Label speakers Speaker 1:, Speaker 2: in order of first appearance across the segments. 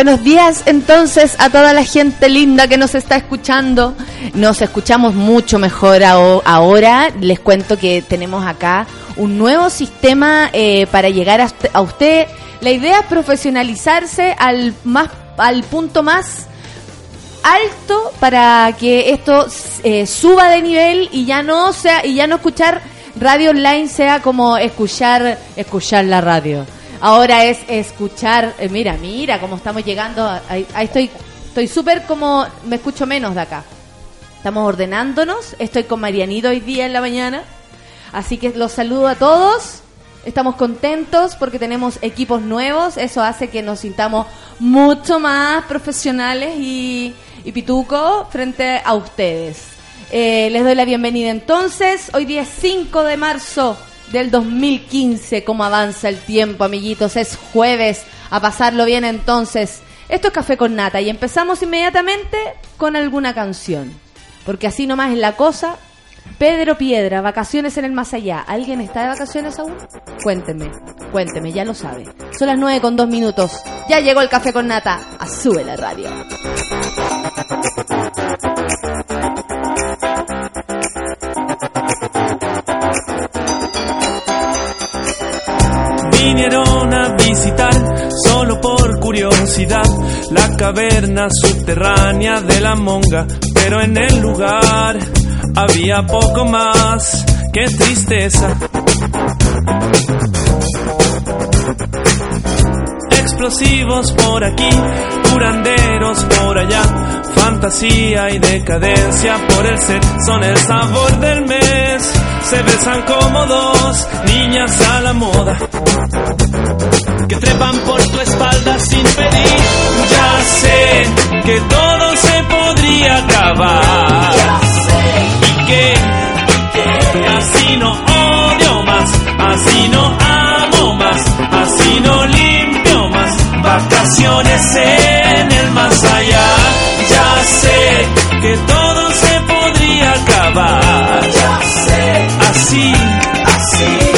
Speaker 1: Buenos días entonces a toda la gente linda que nos está escuchando. Nos escuchamos mucho mejor ahora. Les cuento que tenemos acá un nuevo sistema eh, para llegar a, usted. La idea es profesionalizarse al, más, al punto más alto para que esto eh, suba de nivel y ya no sea y ya no escuchar radio online sea como escuchar escuchar la radio Ahora es escuchar, eh, mira, mira cómo estamos llegando, ahí, estoy, estoy súper como, me escucho menos de acá. Estamos ordenándonos, estoy con Marianito hoy día en la mañana, así que los saludo a todos. Estamos contentos porque tenemos equipos nuevos, eso hace que nos sintamos mucho más profesionales y, y pituco frente a ustedes. Eh, les doy la bienvenida entonces, hoy día es 5 de marzo del 2015. ¿Cómo avanza el tiempo, amiguitos? Es jueves. A pasarlo bien entonces. Esto es Café con Nata y empezamos inmediatamente con alguna canción. Porque así nomás es la cosa. Pedro Piedra, vacaciones en el más allá. ¿Alguien está de vacaciones aún? Cuénteme, cuénteme, ya lo sabe. Son las nueve con dos minutos. Ya llegó el café con nata. A sube la radio.
Speaker 2: Vinieron a visitar solo por curiosidad la caverna subterránea de la monga, pero en el lugar había poco más que tristeza. Explosivos por aquí, curanderos por allá, fantasía y decadencia por el ser son el sabor del mes. Se besan como dos niñas a la moda que trepan por tu espalda sin pedir. Ya sé que todo se podría acabar y que, así no odio más, así no amo más, así no limpio más. Vacaciones en sé, así,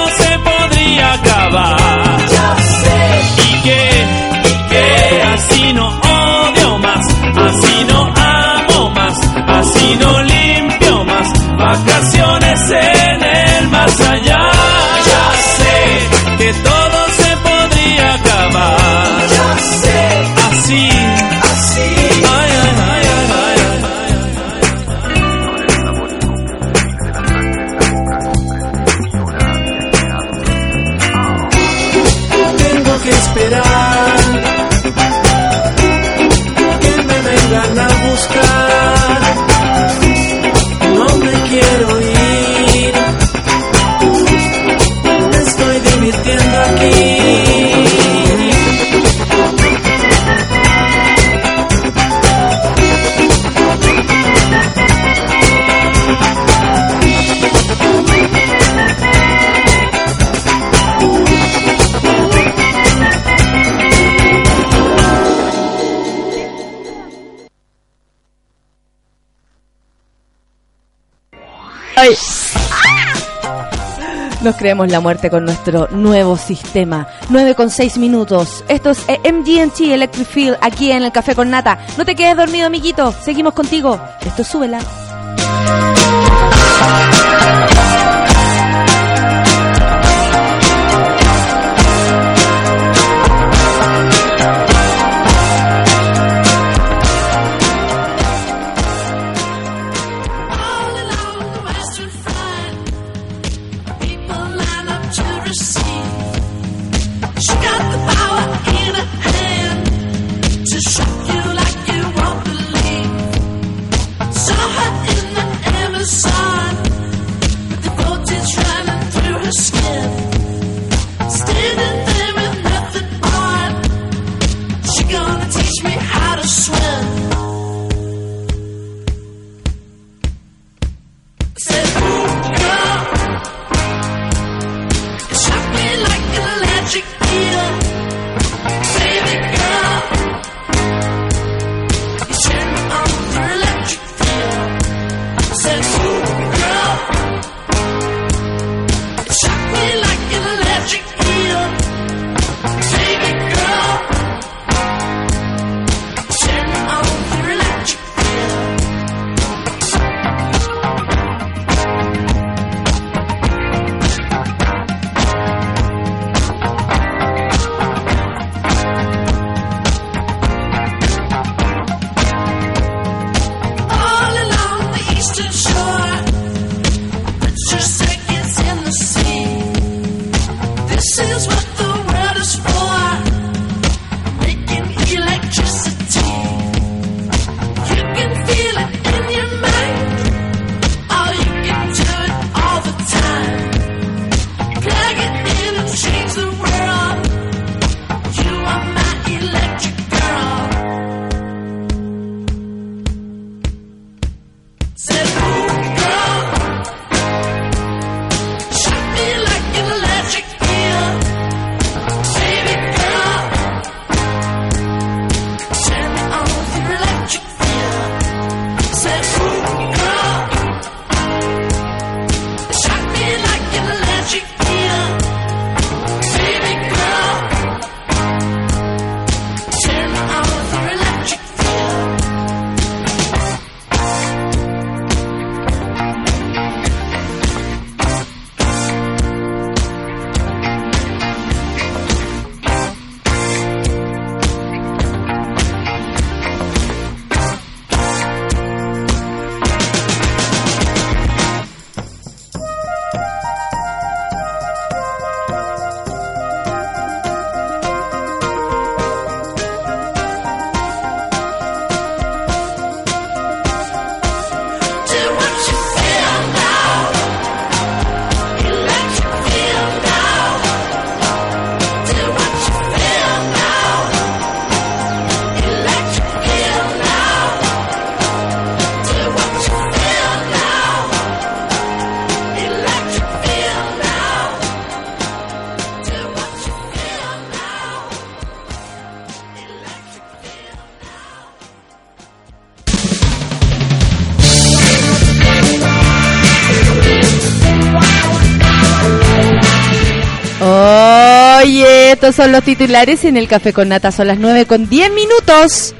Speaker 3: Ya sé.
Speaker 2: Y que, y que así no odio más, así no amo más, así no limpio más. Vacaciones
Speaker 1: creemos la muerte con nuestro nuevo sistema. 9 con 6 minutos. Esto es eh, MGT Electric Field aquí en el Café con Nata. No te quedes dormido, amiguito. Seguimos contigo. Esto es Súbela. Son los titulares en el Café con Nata. Son las 9 con 10 minutos.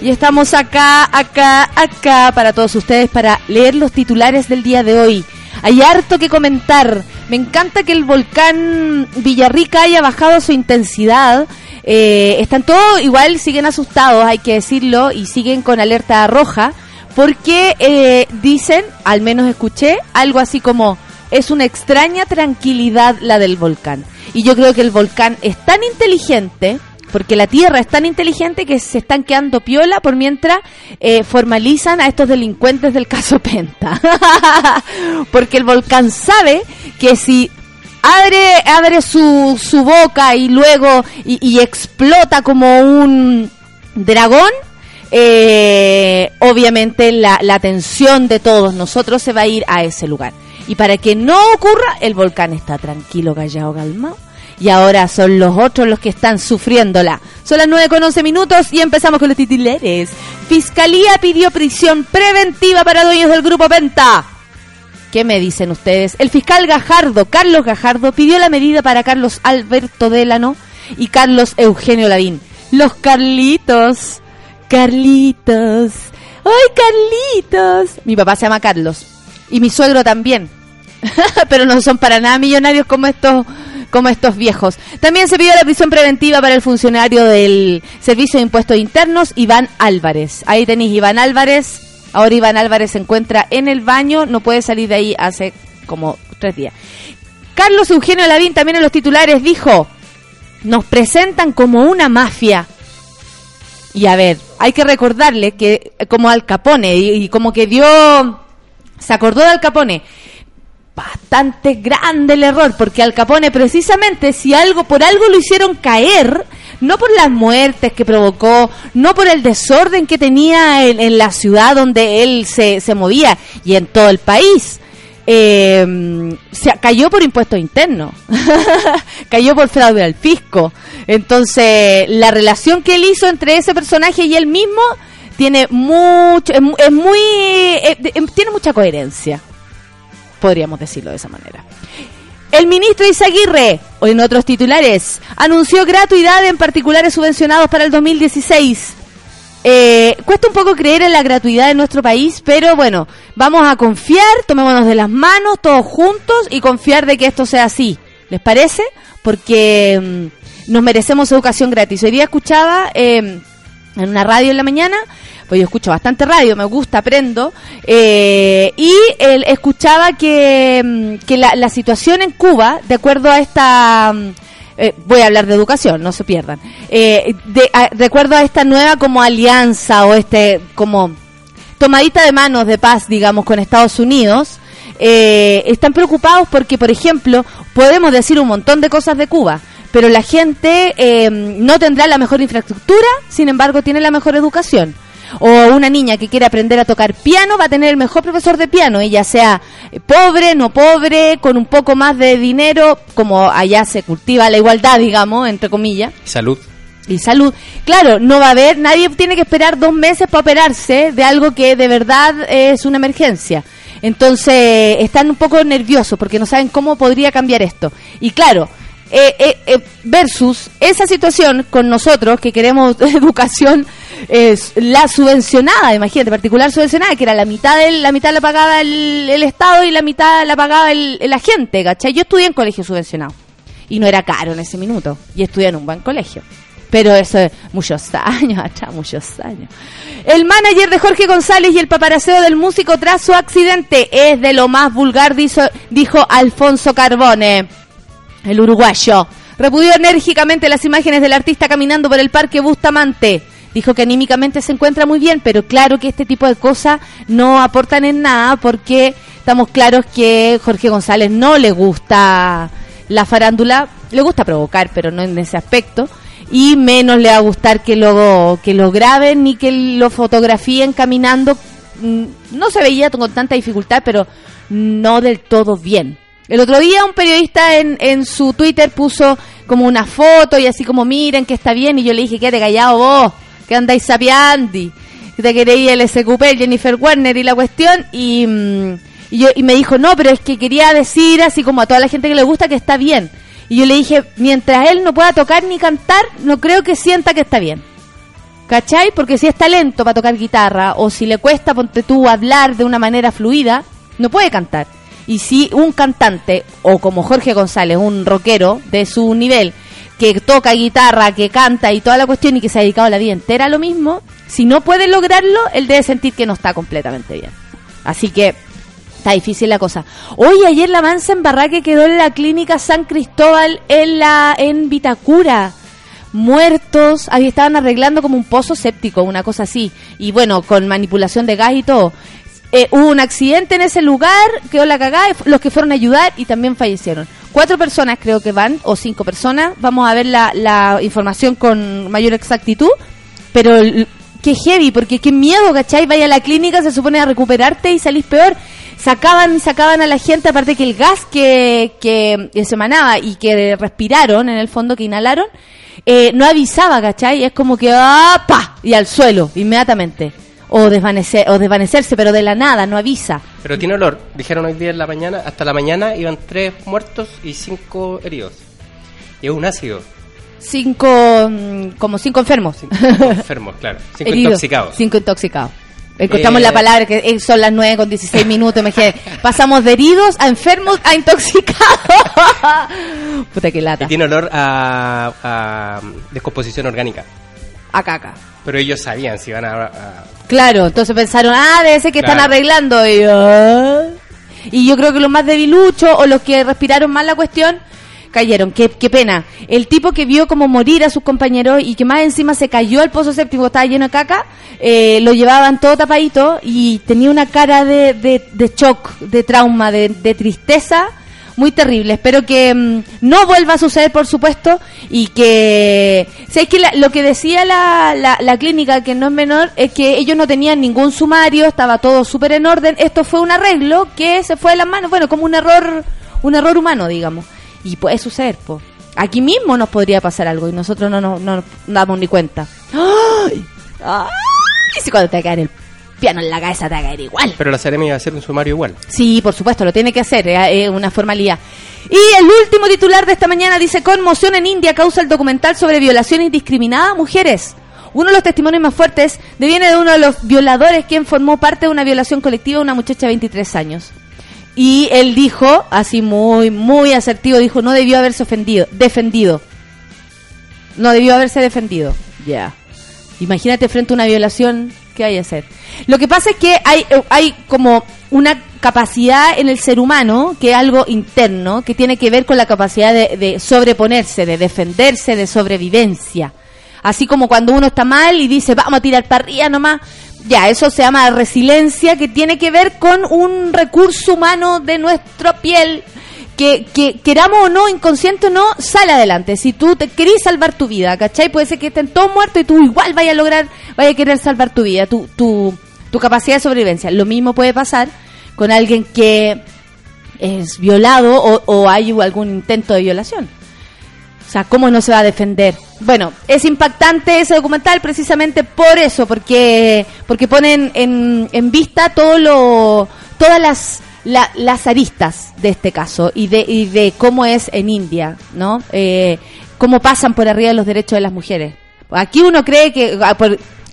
Speaker 1: Y estamos acá, acá, acá para todos ustedes para leer los titulares del día de hoy. Hay harto que comentar. Me encanta que el volcán Villarrica haya bajado su intensidad. Eh, están todos igual, siguen asustados, hay que decirlo, y siguen con alerta roja. Porque eh, dicen, al menos escuché, algo así como, es una extraña tranquilidad la del volcán. Y yo creo que el volcán es tan inteligente, porque la Tierra es tan inteligente que se están quedando piola por mientras eh, formalizan a estos delincuentes del caso Penta. porque el volcán sabe que si abre, abre su, su boca y luego y, y explota como un dragón, eh, obviamente la, la atención de todos nosotros se va a ir a ese lugar. Y para que no ocurra, el volcán está tranquilo, callado, calmado. Y ahora son los otros los que están sufriéndola. Son las 9 con 11 minutos y empezamos con los titulares. Fiscalía pidió prisión preventiva para dueños del grupo Penta. ¿Qué me dicen ustedes? El fiscal Gajardo, Carlos Gajardo, pidió la medida para Carlos Alberto Délano y Carlos Eugenio Lavín. Los Carlitos. Carlitos. ¡Ay, Carlitos! Mi papá se llama Carlos. Y mi suegro también. Pero no son para nada millonarios como estos como estos viejos. También se pidió la prisión preventiva para el funcionario del Servicio de Impuestos Internos, Iván Álvarez. Ahí tenéis Iván Álvarez. Ahora Iván Álvarez se encuentra en el baño, no puede salir de ahí hace como tres días. Carlos Eugenio Lavín también en los titulares dijo, nos presentan como una mafia. Y a ver, hay que recordarle que eh, como Al Capone, y, y como que dio, se acordó de Al Capone, bastante grande el error, porque Al Capone precisamente si algo, por algo lo hicieron caer, no por las muertes que provocó, no por el desorden que tenía en, en la ciudad donde él se, se movía y en todo el país. eh, se cayó por impuestos internos, cayó por fraude al fisco. Entonces, la relación que él hizo entre ese personaje y él mismo tiene mucho, es, es muy, eh, eh, tiene mucha coherencia, podríamos decirlo de esa manera. El ministro Izaguirre, en otros titulares, anunció gratuidad en particulares subvencionados para el 2016. Eh, cuesta un poco creer en la gratuidad de nuestro país, pero bueno, vamos a confiar, tomémonos de las manos todos juntos y confiar de que esto sea así. ¿Les parece? Porque mm, nos merecemos educación gratis. Hoy día escuchaba eh, en una radio en la mañana, pues yo escucho bastante radio, me gusta, aprendo, eh, y él escuchaba que, mm, que la, la situación en Cuba, de acuerdo a esta... mm, eh, voy a hablar de educación, no se pierdan. Eh, de, a- de acuerdo a esta nueva como alianza o este como tomadita de manos de paz, digamos, con Estados Unidos, eh, están preocupados porque, por ejemplo, podemos decir un montón de cosas de Cuba, pero la gente eh, no tendrá la mejor infraestructura, sin embargo, tiene la mejor educación. O una niña que quiere aprender a tocar piano va a tener el mejor profesor de piano, ella sea pobre, no pobre, con un poco más de dinero, como allá se cultiva la igualdad, digamos, entre comillas
Speaker 4: Salud.
Speaker 1: y salud. Claro, no va a haber, nadie tiene que esperar dos meses para operarse de algo que de verdad es una emergencia. Entonces, están un poco nerviosos porque no saben cómo podría cambiar esto. Y claro, eh, eh, eh, versus esa situación con nosotros que queremos educación la subvencionada, imagínate, particular subvencionada, que era la mitad del, la mitad la pagaba el, el Estado y la mitad la pagaba el, la gente, ¿cachai? Yo estudié en colegio subvencionado y no era caro en ese minuto y estudié en un buen colegio. Pero eso es muchos años atrás, muchos años. El manager de Jorge González y el paparaceo del músico tras su accidente es de lo más vulgar, dijo, dijo Alfonso Carbone, el uruguayo. Repudió enérgicamente las imágenes del artista caminando por el parque Bustamante. Dijo que anímicamente se encuentra muy bien, pero claro que este tipo de cosas no aportan en nada porque estamos claros que Jorge González no le gusta la farándula, le gusta provocar, pero no en ese aspecto, y menos le va a gustar que lo, que lo graben ni que lo fotografíen caminando. Mm, No se veía con tanta dificultad, pero no del todo bien. El otro día un periodista en, en su Twitter puso como una foto y así como miren que está bien y yo le dije quédate callado vos, que andáis sapiandi, que te queréis el SQP, Jennifer Werner y la cuestión y, mm, y, yo, y me dijo no, pero es que quería decir así como a toda la gente que le gusta que está bien. Y yo le dije, mientras él no pueda tocar ni cantar, no creo que sienta que está bien. ¿Cachai? Porque si es talento para tocar guitarra o si le cuesta, ponte tú, hablar de una manera fluida, no puede cantar. Y si un cantante, o como Jorge González, un rockero de su nivel, que toca guitarra, que canta y toda la cuestión y que se ha dedicado la vida entera a lo mismo, si no puede lograrlo, él debe sentir que no está completamente bien. Así que está difícil la cosa. Hoy ayer la mansa en que quedó en la clínica San Cristóbal en la en Vitacura muertos, ahí estaban arreglando como un pozo séptico, una cosa así, y bueno, con manipulación de gas y todo. Eh, hubo un accidente en ese lugar, quedó la cagada, y los que fueron a ayudar y también fallecieron. Cuatro personas creo que van, o cinco personas, vamos a ver la, la información con mayor exactitud, pero qué heavy, porque qué miedo, ¿cachai? Vaya a la clínica, se supone a recuperarte y salís peor. Sacaban, sacaban a la gente, aparte que el gas que, que se emanaba y que respiraron, en el fondo, que inhalaron, eh, no avisaba, ¿cachai? Es como que, ¡ah, pa! Y al suelo, inmediatamente. O, desvanecer, o desvanecerse, pero de la nada, no avisa.
Speaker 4: Pero tiene olor. Dijeron hoy día en la mañana, hasta la mañana iban tres muertos y cinco heridos. Y es un ácido.
Speaker 1: Cinco, mm, como cinco enfermos.
Speaker 4: Cinco enfermos, claro. Cinco
Speaker 1: Heridos.
Speaker 4: intoxicados.
Speaker 1: Cinco intoxicados. Encontramos
Speaker 4: Eh,
Speaker 1: la palabra que son las 9 con 16 minutos. Me dije, pasamos de heridos a enfermos a intoxicados. Puta que lata.
Speaker 4: Y tiene olor a, a descomposición orgánica.
Speaker 1: A caca.
Speaker 4: Pero ellos sabían si iban a... a-
Speaker 1: Claro, entonces pensaron, ah, debe ser que están arreglando. Y, ah. Y yo creo que los más debiluchos o los que respiraron mal la cuestión cayeron. Qué, qué pena. El tipo que vio como morir a sus compañeros y que más encima se cayó al pozo séptimo, estaba lleno de caca, eh, lo llevaban todo tapadito y tenía una cara de, de, de shock, de trauma, de, de tristeza muy terrible. Espero que mm, no vuelva a suceder, por supuesto, y que... ¿Sabes que la- lo que decía la, la, clínica, que no es menor, es que ellos no tenían ningún sumario, estaba todo súper en orden. Esto fue un arreglo que se fue de las manos, bueno, como un error, un error humano, digamos. Y puede suceder, po. Aquí mismo nos podría pasar algo y nosotros no nos no nos damos ni cuenta. ¡Ay! ¡Ay! Si cuando te caer el piano en la cabeza te va a caer igual.
Speaker 4: Pero la Ceremi iba a hacer un sumario igual.
Speaker 1: Sí, por supuesto, lo tiene que hacer, eh, es una formalidad. Y el último titular de esta mañana dice, conmoción en India causa el documental sobre violaciones indiscriminadas a mujeres. Uno de los testimonios más fuertes deviene de uno de los violadores quien formó parte de una violación colectiva de una muchacha de 23 años. Y él dijo, así muy, muy asertivo, dijo, no debió haberse ofendido, defendido. No debió haberse defendido. Ya. Imagínate frente a una violación, ¿qué hay que hacer? Lo que pasa es que hay, eh, hay como una capacidad en el ser humano, que es algo interno, que tiene que ver con la capacidad de, de sobreponerse, de defenderse, de sobrevivencia. Así como cuando uno está mal y dice, vamos a tirar para arriba nomás. Ya, eso se llama resiliencia, que tiene que ver con un recurso humano de nuestra piel que, que queramos o no, inconsciente o no, sale adelante. Si tú te querés salvar tu vida, ¿cachai? Puede ser que estén todos muertos y tú igual vayas a lograr, vayas a querer salvar tu vida, tu, tu, tu capacidad de sobrevivencia. Lo mismo puede pasar con alguien que es violado o, o hay algún intento de violación. O sea, ¿cómo no se va a defender? Bueno, es impactante ese documental precisamente por eso, porque porque ponen en, en vista todo lo, todas las, la- las aristas de este caso y de, y de cómo es en India, ¿no? Eh, cómo pasan por arriba de los derechos de las mujeres. Aquí uno cree que... ah,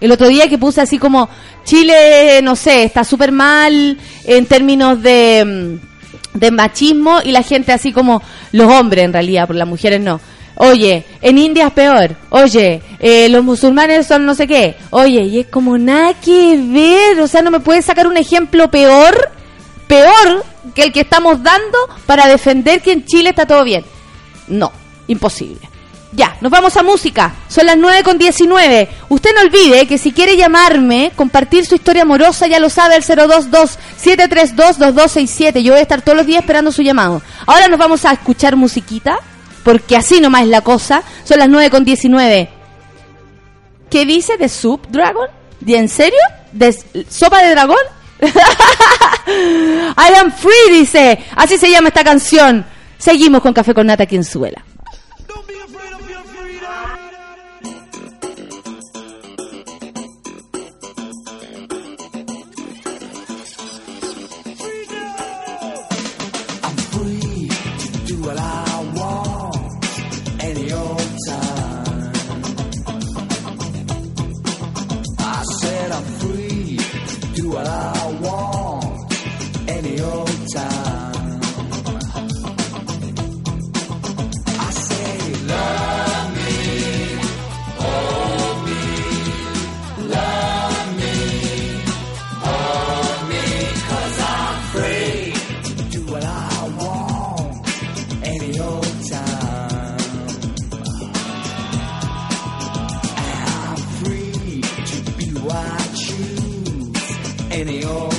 Speaker 1: el otro día que puse así como Chile, no sé, está súper mal en términos de... mm, de machismo y la gente así como los hombres en realidad, por las mujeres no. Oye, en India es peor. Oye, eh, los musulmanes son no sé qué. Oye, y es como nada que ver. O sea, no me puedes sacar un ejemplo peor, peor que el que estamos dando para defender que en Chile está todo bien. No, imposible. Ya, nos vamos a música. Son las 9 con 19. Usted no olvide que si quiere llamarme, compartir su historia amorosa, ya lo sabe, al 022-732-2267. Yo voy a estar todos los días esperando su llamado. Ahora nos vamos a escuchar musiquita, porque así nomás es la cosa. Son las 9 con 19. ¿Qué dice de Soup Dragon? ¿De en serio? ¿De sopa de dragón? I am free, dice. Así se llama esta canción. Seguimos con Café con Nata aquí Suela.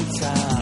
Speaker 1: time.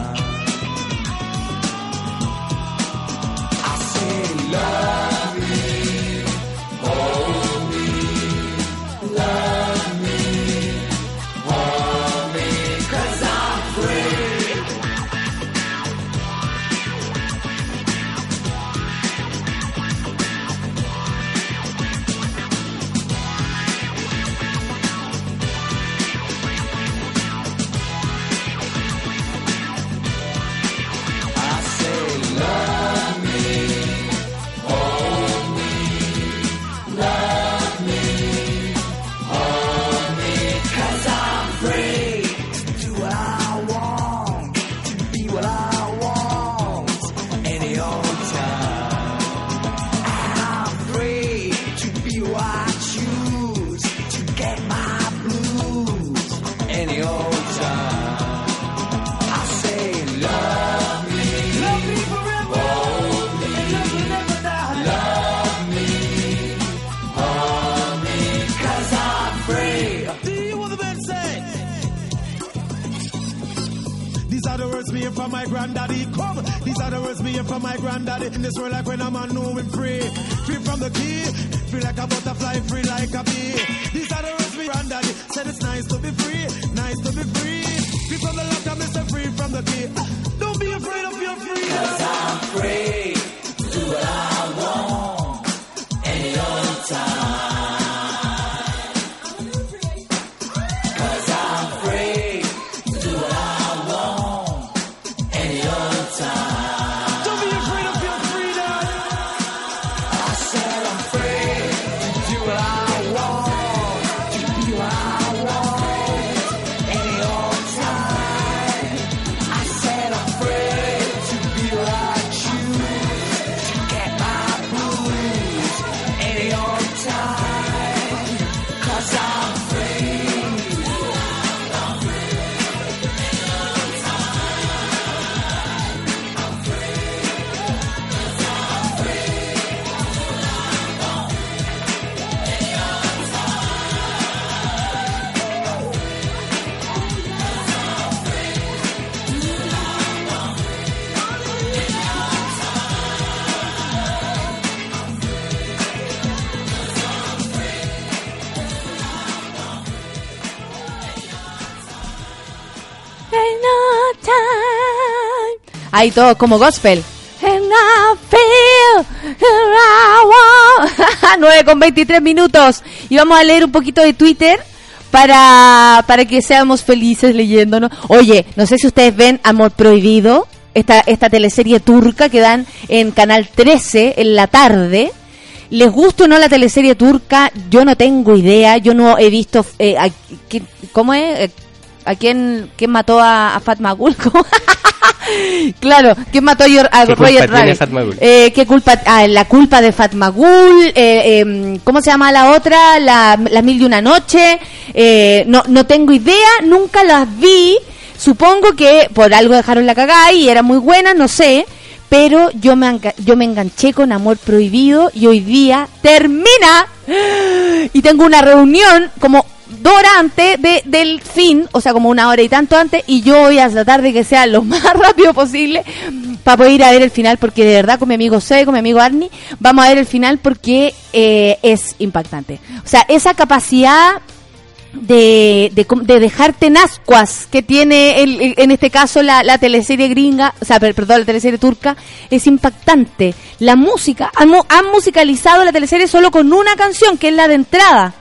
Speaker 1: Ahí todo como gospel. And I feel and I want. 9 con 23 minutos. Y vamos a leer un poquito de Twitter para, para que seamos felices leyéndonos. Oye, no sé si ustedes ven Amor Prohibido, esta, esta teleserie turca que dan en Canal 13 en la tarde. ¿Les gusta o no la teleserie turca? Yo no tengo idea. Yo no he visto... eh, a- ¿qué- ¿Cómo es? Eh, ¿A quién, quién mató a, a Fatma Gul? Claro, ¿quién mató a,
Speaker 4: ¿Qué
Speaker 1: Roger Rabbit? Eh, ¿Qué culpa? Ah, la culpa de Fatma Gul. eh, em, ¿Cómo se llama la otra? La, la Mil de una Noche. Eh, no, no tengo idea, nunca las vi. Supongo que por algo dejaron la cagada y era muy buena, no sé. Pero yo me, yo me enganché con Amor Prohibido y hoy día termina. Y tengo una reunión como antes de, del fin, o sea, como una hora y tanto antes, y yo voy a tratar de que sea lo más rápido posible para poder ir a ver el final, porque de verdad con mi amigo C, con mi amigo Arnie, vamos a ver el final porque eh, es impactante. O sea, esa capacidad de, de, de dejarte en ascuas que tiene el, en este caso la, teleserie gringa, o sea, per- perdón, la teleserie turca, es impactante. La música, han, han musicalizado la teleserie solo con una canción, que es la de entrada.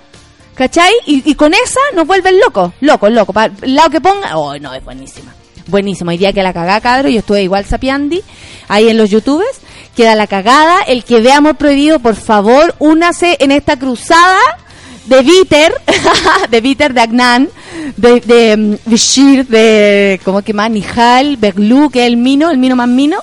Speaker 1: ¿Cachai? Y, con esa nos vuelven locos, locos, locos. Para el lado que ponga, oh, no, es buenísima. Buenísima. Hoy día que la cagada, cabro, yo estuve igual sapiandi, ahí en los youtubes, queda la cagada. El que vea Amor Prohibido, por favor, únase en esta cruzada de Viter, de Viter, de Agnan, de, de mm, Bashir, de, ¿cómo que más? Nihal, Beglu, que es el mino, el mino más mino.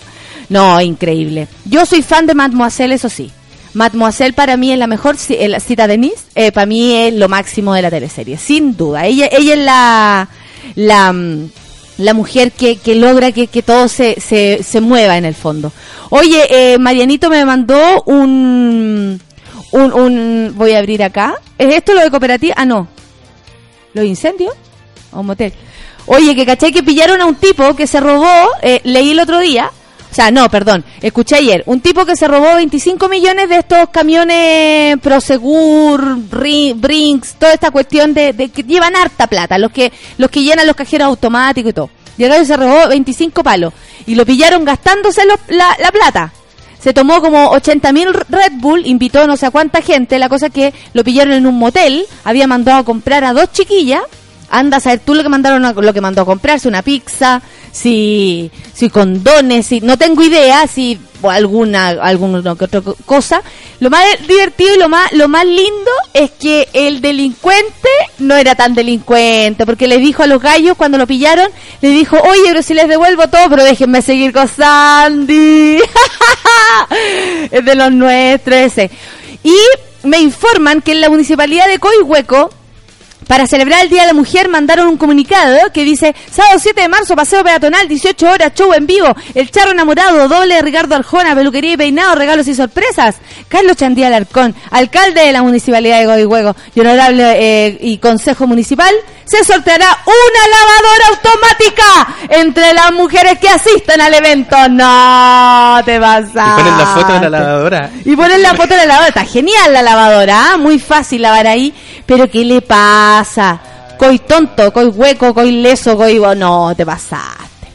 Speaker 1: No, increíble. Yo soy fan de Mademoiselle, eso sí. Mademoiselle para mí es la mejor, eh, la cita de Nice, eh, para mí es lo máximo de la teleserie, sin duda. Ella, ella es la, la, mm, la mujer que, que logra que, que todo se, se, se mueva en el fondo. Oye, eh, Marianito me mandó un, un, un, voy a abrir acá. ¿Es esto lo de cooperativa? Ah, no. ¿Los incendios? ¿O un motel? Oye, que caché que pillaron a un tipo que se robó, eh, leí el otro día, o sea, no, perdón, escuché ayer, un tipo que se robó 25 millones de estos camiones Prosegur, Ri- Brinks, toda esta cuestión de, de que llevan harta plata, los que, los que llenan los cajeros automáticos y todo. Llegaron y se robó 25 palos y lo pillaron gastándose la, la plata. Se tomó como 80 mil Red Bull, invitó no sé a cuánta gente, la cosa que lo pillaron en un motel, había mandado a comprar a dos chiquillas, anda a saber tú lo que mandaron a- lo que mandó a comprarse, una pizza, si, si condones, si, no tengo idea, si alguna, alguna otra co- cosa. Lo más divertido y lo más, lo más lindo es que el delincuente no era tan delincuente, porque le dijo a los gallos cuando lo pillaron, le dijo, oye, pero si les devuelvo todo, pero déjenme seguir con Sandy. es de los nuestros ese. Y me informan que en la municipalidad de Coihueco, para celebrar el Día de la Mujer mandaron un comunicado que dice, sábado 7 de marzo, paseo peatonal, 18 horas, show en vivo, el charro enamorado, doble Ricardo Arjona, peluquería y peinado, regalos y sorpresas. Carlos Chandía Alarcón, alcalde de la Municipalidad de Coihueco y honorable eh, y Consejo Municipal, se sorteará una lavadora automática entre las mujeres que asisten al evento. No, te vas
Speaker 4: Y ponen la foto de la lavadora.
Speaker 1: y ponen la foto de la lavadora. Está genial la lavadora, ¿ah? muy fácil lavar ahí. Pero ¿qué le pasa? Coi tonto, coi hueco, coi leso, coi... No, te pasaste.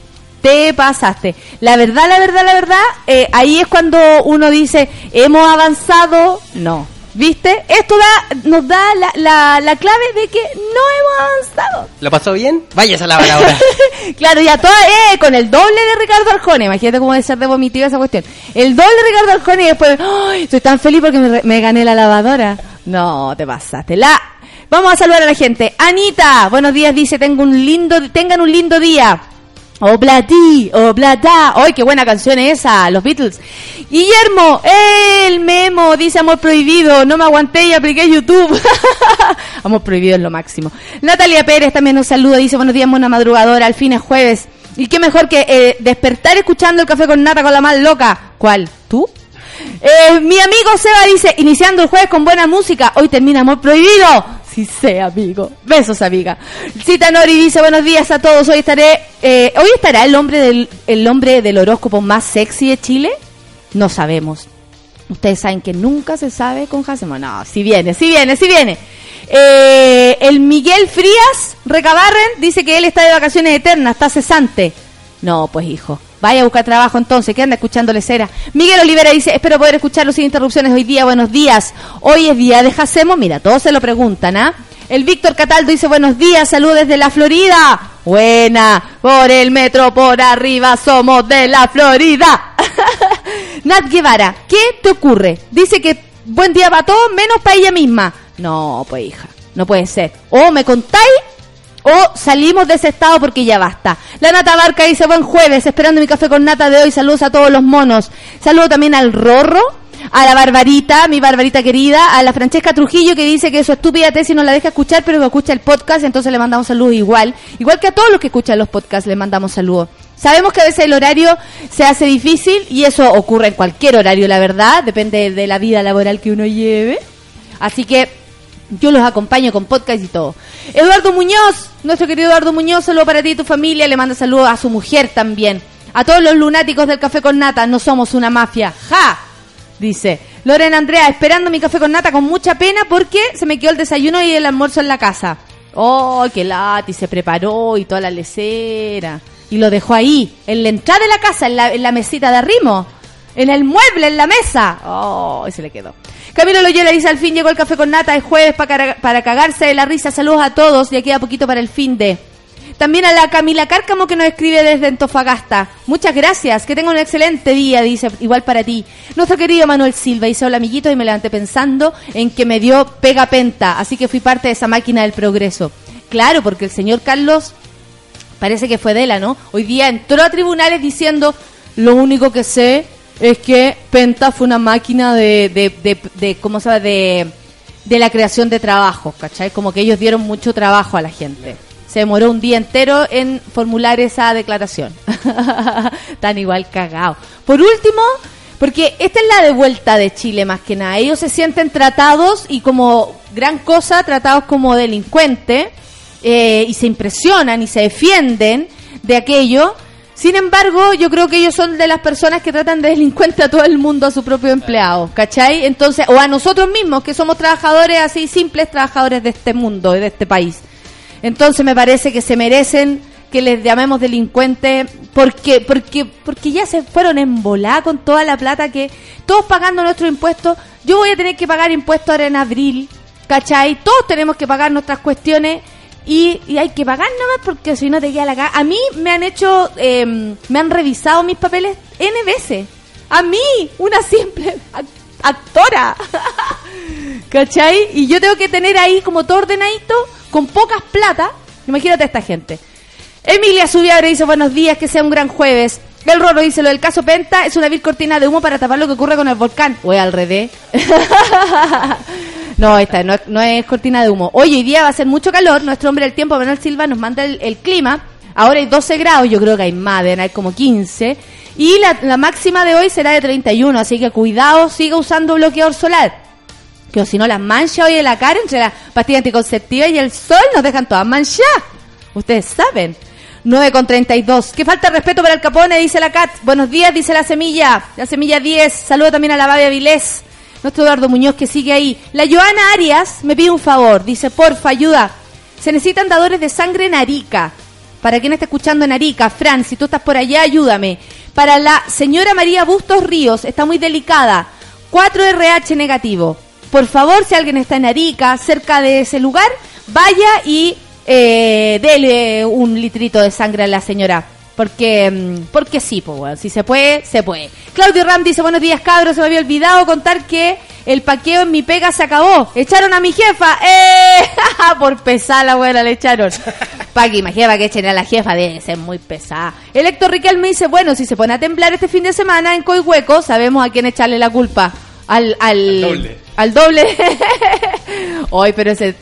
Speaker 1: Te pasaste. La verdad, la verdad, la verdad, eh, ahí es cuando uno dice, hemos avanzado. No. ¿Viste? Esto da, nos da la, la, la clave de que no hemos avanzado.
Speaker 4: ¿Lo pasó bien? Váyase a lavar ahora.
Speaker 1: claro, ya toda, eh, con el doble de Ricardo Arjona. Imagínate cómo debe ser de vomitiva esa cuestión. El doble de Ricardo Arjona y después, ¡ay! Estoy tan feliz porque me, me gané la lavadora. No, te pasaste. La, vamos a saludar a la gente. Anita, buenos días, dice, tengo un lindo, tengan un lindo día. Oblati, oblata. ¡Ay, qué buena canción es esa! Los Beatles. Guillermo, el memo, dice amor prohibido. No me aguanté y apliqué YouTube. amor prohibido es lo máximo. Natalia Pérez también nos saluda. Dice buenos días, buena madrugadora. Al fin es jueves. Y qué mejor que eh, despertar escuchando el café con nata con la más loca. ¿Cuál? ¿Tú? Eh, mi amigo Seba dice, iniciando el jueves con buena música, hoy termina Amor Prohibido. Sí sé, amigo. Besos, amiga. Cita Nori dice, buenos días a todos. Hoy estaré, eh, hoy estará el hombre del, el hombre del horóscopo más sexy de Chile. No sabemos. Ustedes saben que nunca se sabe con Hasemo. No, si viene, si viene, si viene. Eh, el Miguel Frías Recabarren dice que él está de vacaciones eternas, está cesante. No, pues hijo. Vaya a buscar trabajo entonces, que anda escuchándole cera. Miguel Olivera dice, espero poder escucharlo sin interrupciones hoy día. Buenos días. Hoy es día de Jacemo. Mira, todos se lo preguntan, ¿ah? El Víctor Cataldo dice, buenos días, saludos desde la Florida. Buena, por el metro por arriba somos de la Florida. Nat Guevara, ¿qué te ocurre? Dice que buen día para todos, menos para ella misma. No, pues hija, no puede ser. O me contáis o salimos de ese estado porque ya basta. La Nata Barca dice buen jueves, esperando mi café con nata de hoy. Saludos a todos los monos. Saludo también al Rorro, a la Barbarita, mi Barbarita querida, a la Francesca Trujillo que dice que su estúpida tesis no la deja escuchar, pero escucha el podcast, entonces le mandamos saludos igual. Igual que a todos los que escuchan los podcasts le mandamos saludos. Sabemos que a veces el horario se hace difícil y eso ocurre en cualquier horario, la verdad, depende de la vida laboral que uno lleve. Así que yo los acompaño con podcast y todo. Eduardo Muñoz, nuestro querido Eduardo Muñoz, saludo para ti y tu familia. Le manda saludos a su mujer también. A todos los lunáticos del café con nata, no somos una mafia. ¡Ja! Dice Lorena Andrea, esperando mi café con nata con mucha pena porque se me quedó el desayuno y el almuerzo en la casa. Oh, qué lati, se preparó y toda la lecera. Y lo dejó ahí, en la entrada de la casa, en la, en la mesita de arrimo. En el mueble, en la mesa. Oh, y se le quedó. Camilo Loyola dice, al fin llegó el café con nata, es jueves para, para cagarse de la risa. Saludos a todos, ya queda poquito para el fin de... También a la Camila Cárcamo que nos escribe desde Antofagasta. Muchas gracias, que tenga un excelente día, dice, igual para ti. Nuestro querido Manuel Silva dice, hola amiguito, y me levanté pensando en que me dio pega penta, así que fui parte de esa máquina del progreso. Claro, porque el señor Carlos parece que fue de la, ¿no? Hoy día entró a tribunales diciendo, lo único que sé es que Penta fue una máquina de, de, de, de ¿cómo se? De, de la creación de trabajo, ¿cachai? Como que ellos dieron mucho trabajo a la gente. Se demoró un día entero en formular esa declaración. Tan igual cagado. Por último, porque esta es la de vuelta de Chile más que nada. Ellos se sienten tratados y como gran cosa, tratados como delincuentes eh, y se impresionan y se defienden de aquello. Sin embargo, yo creo que ellos son de las personas que tratan de delincuente a todo el mundo, a su propio empleado, ¿cachai? Entonces, o a nosotros mismos, que somos trabajadores así, simples trabajadores de este mundo y de este país. Entonces me parece que se merecen que les llamemos delincuentes porque porque porque ya se fueron en volá con toda la plata que todos pagando nuestros impuestos. Yo voy a tener que pagar impuestos ahora en abril, ¿cachai? Todos tenemos que pagar nuestras cuestiones y, y hay que pagar nomás porque si no te queda la cara. A mí me han hecho, eh, me han revisado mis papeles N veces. A mí, una simple ac- actora. ¿Cachai? Y yo tengo que tener ahí como todo ordenadito, con pocas plata. Imagínate a esta gente. Emilia Subiabre dice buenos días, que sea un gran jueves. El Roro dice lo del caso Penta es una vil cortina de humo para tapar lo que ocurre con el volcán. O al revés. no, esta no no es cortina de humo. Hoy, hoy día va a ser mucho calor. Nuestro hombre del tiempo, Manuel Silva, nos manda el, clima. Ahora hay 12 grados, yo creo que hay más, deben haber como 15. Y la, la máxima de hoy será de 31, así que cuidado, siga usando bloqueador solar. Que o si no, las manchas hoy en la cara entre la pastilla anticonceptiva y el sol nos dejan todas manchadas. Ustedes saben. 9 con 32. ¿Qué falta de respeto para el Capone? Dice la Cat. Buenos días, dice la Semilla. La Semilla 10. Saludo también a la Babia Vilés. Nuestro Eduardo Muñoz que sigue ahí. La Joana Arias me pide un favor. Dice, porfa, ayuda. Se necesitan dadores de sangre en Arica. Para quien está escuchando en Arica, Fran, si tú estás por allá, ayúdame. Para la señora María Bustos Ríos, está muy delicada. 4 RH negativo. Por favor, si alguien está en Arica, cerca de ese lugar, vaya y eh, dele un litrito de sangre a la señora. Porque, mm, porque sí, pues, weón. si se puede, se puede. Claudio Ram dice, buenos días, cabros. Se me había olvidado contar que el paqueo en mi pega se acabó. Echaron a mi jefa. ¡Eh! Por pesada la buena le echaron. Paqui, imagínate que echen a la jefa, debe ser muy pesada. El Héctor Riquelme dice, bueno, si se pone a temblar este fin de semana en Coihueco, sabemos a quién echarle la culpa. Al, al,
Speaker 5: Al doble.
Speaker 1: Al doble. Hoy, pero ese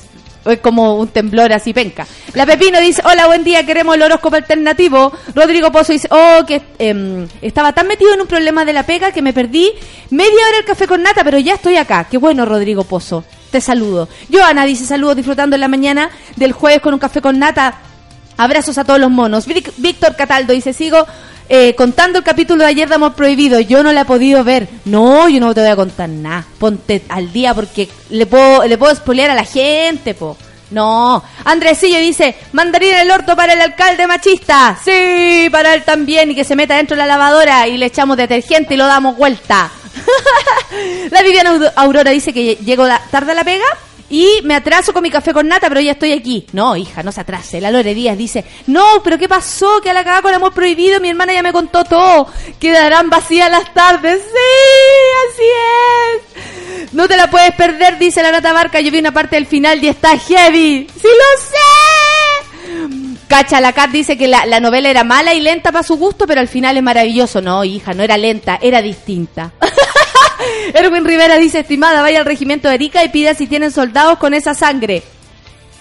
Speaker 1: es como un temblor así penca. La Pepino dice, hola, buen día, queremos el horóscopo alternativo. Rodrigo Pozo dice, oh, que em, estaba tan metido en un problema de la pega que me perdí media hora el café con nata, pero ya estoy acá. Qué bueno, Rodrigo Pozo. Te saludo. Joana dice, saludos disfrutando en la mañana del jueves con un café con nata. Abrazos a todos los monos. Víctor Cataldo dice, sigo eh, contando el capítulo de ayer de Amor Prohibido. Yo no la he podido ver. No, yo no te voy a contar nada. Ponte al día porque le puedo, le puedo spoilear a la gente, po. No. Andresillo dice, mandarín el orto para el alcalde machista. Sí, para él también. Y que se meta dentro de la lavadora y le echamos detergente y lo damos vuelta. la Viviana Aur- Aurora dice que llego da- tarde la pega y me atraso con mi café con nata, pero ya estoy aquí. No, hija, no se atrase. La Lore Díaz dice, no, pero ¿qué pasó? Que a la cagada con el amor prohibido, mi hermana ya me contó todo. Quedarán vacías las tardes. Sí, así es. No te la puedes perder, dice la Nata Barca. Yo vi una parte del final y está heavy. ¡Sí lo sé! Cacha, la Cat dice que la, la novela era mala y lenta para su gusto, pero al final es maravilloso. No, hija, no era lenta, era distinta. Erwin Rivera dice, estimada, vaya al regimiento de Erika y pida si tienen soldados con esa sangre.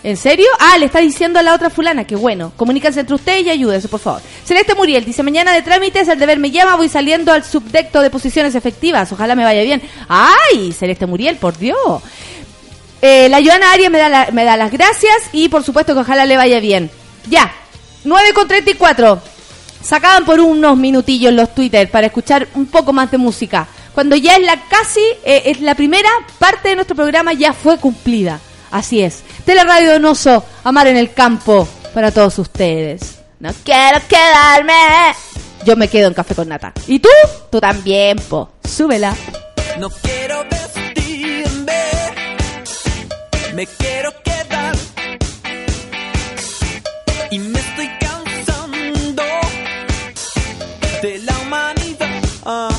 Speaker 1: ¿En serio? Ah, le está diciendo a la otra fulana, que bueno. Comuníquense entre ustedes y ayúdense, por favor. Celeste Muriel dice, mañana de trámites, el deber me llama, voy saliendo al subdecto de posiciones efectivas. Ojalá me vaya bien. ¡Ay! Celeste Muriel, por Dios. Eh, la Joana Arias me da, me da las gracias y por supuesto que ojalá le vaya bien. Ya, 9 con 34. Sacaban por unos minutillos los Twitter para escuchar un poco más de música. Cuando ya es la casi, eh, es la primera parte de nuestro programa ya fue cumplida. Así es. Teleradio Donoso, Amar en el Campo, para todos ustedes. No quiero quedarme. Yo me quedo en Café con Nata. ¿Y tú? Tú también, po. Súbela.
Speaker 6: No quiero vestirme, me quiero quedar. Y me estoy cansando de la humanidad.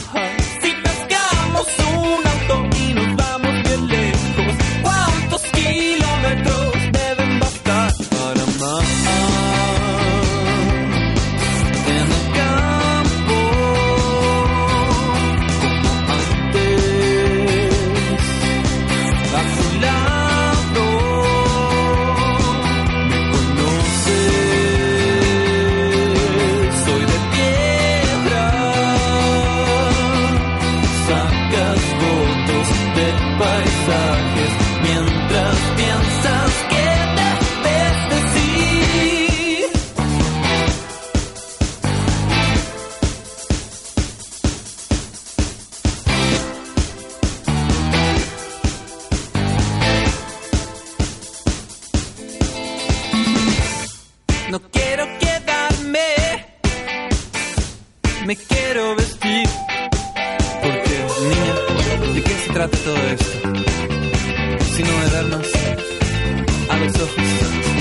Speaker 6: Me quiero vestir. Porque, niña, ¿de qué se trata todo esto? Sino de vernos a los.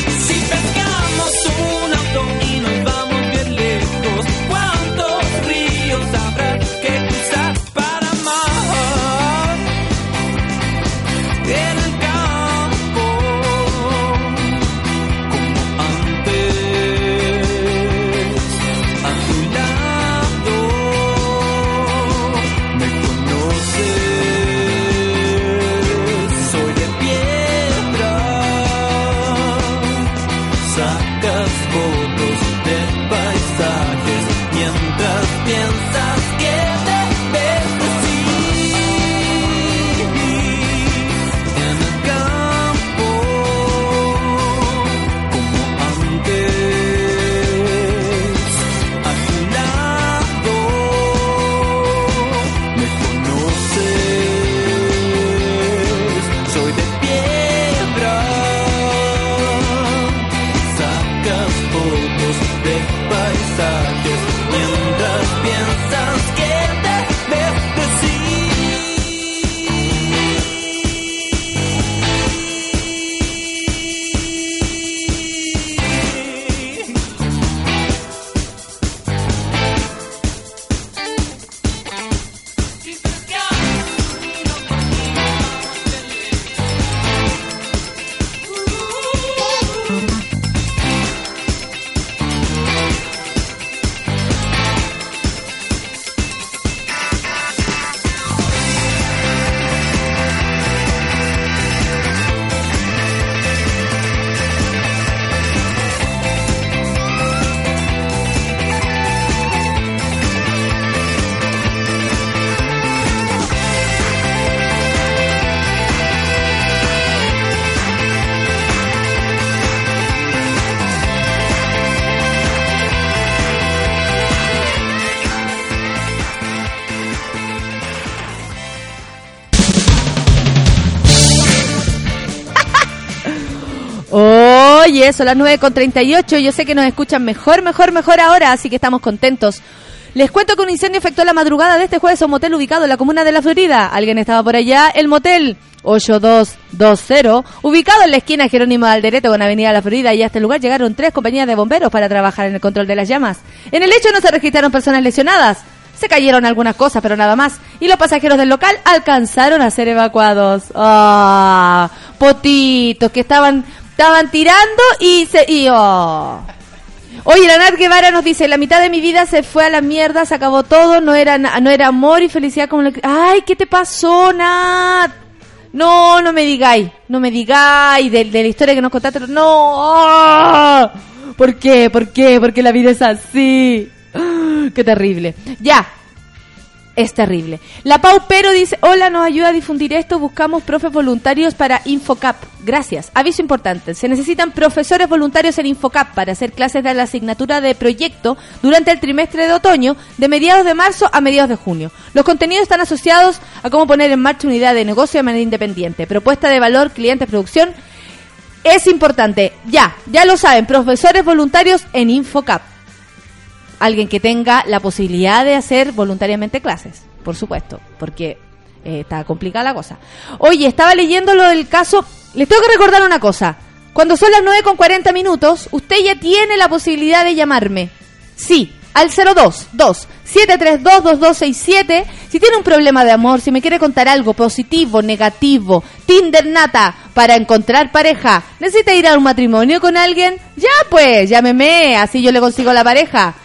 Speaker 1: Son las 9 con 38. Yo sé que nos escuchan mejor, mejor, mejor ahora, así que estamos contentos. Les cuento que un incendio afectó la madrugada de este jueves a un motel ubicado en la comuna de La Florida. ¿Alguien estaba por allá? El motel 8220, ubicado en la esquina Jerónimo de Alderete con Avenida La Florida. Y a este lugar llegaron tres compañías de bomberos para trabajar en el control de las llamas. En el hecho no se registraron personas lesionadas. Se cayeron algunas cosas, pero nada más. Y los pasajeros del local alcanzaron a ser evacuados. ¡Ah! Potitos que estaban, estaban tirando y se... Y, oh. Oye, la Nat Guevara nos dice, la mitad de mi vida se fue a la mierda, se acabó todo, no era, no era amor y felicidad como... que- Ay, ¿qué te pasó, Nat? No, no me digáis, no me digáis de, de la historia que nos contaste. No, ¡ah! ¿por qué? ¿Por qué? Porque la vida es así. Qué terrible. Ya, es terrible. La Pau Pero dice, hola, nos ayuda a difundir esto, buscamos profes voluntarios para Infocap. Gracias. Aviso importante, se necesitan profesores voluntarios en Infocap para hacer clases de la asignatura de proyecto durante el trimestre de otoño, de mediados de marzo a mediados de junio. Los contenidos están asociados a cómo poner en marcha una idea de negocio de manera independiente, propuesta de valor, clientes, producción. Es importante, ya, ya lo saben, profesores voluntarios en Infocap alguien que tenga la posibilidad de hacer voluntariamente clases, por supuesto, porque eh, está complicada la cosa. Oye, estaba leyendo lo del caso, les tengo que recordar una cosa, cuando son las 9 con 40 minutos, usted ya tiene la posibilidad de llamarme, sí, al 02 2 732 2267 si tiene un problema de amor, si me quiere contar algo positivo, negativo, Tinder nata para encontrar pareja, necesita ir a un matrimonio con alguien, ya pues, llámeme, así yo le consigo la pareja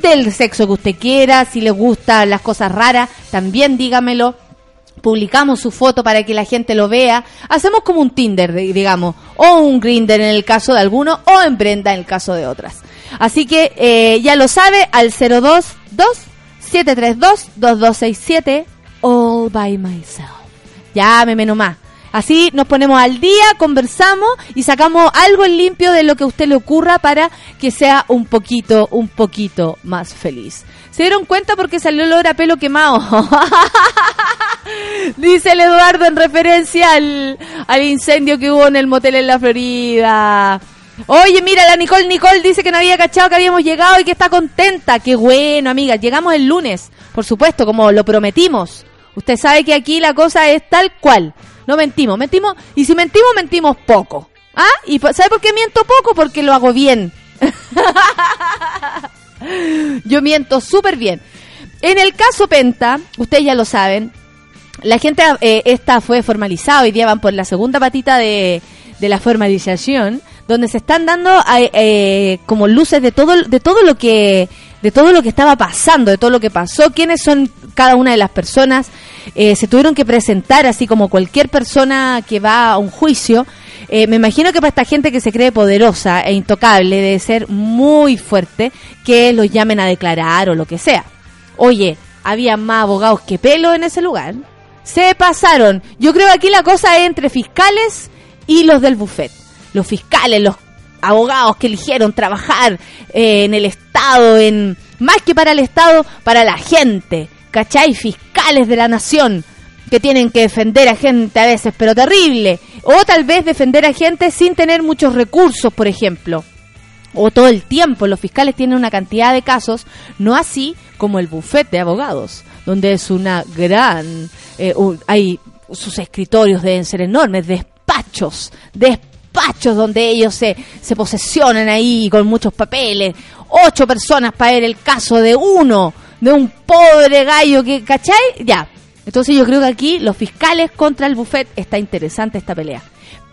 Speaker 1: del sexo que usted quiera, si le gustan las cosas raras, también dígamelo. Publicamos su foto para que la gente lo vea. Hacemos como un Tinder, di- digamos, o un Grinder en el caso de alguno, o en Brenda en el caso de otras. Así que eh, ya lo sabe, al 022 732 2267 All by myself. Llámeme nomás. Así nos ponemos al día, conversamos y sacamos algo en limpio de lo que a usted le ocurra para que sea un poquito, un poquito más feliz. ¿Se dieron cuenta porque salió el olor a pelo quemado? Dice el Eduardo en referencia al, al incendio que hubo en el motel en la Florida. Oye, mira, la Nicole Nicole dice que no había cachado que habíamos llegado y que está contenta. Qué bueno, amiga. Llegamos el lunes, por supuesto, como lo prometimos. Usted sabe que aquí la cosa es tal cual. No mentimos, mentimos. Y si mentimos, mentimos poco. ¿Ah? ¿Y sabe por qué miento poco? Porque lo hago bien. Yo miento súper bien. En el caso Penta, ustedes ya lo saben, la gente, eh, esta fue formalizada, hoy día van por la segunda patita de, de la formalización, donde se están dando eh, eh, como luces de todo, de todo lo que, de todo lo que estaba pasando, de todo lo que pasó, quiénes son cada una de las personas, eh, se tuvieron que presentar así como cualquier persona que va a un juicio. Eh, me imagino que para esta gente que se cree poderosa e intocable debe ser muy fuerte que los llamen a declarar o lo que sea. Oye, había más abogados que pelo en ese lugar. Se pasaron. Yo creo que aquí la cosa es entre fiscales y los del buffet. Los fiscales, los abogados que eligieron trabajar eh, en el Estado, en más que para el Estado, para la gente. ¿Cachai? Fiscales de la nación que tienen que defender a gente a veces, pero terrible. O tal vez defender a gente sin tener muchos recursos, por ejemplo o todo el tiempo. Los fiscales tienen una cantidad de casos, no así como el bufete de abogados, donde es una gran... eh, hay sus escritorios deben ser enormes, despachos, despachos donde ellos se, se posesionan ahí con muchos papeles, ocho personas para ver el caso de uno, de un pobre gallo que, ¿cachai? Ya. Entonces yo creo que aquí los fiscales contra el buffet está interesante esta pelea.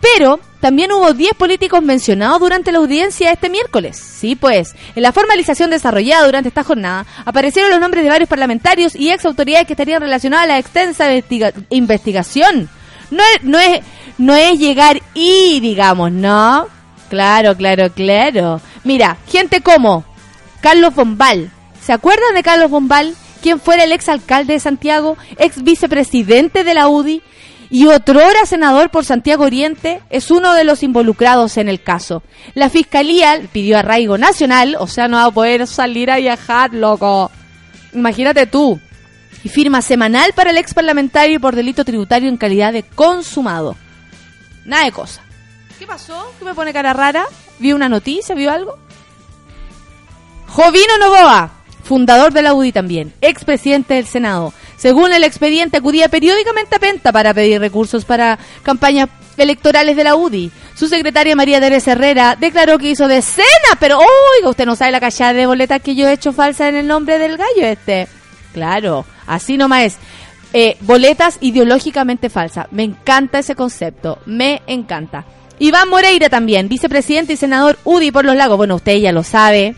Speaker 1: Pero también hubo 10 políticos mencionados durante la audiencia este miércoles. Sí, pues, en la formalización desarrollada durante esta jornada aparecieron los nombres de varios parlamentarios y ex autoridades que estarían relacionadas a la extensa investiga- investigación. No es, no es, no es llegar y, digamos, ¿no? Claro, claro, claro. Mira, gente como Carlos Bombal. ¿Se acuerdan de Carlos Bombal? Quien fuera el ex alcalde de Santiago, ex vicepresidente de la UDI y otrora senador por Santiago Oriente, es uno de los involucrados en el caso. La fiscalía pidió arraigo nacional, o sea, no va a poder salir a viajar, loco. Imagínate tú. Y firma semanal para el ex parlamentario por delito tributario en calidad de consumado. Nada de cosa. ¿Qué pasó? ¿Qué me pone cara rara? ¿Vio una noticia? ¿Vio algo? Jovino Novoa, fundador de la UDI también, expresidente del Senado. Según el expediente, acudía periódicamente a Penta para pedir recursos para campañas electorales de la UDI. Su secretaria María Teresa Herrera declaró que hizo decenas, pero oiga, usted no sabe la cachada de boletas que yo he hecho falsa en el nombre del gallo este. Claro, así nomás es. Eh, boletas ideológicamente falsas. Me encanta ese concepto, me encanta. Iván Moreira también, vicepresidente y senador UDI por los lagos. Bueno, usted ya lo sabe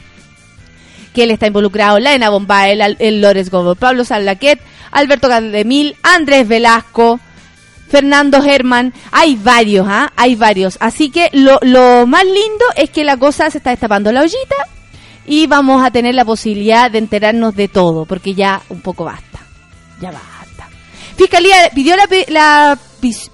Speaker 1: que él está involucrado, la Ena Bombay, el, el Lores Gómez, Pablo Salaquet, Alberto Caldemil, Andrés Velasco, Fernando Herman, hay varios, ¿ah? Hay varios. Así que lo, lo más lindo es que la cosa se está destapando la ollita y vamos a tener la posibilidad de enterarnos de todo, porque ya un poco basta. Ya basta. Fiscalía pidió la,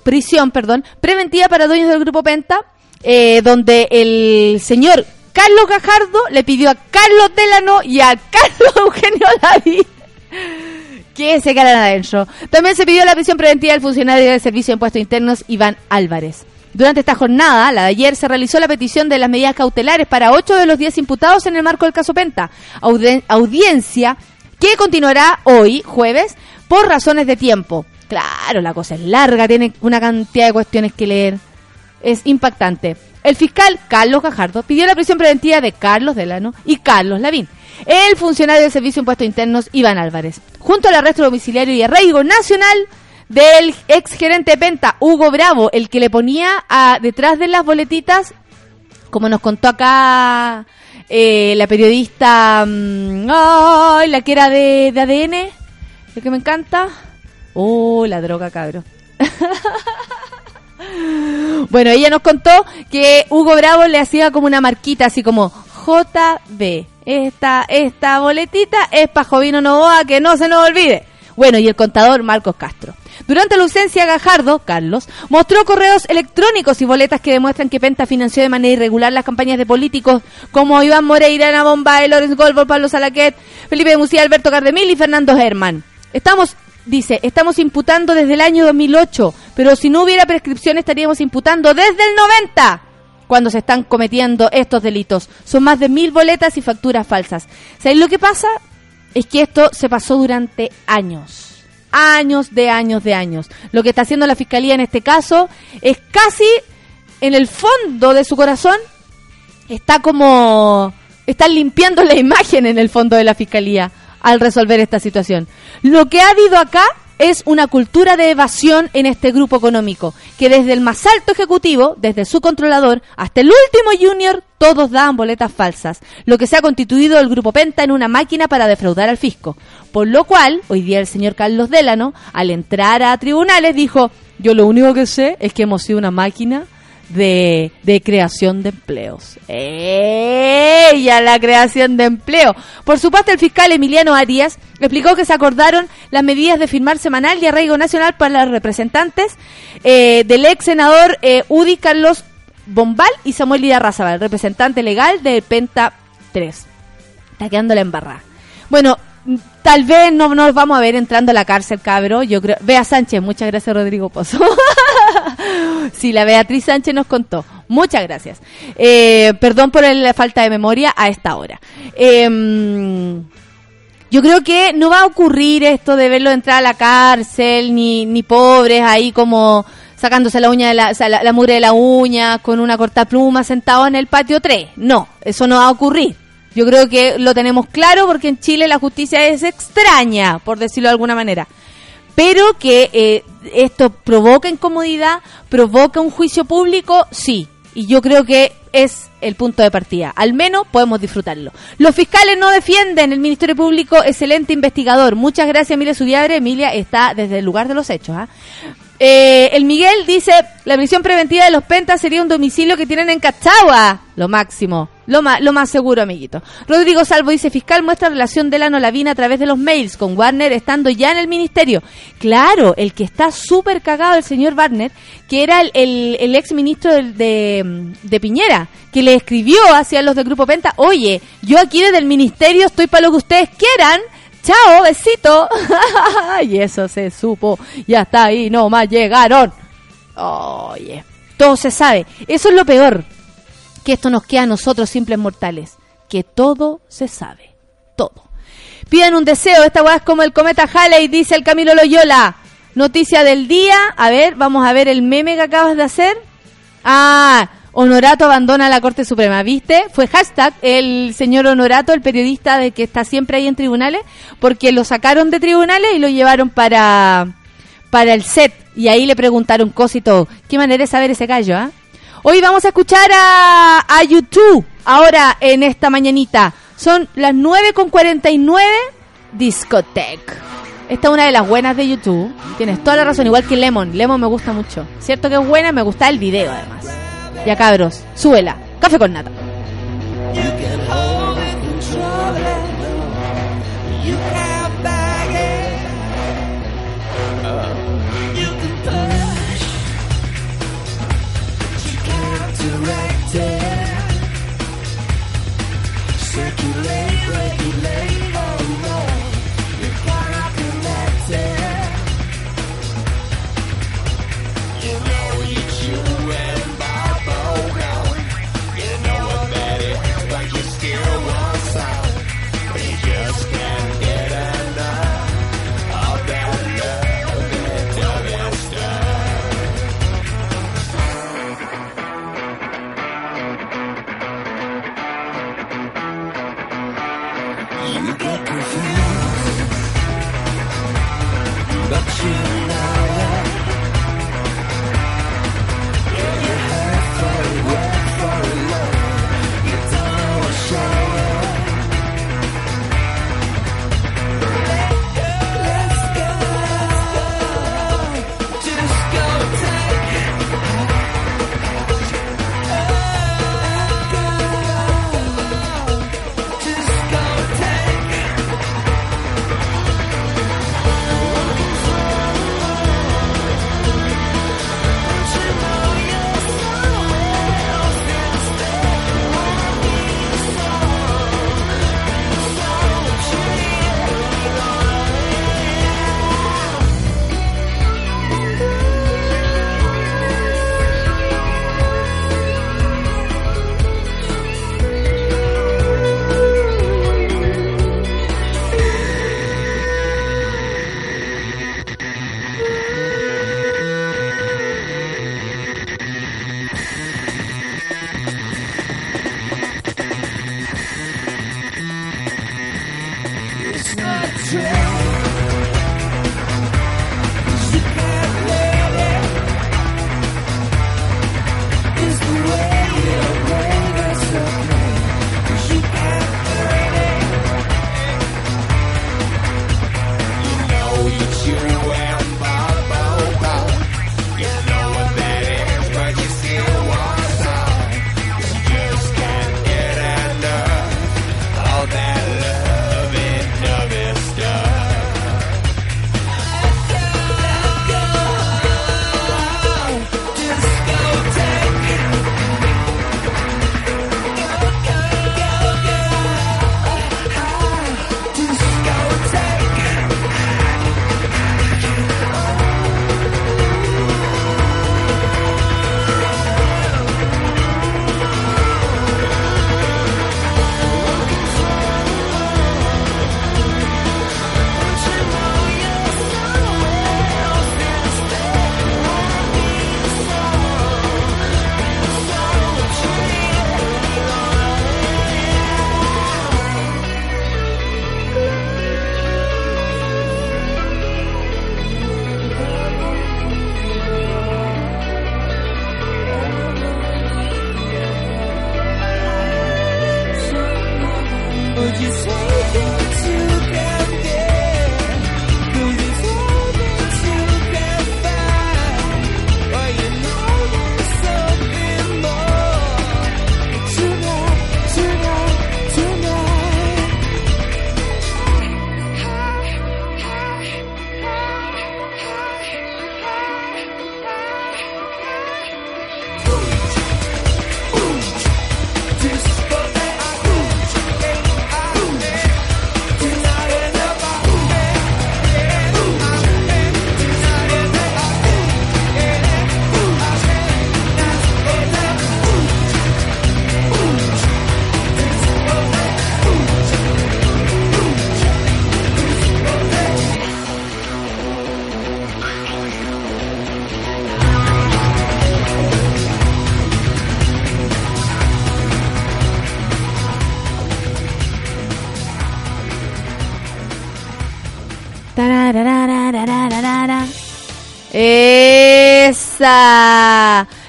Speaker 1: prisión, perdón, preventiva para dueños del grupo Penta, eh, donde el señor Carlos Gajardo le pidió a Carlos Delano y a Carlos Eugenio David que se quedaran adentro. También se pidió la prisión preventiva del funcionario del Servicio de Impuestos Internos Iván Álvarez. Durante esta jornada, la de ayer, se realizó la petición de las medidas cautelares para ocho de los diez imputados en el marco del caso Penta. Audiencia que continuará hoy, jueves, por razones de tiempo. Claro, la cosa es larga, tiene una cantidad de cuestiones que leer. Es impactante. El fiscal Carlos Gajardo pidió la prisión preventiva de Carlos Delano y Carlos Lavín. El funcionario del Servicio de Impuestos Internos, Iván Álvarez. Junto al arresto domiciliario y arraigo nacional del ex gerente Penta, Hugo Bravo, el que le ponía a, detrás de las boletitas, como nos contó acá eh, la periodista, ay, la que era de, de ADN, el que me encanta. Oh, la droga, cabro. Bueno, ella nos contó que Hugo Bravo le hacía como una marquita, así como JB. Esta, esta boletita es para Jovino Novoa, que no se nos olvide. Bueno, y el contador Marcos Castro. Durante la ausencia, Gajardo, Carlos, mostró correos electrónicos y boletas que demuestran que Penta financió de manera irregular las campañas de políticos como Iván Moreira, Ana Bombay, Lorenz Golbo, Pablo Salaquet, Felipe Musía, Alberto Cardemil y Fernando Herman. Estamos Dice, estamos imputando desde el año 2008, pero si no hubiera prescripción estaríamos imputando desde el 90 cuando se están cometiendo estos delitos. Son más de mil boletas y facturas falsas. ¿Sabéis lo que pasa? Es que esto se pasó durante años. Años de años de años. Lo que está haciendo la Fiscalía en este caso es casi en el fondo de su corazón está como están limpiando la imagen en el fondo de la fiscalía al resolver esta situación. Lo que ha habido acá es una cultura de evasión en este grupo económico, que desde el más alto ejecutivo, desde su controlador, hasta el último junior, todos daban boletas falsas, lo que se ha constituido el grupo Penta en una máquina para defraudar al fisco. Por lo cual, hoy día el señor Carlos Delano, al entrar a tribunales, dijo, yo lo único que sé es que hemos sido una máquina de, creación de empleos. ¡Ella, la creación de empleo! Por su parte, el fiscal Emiliano Arias explicó que se acordaron las medidas de firmar semanal y arraigo nacional para los representantes eh, del ex senador eh, Udi Carlos Bombal y Samuel Lidarrazabal, representante legal de Penta 3. Está quedando la embarrada. Bueno, tal vez no nos vamos a ver entrando a la cárcel, cabro. Yo creo. Bea Sánchez, muchas gracias, Rodrigo Pozo. sí, la Beatriz Sánchez nos contó. Muchas gracias. Eh, perdón por la falta de memoria a esta hora. Em, yo creo que no va a ocurrir esto de verlo entrar a la cárcel, ni, ni pobres ahí como sacándose la uña de la, o de la uña con una cortapluma sentado en el patio 3. No, eso no va a ocurrir. Yo creo que lo tenemos claro porque en Chile la justicia es extraña, por decirlo de alguna manera. Pero que eh, esto provoca incomodidad, provoca un juicio público, sí. Y yo creo que es el punto de partida. Al menos podemos disfrutarlo. Los fiscales no defienden, el Ministerio Público, excelente investigador. Muchas gracias, Emilia Sudiabre. Emilia está desde el lugar de los hechos. ¿ah? Eh, el Miguel dice, la prisión preventiva de los pentas sería un domicilio que tienen en Cachagua. Lo máximo. Lo, ma- lo más seguro, amiguito. Rodrigo Salvo dice, fiscal muestra relación de la Nolavina a través de los mails con Warner estando ya en el ministerio. Claro, el que está súper cagado, el señor Warner, que era el, el, ex ministro de, de Piñera, que le escribió hacia los del Grupo Penta, oye, yo aquí desde el ministerio estoy para lo que ustedes quieran, Chao, besito. y eso se supo. Ya está ahí, no más llegaron. Oye, todo se sabe. Eso es lo peor. Que esto nos queda a nosotros simples mortales, que todo se sabe, todo. Piden un deseo, esta weá es como el cometa Halley, dice el Camilo Loyola. Noticia del día, a ver, vamos a ver el meme que acabas de hacer. Ah, Honorato abandona la Corte Suprema, ¿viste? Fue hashtag el señor Honorato, el periodista de que está siempre ahí en tribunales, porque lo sacaron de tribunales y lo llevaron para, para el set. Y ahí le preguntaron cosas y todo. Qué manera de saber ese gallo, ¿ah? Hoy vamos a escuchar a, a YouTube, ahora en esta mañanita. Son las 9 con 49, Discotech. Esta es una de las buenas de YouTube. Tienes toda la razón, igual que Lemon. Lemon me gusta mucho. Cierto que es buena, me gusta el video además. Ya cabros, súbela. Café con nata.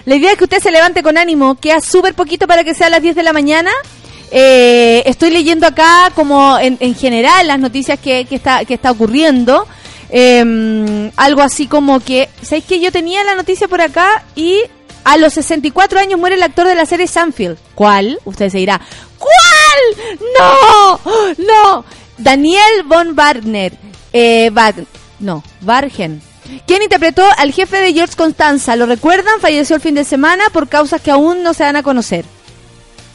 Speaker 1: La idea es que usted se levante con ánimo. Queda súper poquito para que sea a las 10 de la mañana. Eh, estoy leyendo acá como en, en general las noticias que, está, que está ocurriendo. Eh, algo así como que, ¿sabéis que yo tenía la noticia por acá y a los 64 años muere el actor de la serie Sanfield? ¿Cuál? Usted se dirá, ¿cuál? No, no. Daniel von Wagner, eh, no, Bargen. Quien interpretó al jefe de George Constanza, ¿lo recuerdan? Falleció el fin de semana por causas que aún no se dan a conocer.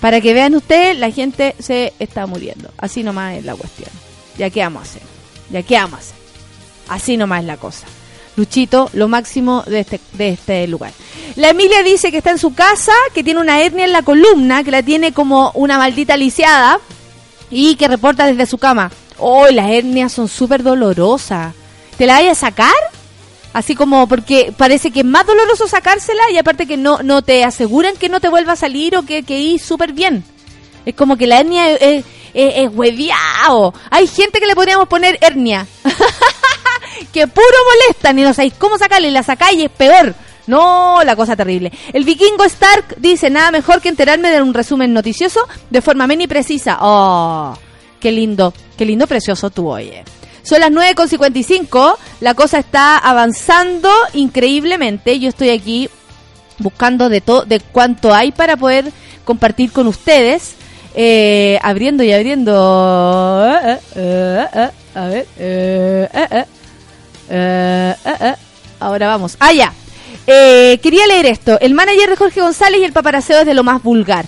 Speaker 1: Para que vean ustedes, la gente se está muriendo. Así nomás es la cuestión. Ya qué vamos hacer. Ya qué vamos hacer. Así nomás es la cosa. Luchito, lo máximo de este, de este lugar. La Emilia dice que está en su casa, que tiene una hernia en la columna, que la tiene como una maldita lisiada y que reporta desde su cama. Oh, las hernias son súper dolorosas. ¿Te la vayas a sacar? Así como porque parece que es más doloroso sacársela y aparte que no, no te aseguran que no te vuelva a salir o que, que súper bien. Es como que la hernia es, hueviao. Hay gente que le podríamos poner hernia. que puro molestan y no sabéis cómo sacarle, la sacáis y es peor. No, la cosa terrible. El vikingo Stark dice, nada mejor que enterarme de un resumen noticioso de forma amena y precisa. Oh, qué lindo, qué lindo, precioso tú, oye. Son las 9.55, la cosa está avanzando increíblemente. Yo estoy aquí buscando de todo, de cuánto hay para poder compartir con ustedes. Eh, abriendo y abriendo. Eh, eh, eh, a ver. eh, eh, eh. Eh, eh, eh. Ahora vamos. Ah, ya. Eh, quería leer esto. El manager de Jorge González y el paparaceo es de lo más vulgar.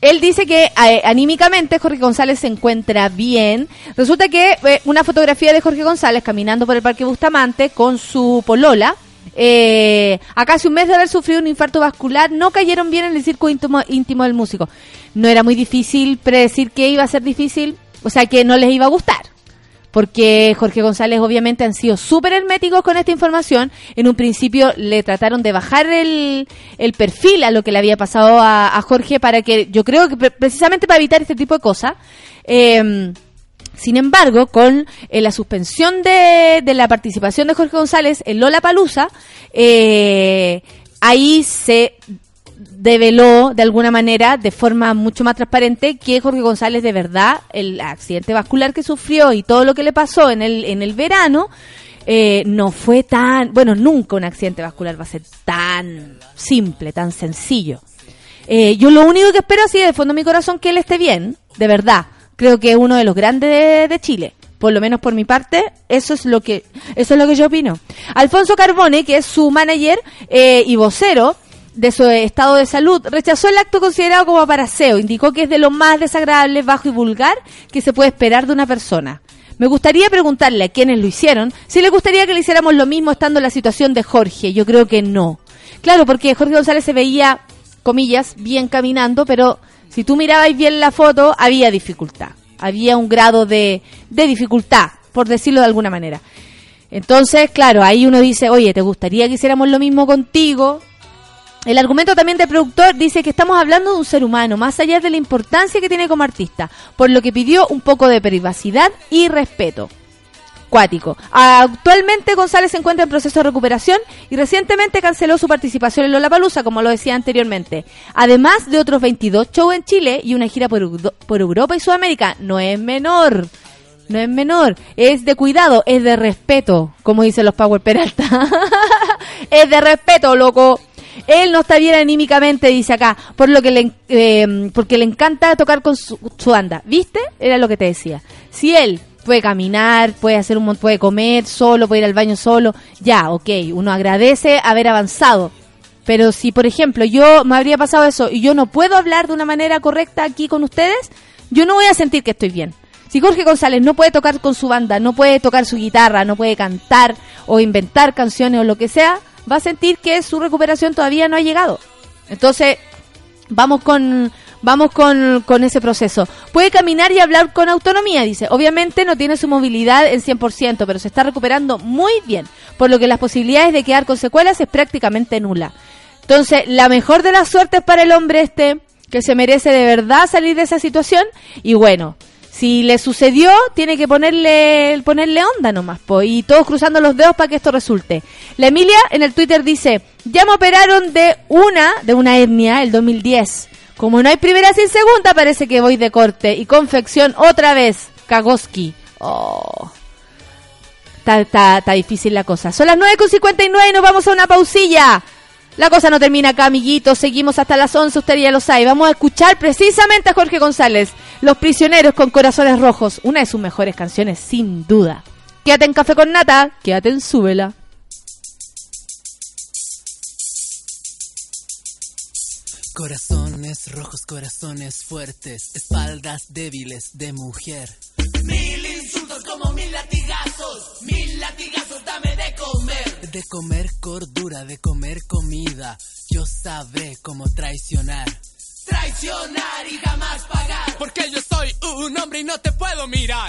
Speaker 1: Él dice que eh, anímicamente Jorge González se encuentra bien. Resulta que eh, una fotografía de Jorge González caminando por el Parque Bustamante con su polola, eh, a casi un mes de haber sufrido un infarto vascular, no cayeron bien en el circo íntimo, íntimo del músico. No era muy difícil predecir que iba a ser difícil, o sea, que no les iba a gustar porque Jorge González obviamente han sido súper herméticos con esta información. En un principio le trataron de bajar el, el perfil a lo que le había pasado a, Jorge para que, yo creo que pre- precisamente para evitar este tipo de cosas. Eh, sin embargo, con eh, la suspensión de, de la participación de Jorge González en Lola Palusa, ahí se develó de alguna manera, de forma mucho más transparente, que Jorge González de verdad, el accidente vascular que sufrió y todo lo que le pasó en el, en el verano, eh, no fue tan, bueno, nunca un accidente vascular va a ser tan simple, tan sencillo. Eh, yo lo único que espero así de fondo de mi corazón que él esté bien, de verdad. Creo que es uno de los grandes de, de Chile. Por lo menos por mi parte, eso es lo que, eso es lo que yo opino. Alfonso Carbone, que es su manager eh, y vocero de su estado de salud, rechazó el acto considerado como aparaseo. Indicó que es de lo más desagradable, bajo y vulgar que se puede esperar de una persona. Me gustaría preguntarle a quienes lo hicieron si le gustaría que le hiciéramos lo mismo estando en la situación de Jorge. Yo creo que no. Claro, porque Jorge González se veía, comillas, bien caminando, pero si tú mirabas bien la foto, había dificultad. Había un grado de, de dificultad, por decirlo de alguna manera. Entonces, claro, ahí uno dice, oye, ¿te gustaría que hiciéramos lo mismo contigo? El argumento también del productor dice que estamos hablando de un ser humano, más allá de la importancia que tiene como artista, por lo que pidió un poco de privacidad y respeto. Cuático. Actualmente González se encuentra en proceso de recuperación y recientemente canceló su participación en Lollapalooza, como lo decía anteriormente. Además de otros 22 shows en Chile y una gira por, por Europa y Sudamérica. No es menor. No es menor, es de cuidado, es de respeto, como dicen los Power Peralta. es de respeto, loco. Él no está bien anímicamente, dice acá, por lo que le, eh, porque le encanta tocar con su, banda. ¿Viste? Era lo que te decía. Si él puede caminar, puede hacer un puede comer solo, puede ir al baño solo, ya, ok, uno agradece haber avanzado. Pero si, por ejemplo, yo me habría pasado eso y yo no puedo hablar de una manera correcta aquí con ustedes, yo no voy a sentir que estoy bien. Si Jorge González no puede tocar con su banda, no puede tocar su guitarra, no puede cantar o inventar canciones o lo que sea, va a sentir que su recuperación todavía no ha llegado. Entonces, vamos con vamos con, con ese proceso. Puede caminar y hablar con autonomía, dice. Obviamente no tiene su movilidad en 100%, pero se está recuperando muy bien, por lo que las posibilidades de quedar con secuelas es prácticamente nula. Entonces, la mejor de las suertes para el hombre este, que se merece de verdad salir de esa situación, y bueno, Si le sucedió, tiene que ponerle ponerle onda nomás, po, y todos cruzando los dedos para que esto resulte. La Emilia en el Twitter dice, ya me operaron de una, de una hernia, el 2010. Como no hay primera sin segunda, parece que voy de corte. Y confección otra vez, Kagoski. Oh. Está, está difícil la cosa. Son las 9.59 y nos vamos a una pausilla. La cosa no termina acá, amiguitos. Seguimos hasta las 11, usted ya lo sabe. Vamos a escuchar precisamente a Jorge González, Los Prisioneros con Corazones Rojos. Una de sus mejores canciones, sin duda. Quédate en Café con Nata, quédate en Súbela.
Speaker 7: Corazones rojos, corazones fuertes, espaldas débiles de mujer.
Speaker 8: Mil insultos como mil latigazos, mil latigazos. De comer
Speaker 7: cordura, de comer comida, yo sabré cómo traicionar.
Speaker 8: Traicionar y jamás pagar.
Speaker 7: Porque yo soy un hombre y no te puedo mirar.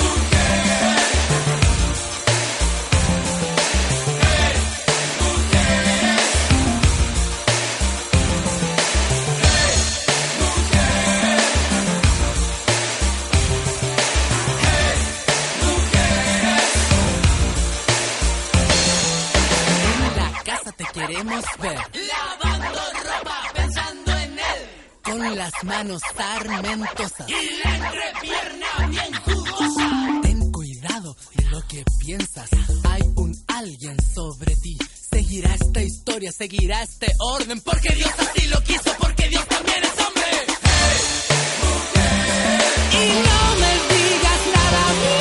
Speaker 7: te queremos ver.
Speaker 8: Lavando ropa pensando en él.
Speaker 7: Con las manos sarmentosas.
Speaker 8: Y la entrepierna bien jugosa.
Speaker 7: Ten cuidado de lo que piensas. Hay un alguien sobre ti. Seguirá esta historia, seguirá este orden. Porque Dios así lo quiso, porque Dios también es hombre. Y no me digas nada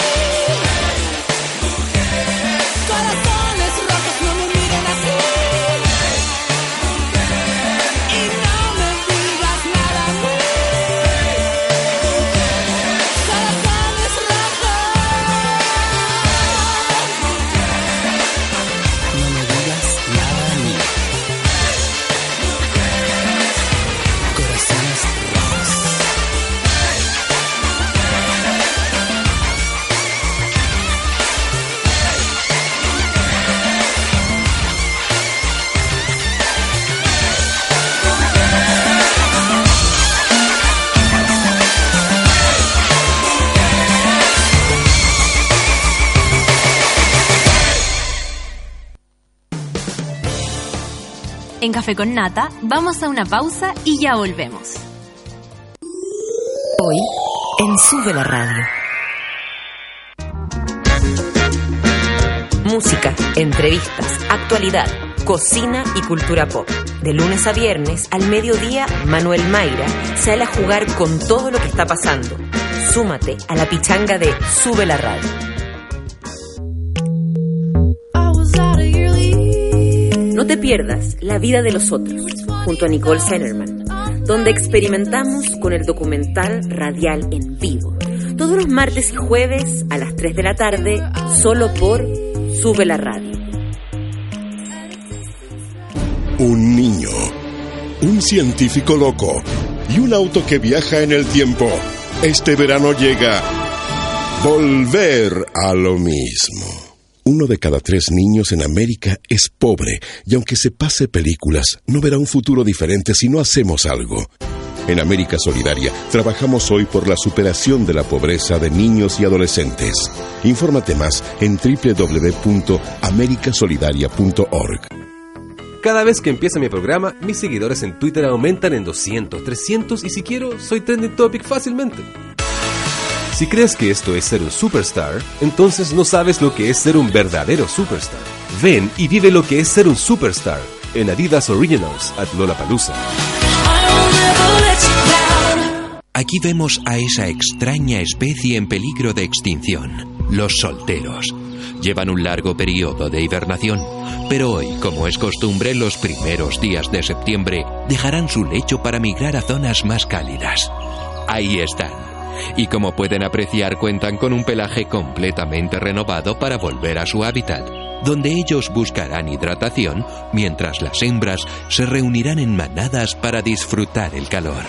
Speaker 9: En Café con Nata vamos a una pausa y ya volvemos.
Speaker 10: Hoy, en Sube la Radio. Música, entrevistas, actualidad, cocina y cultura pop. De lunes a viernes, al mediodía, Manuel Mayra sale a jugar con todo lo que está pasando. Súmate a la pichanga de Sube la Radio. Te pierdas La vida de los otros, junto a Nicole Sellerman, donde experimentamos con el documental radial en vivo. Todos los martes y jueves a las 3 de la tarde, solo por Sube la Radio.
Speaker 11: Un niño, un científico loco y un auto que viaja en el tiempo. Este verano llega Volver a lo mismo. Uno de cada tres niños en América es pobre y aunque se pase películas, no verá un futuro diferente si no hacemos algo. En América Solidaria trabajamos hoy por la superación de la pobreza de niños y adolescentes. Infórmate más en www.americasolidaria.org.
Speaker 12: Cada vez que empieza mi programa, mis seguidores en Twitter aumentan en 200, 300 y si quiero, soy trending topic fácilmente. Si crees que esto es ser un superstar, entonces no sabes lo que es ser un verdadero superstar. Ven y vive lo que es ser un superstar en Adidas Originals at Lollapalooza.
Speaker 13: Aquí vemos a esa extraña especie en peligro de extinción, los solteros. Llevan un largo periodo de hibernación, pero hoy, como es costumbre, los primeros días de septiembre dejarán su lecho para migrar a zonas más cálidas. Ahí están. Y como pueden apreciar, cuentan con un pelaje completamente renovado para volver a su hábitat, donde ellos buscarán hidratación mientras las hembras se reunirán en manadas para disfrutar el calor.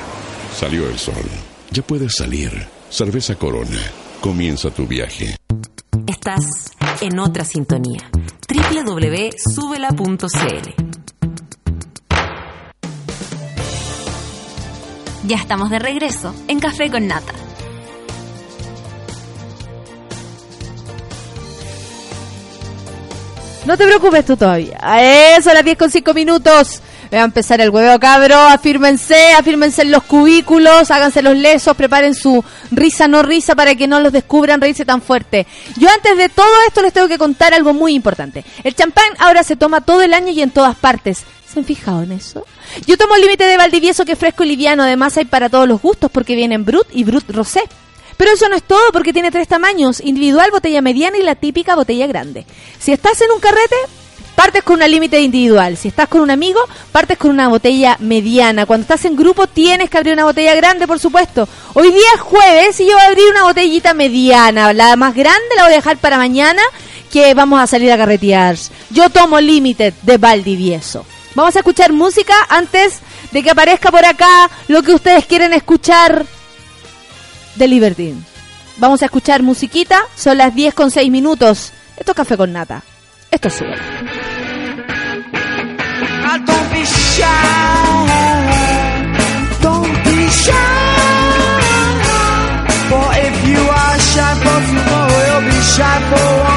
Speaker 11: Salió el sol. Ya puedes salir. Cerveza Corona. Comienza tu viaje.
Speaker 10: Estás en otra sintonía. www.subela.cl
Speaker 9: Ya estamos de regreso en Café con Nata.
Speaker 1: No te preocupes tú todavía. A eso, a las 10 con 5 minutos. A empezar el huevo cabro. Afírmense, afírmense en los cubículos, háganse los lesos, preparen su risa, no risa, para que no los descubran reírse tan fuerte. Yo antes de todo esto les tengo que contar algo muy importante. El champán ahora se toma todo el año y en todas partes. ¿Se han fijado en eso? Yo tomo el límite de Valdivieso que es fresco y liviano. Además hay para todos los gustos porque vienen Brut y Brut Rosé. Pero eso no es todo porque tiene tres tamaños, individual, botella mediana y la típica botella grande. Si estás en un carrete, partes con una límite individual. Si estás con un amigo, partes con una botella mediana. Cuando estás en grupo, tienes que abrir una botella grande, por supuesto. Hoy día es jueves y yo voy a abrir una botellita mediana. La más grande la voy a dejar para mañana, que vamos a salir a carretear. Yo tomo Limited de Valdivieso. Vamos a escuchar música antes de que aparezca por acá lo que ustedes quieren escuchar de Libertine. Vamos a escuchar musiquita, son las 10 con 6 minutos. Esto es café con nata. Esto es sube.
Speaker 8: Shy for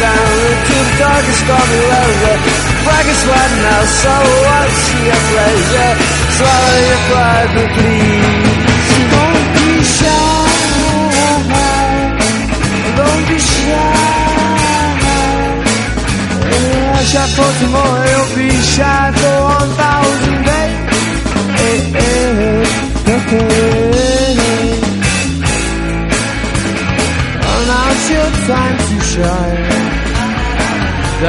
Speaker 8: down into the darkest stormy weather. Bragging sweat now, so what's your pleasure? Swallow your pride, but please. Don't be shy. Don't be shy. Yeah, shy for tomorrow,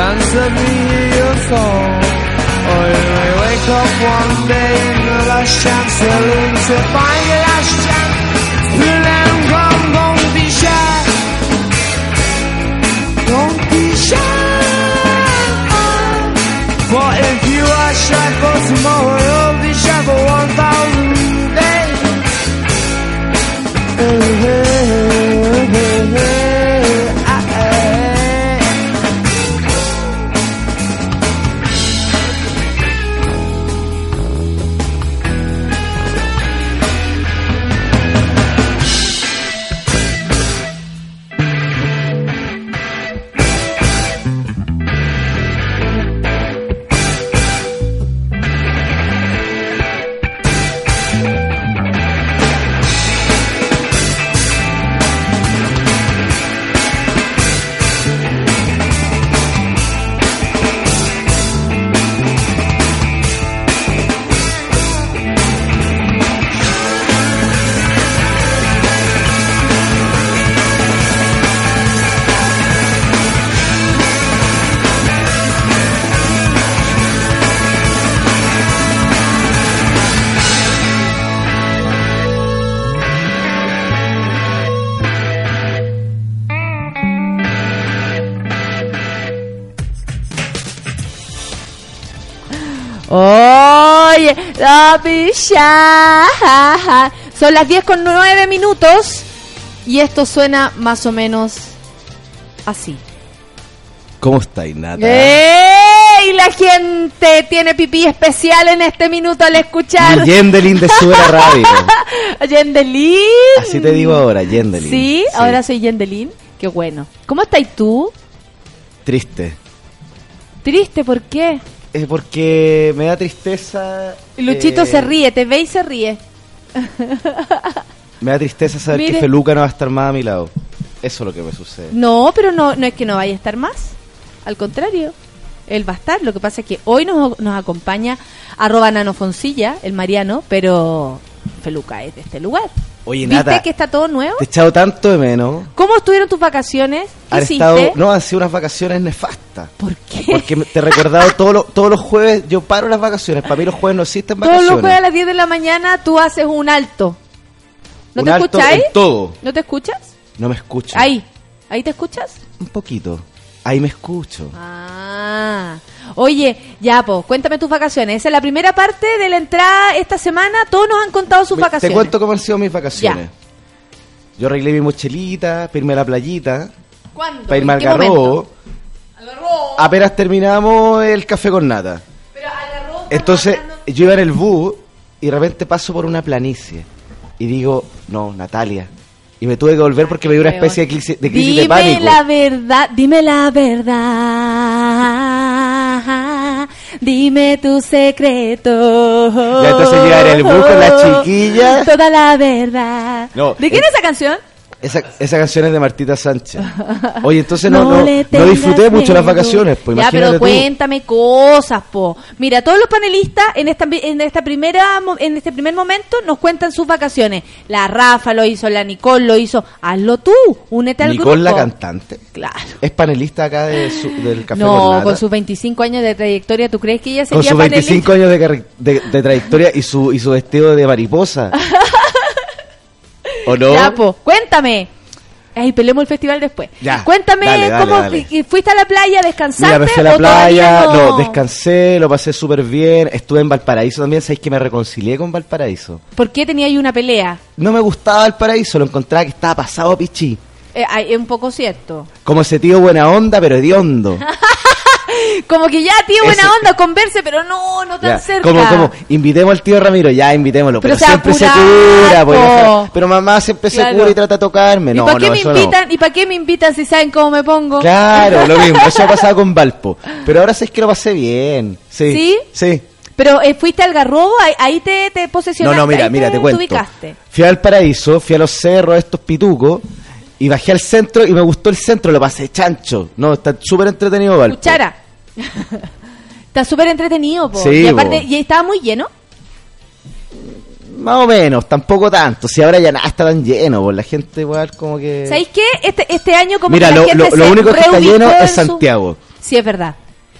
Speaker 8: Let me hear your song. Or you may wake up one day in the last chance saloon to find your last
Speaker 1: picha. Son las 10 con 9 minutos y esto suena más o menos así.
Speaker 14: ¿Cómo estáis, Nata?
Speaker 1: ¡Ey! La gente tiene pipí especial en este minuto al escuchar.
Speaker 14: Yendelin de Subera Radio.
Speaker 1: Yendelin.
Speaker 14: Así te digo ahora, Yendelin.
Speaker 1: ¿Sí? ahora soy Yendelin. Qué bueno. ¿Cómo estás tú?
Speaker 14: Triste.
Speaker 1: Triste, ¿por qué?
Speaker 14: Es porque me da tristeza.
Speaker 1: Luchito
Speaker 14: eh,
Speaker 1: se ríe, te ve y se ríe.
Speaker 14: Me da tristeza saber
Speaker 1: Mire.
Speaker 14: que Feluca no va a estar más a mi lado. Eso es lo que me sucede.
Speaker 1: No, pero no, no es que no vaya a estar más. Al contrario, él va a estar. Lo que pasa es que hoy nos, nos acompaña arroba nanofoncilla, el Mariano, pero Feluca es de este lugar.
Speaker 14: Oye,
Speaker 1: ¿Viste
Speaker 14: Nata,
Speaker 1: que está todo nuevo?
Speaker 14: te he echado tanto de menos.
Speaker 1: ¿Cómo estuvieron tus vacaciones? ¿Qué
Speaker 14: Han
Speaker 1: hiciste?
Speaker 14: estado, no, han sido unas vacaciones nefastas.
Speaker 1: ¿Por qué?
Speaker 14: Porque te he recordado todos los, todos los jueves, yo paro las vacaciones. Para mí los jueves no existen
Speaker 1: Todos
Speaker 14: vacaciones.
Speaker 1: los jueves a las 10 de la mañana tú haces un alto. ¿No
Speaker 14: Un
Speaker 1: te
Speaker 14: alto
Speaker 1: escucháis?
Speaker 14: en todo.
Speaker 1: ¿No te escuchas?
Speaker 14: No me escucho.
Speaker 1: Ahí. ¿Ahí te escuchas?
Speaker 14: Un poquito. Ahí me escucho.
Speaker 1: Ah. Oye, ya, pues, cuéntame tus vacaciones. Esa es la primera parte de la entrada esta semana. Todos nos han contado sus
Speaker 14: Me-
Speaker 1: vacaciones.
Speaker 14: Te cuento cómo han sido mis vacaciones. Yo arreglé mi mochilita, a la playita,
Speaker 1: ¿Cuándo?
Speaker 14: para irme
Speaker 1: ¿En
Speaker 14: al garrobo. Apenas terminamos el café con nata. Entonces, yo iba en el bus y de repente paso por una planicie. Y digo, no, Natalia. Y me tuve que volver porque me dio una especie de crisis de, crisis
Speaker 1: Dime
Speaker 14: de pánico.
Speaker 1: la verdad, dime la verdad. Dime tu secreto.
Speaker 14: Ya, entonces yo era el bus con la chiquilla.
Speaker 1: Toda la verdad.
Speaker 14: No,
Speaker 1: ¿De quién
Speaker 14: eh,
Speaker 1: es esa canción?
Speaker 14: Esa, esa canción es de Martita Sánchez. Oye, entonces no,
Speaker 1: No
Speaker 14: no, disfruté mucho las vacaciones. Pues
Speaker 1: ya, pero
Speaker 14: tú.
Speaker 1: cuéntame cosas, po. Mira, todos los panelistas en esta en esta primera en este primer momento nos cuentan sus vacaciones. La Rafa lo hizo, la Nicole lo hizo. Hazlo tú, únete al
Speaker 14: Nicole, la
Speaker 1: grupo.
Speaker 14: cantante.
Speaker 1: Claro.
Speaker 14: Es panelista acá de su- del Café
Speaker 1: no,
Speaker 14: con
Speaker 1: con sus 25 años de trayectoria, ¿tú crees que ella
Speaker 14: Con
Speaker 1: sería
Speaker 14: sus 25
Speaker 1: panelista?
Speaker 14: años de, de, de trayectoria y su, y su vestido de mariposa. ¿O no?
Speaker 1: Ya, po, cuéntame. Ay, peleemos el festival después.
Speaker 14: Ya,
Speaker 1: Cuéntame
Speaker 14: dale, dale,
Speaker 1: cómo
Speaker 14: dale.
Speaker 1: fu- fuiste a la playa, descansaste
Speaker 14: Mira, me fui a la
Speaker 1: o
Speaker 14: playa,
Speaker 1: no?
Speaker 14: no, descansé, lo pasé súper bien. Estuve en Valparaíso también, sabéis que me reconcilié con Valparaíso.
Speaker 1: ¿Por qué tenía ahí una pelea?
Speaker 14: No me gustaba Valparaíso, lo encontraba que estaba pasado pichí.
Speaker 1: Eh, es un poco cierto.
Speaker 14: Como ese tío buena onda, pero hediondo.
Speaker 1: Como que ya, tío, buena
Speaker 14: Ese-
Speaker 1: onda, converse, pero no, no tan
Speaker 14: Ya,
Speaker 1: cerca.
Speaker 14: Como, como, invitemos al tío Ramiro, ya, invitémoslo.
Speaker 1: Pero
Speaker 14: siempre se cura, pues, pero mamá siempre
Speaker 1: Claro.
Speaker 14: se cura y trata de tocarme.
Speaker 1: ¿Y
Speaker 14: No,
Speaker 1: para qué
Speaker 14: no,
Speaker 1: me
Speaker 14: no.
Speaker 1: invitan? ¿Y para qué me invitan si saben cómo me pongo?
Speaker 14: Claro, lo mismo, eso ha pasado con Valpo. Pero ahora sí es que lo pasé bien. Sí.
Speaker 1: ¿Sí?
Speaker 14: Sí.
Speaker 1: Pero eh, fuiste al garrobo, ahí, ahí te, te
Speaker 14: No,
Speaker 1: posesionaste.
Speaker 14: no, mira,
Speaker 1: ahí
Speaker 14: mira, te, cuento.
Speaker 1: ubicaste.
Speaker 14: Fui al paraíso, fui a los cerros, estos pitucos, y bajé al centro y me gustó el centro, lo pasé chancho. No, está súper entretenido Valpo.
Speaker 1: Cuchara. Está súper entretenido, po.
Speaker 14: Sí,
Speaker 1: y aparte,
Speaker 14: po.
Speaker 1: y estaba muy lleno.
Speaker 14: Más o menos, tampoco tanto. Si ahora ya nada está tan lleno, pues la gente igual como que...
Speaker 1: ¿Sabéis qué? Este, este año como
Speaker 14: Mira,
Speaker 1: que la
Speaker 14: lo,
Speaker 1: gente
Speaker 14: lo- lo
Speaker 1: se
Speaker 14: único que está lleno
Speaker 1: en
Speaker 14: es
Speaker 1: su-
Speaker 14: Santiago.
Speaker 1: Sí, es verdad.